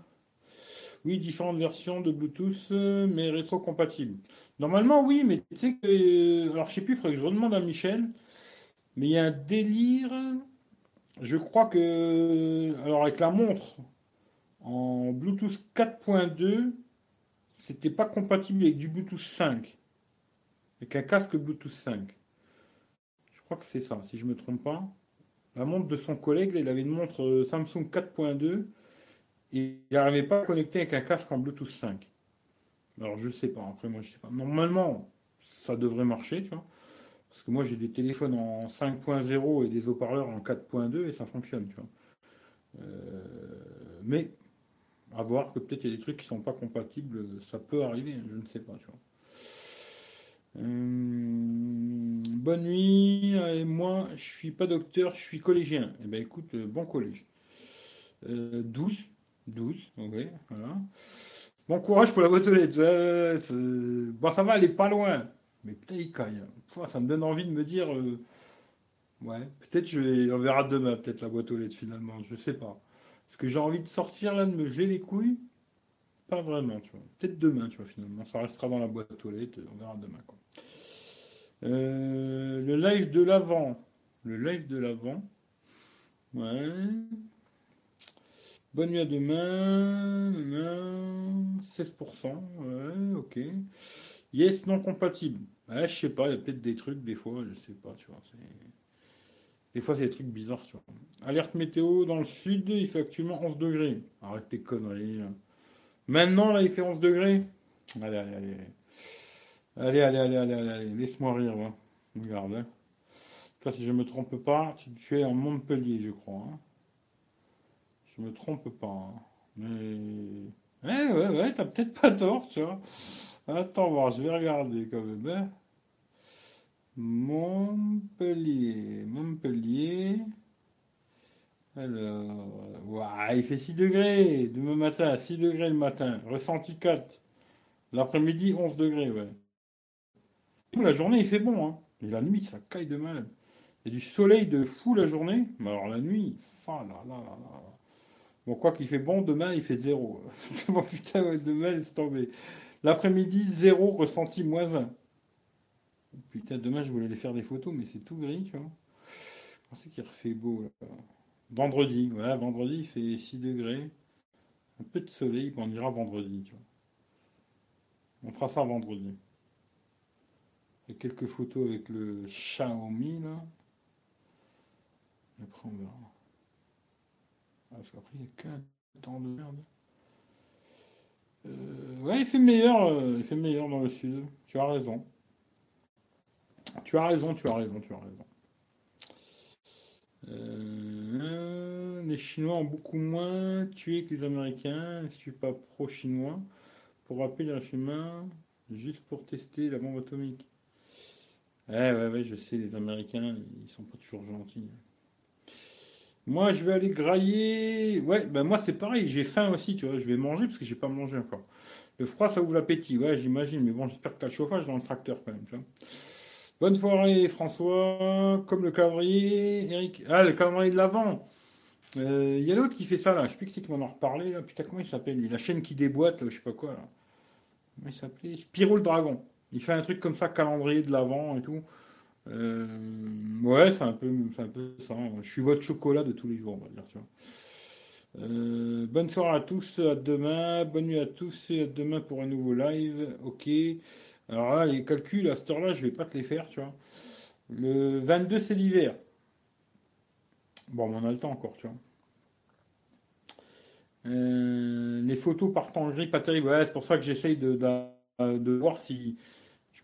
Oui, différentes versions de Bluetooth, mais rétro-compatibles. Normalement, oui, mais tu sais que. Alors, je sais plus, il faudrait que je redemande à Michel. Mais il y a un délire. Je crois que. Alors, avec la montre en Bluetooth 4.2, c'était pas compatible avec du Bluetooth 5. Avec un casque Bluetooth 5. Je crois que c'est ça, si je me trompe pas. La montre de son collègue, il avait une montre euh, Samsung 4.2 et il n'arrivait pas à connecter avec un casque en Bluetooth 5. Alors je sais pas, après moi je sais pas. Normalement, ça devrait marcher, tu vois. Que moi, j'ai des téléphones en 5.0 et des haut-parleurs en 4.2 et ça fonctionne, tu vois. Euh, mais à voir que peut-être il y a des trucs qui sont pas compatibles, ça peut arriver, je ne sais pas, tu vois. Euh, bonne nuit, et moi je suis pas docteur, je suis collégien. Eh ben écoute, euh, bon collège. 12, 12, ok, voilà. Bon courage pour la boîte bon, ça va, elle est pas loin. Mais il caille. Ça me donne envie de me dire. Euh, ouais, peut-être je vais. On verra demain, peut-être la boîte aux lettres finalement. Je sais pas. Parce que j'ai envie de sortir là, de me geler les couilles. Pas vraiment, tu vois. Peut-être demain, tu vois, finalement. Ça restera dans la boîte aux lettres. On verra demain, quoi. Euh, le live de l'avant. Le live de l'avant. Ouais. Bonne nuit à demain. 16%. Ouais, ok. Yes, non compatible. Ouais, je sais pas, il y a peut-être des trucs, des fois, je sais pas, tu vois. Des fois, c'est des trucs bizarres, tu vois. Alerte météo dans le sud, il fait actuellement 11 degrés. Arrête tes conneries, Maintenant, là, il fait 11 degrés. Allez, allez, allez. Allez, allez, allez, allez, allez, laisse-moi rire, va. Regarde, hein. Toi, si je me trompe pas, tu, es en Montpellier, je crois. Hein. Je me trompe pas. Hein. Mais. Ouais, ouais, ouais, t'as peut-être pas tort, tu vois. Attends, voir, je vais regarder quand même. Hein. Montpellier, Montpellier. Alors, il fait 6 degrés demain matin, 6 degrés le matin, ressenti 4. L'après-midi, 11 degrés, ouais. La journée, il fait bon, hein. Et la nuit, ça caille de mal. Il y a du soleil de fou la journée, mais alors la nuit, oh là là là. Bon, quoi qu'il fait bon, demain, il fait zéro. bon, putain, demain, laisse tomber. L'après-midi, zéro, ressenti moins 1. Putain, demain, je voulais aller faire des photos, mais c'est tout gris, tu vois. Je pensais qu'il refait beau, Vendredi, voilà, vendredi, il fait 6 degrés. Un peu de soleil, on ira vendredi, tu vois. On fera ça vendredi. A quelques photos avec le Xiaomi, là. après, on verra. Ah, parce qu'après, il n'y a qu'un temps de merde. Euh, ouais, il fait meilleur, euh, il fait meilleur dans le sud. Tu as raison. Tu as raison, tu as raison, tu as raison. Euh, les Chinois ont beaucoup moins tué que les Américains. Je ne suis pas pro-chinois. Pour rappeler les chemins, juste pour tester la bombe atomique. Ouais, ouais, ouais, je sais, les Américains, ils sont pas toujours gentils. Moi, je vais aller grailler. Ouais, ben moi, c'est pareil. J'ai faim aussi, tu vois. Je vais manger parce que j'ai pas mangé encore. Le froid, ça ouvre l'appétit. Ouais, j'imagine. Mais bon, j'espère que tu as le chauffage dans le tracteur quand même, tu vois. Bonne soirée, François. Comme le calendrier, Eric. Ah, le calendrier de l'avant. Il euh, y a l'autre qui fait ça, là. Je sais plus qui c'est qui m'en a reparlé, là. Putain, comment il s'appelle La chaîne qui déboîte, là, je sais pas quoi, là. Comment il s'appelait? Spiro le Dragon. Il fait un truc comme ça, calendrier de l'avant et tout. Euh, ouais, c'est un, peu, un peu ça. Je suis votre chocolat de tous les jours, on va dire. Tu vois. Euh, bonne soirée à tous, à demain. Bonne nuit à tous et à demain pour un nouveau live. Ok. Alors là, les calculs, à cette heure-là, je vais pas te les faire, tu vois. Le 22, c'est l'hiver. Bon, on a le temps encore, tu vois. Euh, les photos partent en gris, pas terrible. Ouais, c'est pour ça que j'essaye de, de, voir si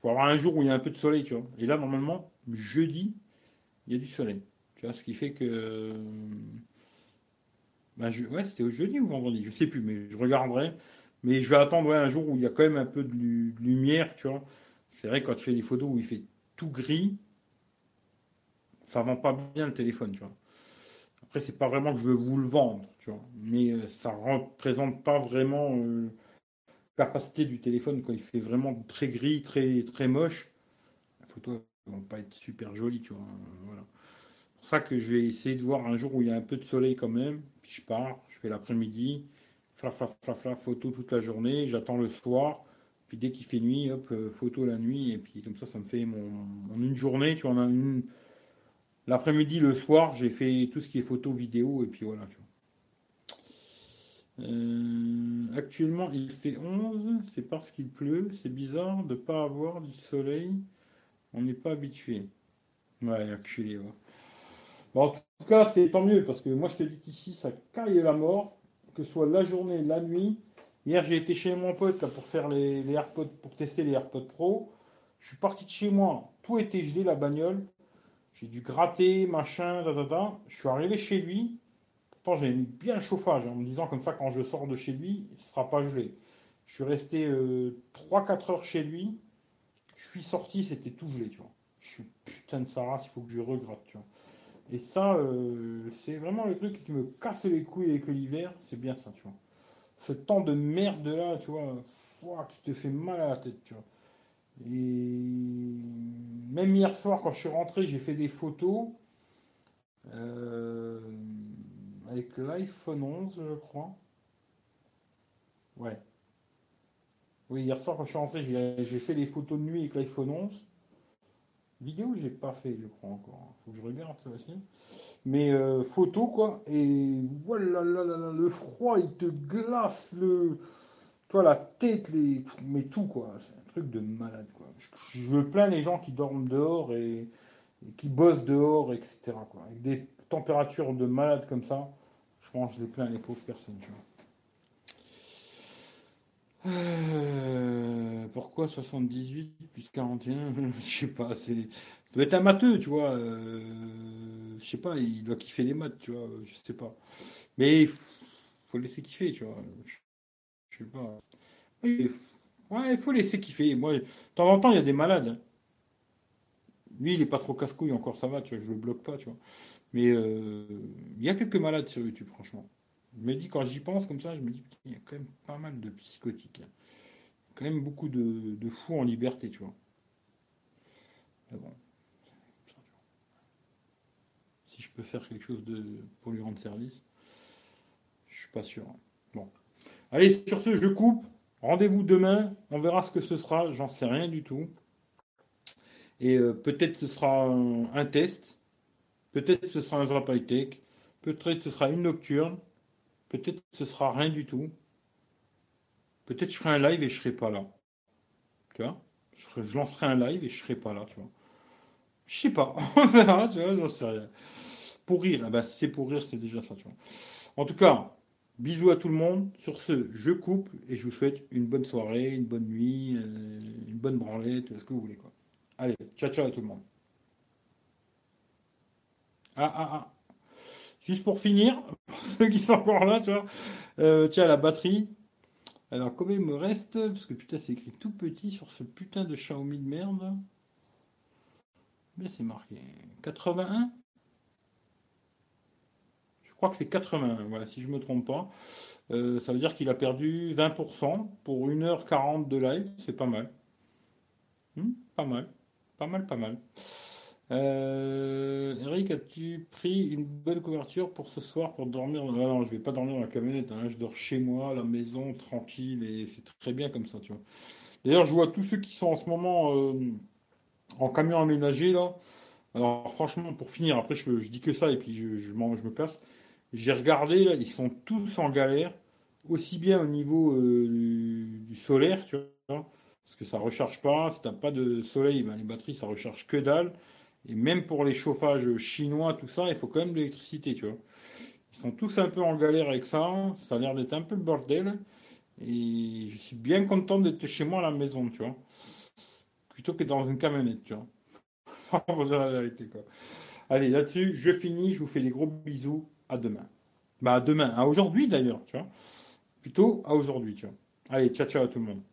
peux avoir un jour où il y a un peu de soleil, tu vois. Et là, normalement, jeudi, il y a du soleil. Tu vois, ce qui fait que. Ben, je... Ouais, c'était au jeudi ou vendredi, je sais plus, mais je regarderai. Mais je vais attendre un jour où il y a quand même un peu de, lumière, tu vois. C'est vrai, quand tu fais des photos où il fait tout gris, ça vend pas bien le téléphone, tu vois. Après, c'est pas vraiment que je veux vous le vendre, tu vois. Mais euh, ça représente pas vraiment euh, capacité du téléphone quand il fait vraiment très gris, très, très moche. Les photos ne vont pas être super jolies, tu vois. Voilà. C'est pour ça que je vais essayer de voir un jour où il y a un peu de soleil quand même. Puis je pars, je fais l'après-midi fla, photo toute la journée, j'attends le soir, puis dès qu'il fait nuit, hop, euh, photo la nuit, et puis comme ça, ça me fait mon, une journée, tu vois, a une... L'après-midi, le soir, j'ai fait tout ce qui est photo, vidéo, et puis voilà, tu vois. Euh, actuellement, il fait 11, c'est parce qu'il pleut, c'est bizarre de ne pas avoir du soleil, on n'est pas habitué. Ouais, ouais. Bon, en tout cas, c'est tant mieux, parce que moi, je te dis qu'ici, ça caille la mort que ce soit la journée, la nuit. Hier, j'ai été chez mon pote pour faire les, AirPods, pour tester les AirPods Pro. Je suis parti de chez moi, tout était gelé la bagnole. J'ai dû gratter, machin, da, da. Je suis arrivé chez lui. Pourtant, j'avais mis bien le chauffage en me disant comme ça, quand je sors de chez lui, il ne sera pas gelé. Je suis resté 3-4 euh, heures chez lui. Je suis sorti, c'était tout gelé, tu vois. Je suis putain de sa race, il faut que je regrette, tu vois. Et ça, euh, c'est vraiment le truc qui me casse les couilles avec l'hiver, c'est bien ça, tu vois. ce temps de merde là, tu vois, qui te fait mal à la tête, tu vois. Et même hier soir, quand je suis rentré, j'ai fait des photos euh, avec l'iPhone 11, je crois. Ouais. Oui, hier soir, quand je suis rentré, j'ai fait des photos de nuit avec l'iPhone 11. Vidéo, j'ai pas fait, je crois encore. Faut que je regarde ça aussi. Mais euh, photo, quoi. Et voilà, le froid, il te glace le. Toi, la tête, les. Mais tout, quoi. C'est un truc de malade, quoi. Je, veux plains les gens qui dorment dehors et, qui bossent dehors, etc. Quoi. Avec des températures de malade comme ça, pense que je les pauvres personnes, tu vois. Euh, pourquoi 78 plus 41 Je sais pas, c'est. Ça doit être un matheux, tu vois. Euh, je sais pas, il doit kiffer les maths, tu vois. Je sais pas. Mais il faut laisser kiffer, tu vois. Je sais pas. Ouais, il faut laisser kiffer. Moi, de temps en temps, il y a des malades. Hein. Lui, il est pas trop casse-couille, encore ça va, tu vois, je le bloque pas, tu vois. Mais euh, il y a quelques malades sur YouTube, franchement. Je me dis, quand j'y pense comme ça, je me dis, il y a quand même pas mal de psychotiques. Hein. Quand même beaucoup de, fous en liberté, tu vois. Mais bon. Si je peux faire quelque chose pour lui rendre service, je suis pas sûr. Hein. Bon. Allez, sur ce, je coupe. Rendez-vous demain. On verra ce que ce sera. J'en sais rien du tout. Et euh, peut-être ce sera un, test. Peut-être ce sera un vrai tech. Peut-être ce sera une nocturne. Peut-être ce sera rien du tout. Peut-être je ferai un live et je serai pas là. Tu vois? Je, lancerai un live et je serai pas là, tu vois. Je sais pas. On verra, tu vois, j'en sais rien. Pour rire, si c'est pour rire, c'est déjà ça, tu vois. En tout cas, bisous à tout le monde. Sur ce, je coupe et je vous souhaite une bonne soirée, une bonne nuit, euh, une bonne branlette, ce que vous voulez, quoi. Allez, ciao, ciao à tout le monde. Ah, ah, ah. Juste pour finir, pour ceux qui sont encore là, tu vois, euh, tiens, la batterie. Alors, combien il me reste Parce que putain, c'est écrit tout petit sur ce putain de Xiaomi de merde. Mais c'est marqué 81 Je crois que c'est 81, voilà, si je ne me trompe pas. Euh, ça veut dire qu'il a perdu 20% pour 1h40 de live, c'est pas mal. Hmm, pas mal, pas mal, pas mal. Euh, Eric, as-tu pris une bonne couverture pour ce soir pour dormir Non, non, je vais pas dormir dans la camionnette. Hein. Je dors chez moi, à la maison, tranquille, et c'est très bien comme ça, tu vois. D'ailleurs, je vois tous ceux qui sont en ce moment euh, en camion aménagé là. Alors, franchement, pour finir, après, je, je dis que ça et puis je, me casse. J'ai regardé ils sont tous en galère, aussi bien au niveau euh, du, solaire, parce que ça recharge pas. Si t'as pas de soleil, ben, les batteries ça recharge que dalle. Et même pour les chauffages chinois, tout ça, il faut quand même de l'électricité, tu vois. Ils sont tous un peu en galère avec ça. Ça a l'air d'être un peu le bordel. Et je suis bien content d'être chez moi à la maison, tu vois. Plutôt que dans une camionnette, tu vois. Enfin, la vérité, quoi. Allez, là-dessus, je finis. Je vous fais des gros bisous. À demain. Bah, à demain. À aujourd'hui, d'ailleurs, tu vois. Plutôt à aujourd'hui, tu vois. Allez, ciao, ciao à tout le monde.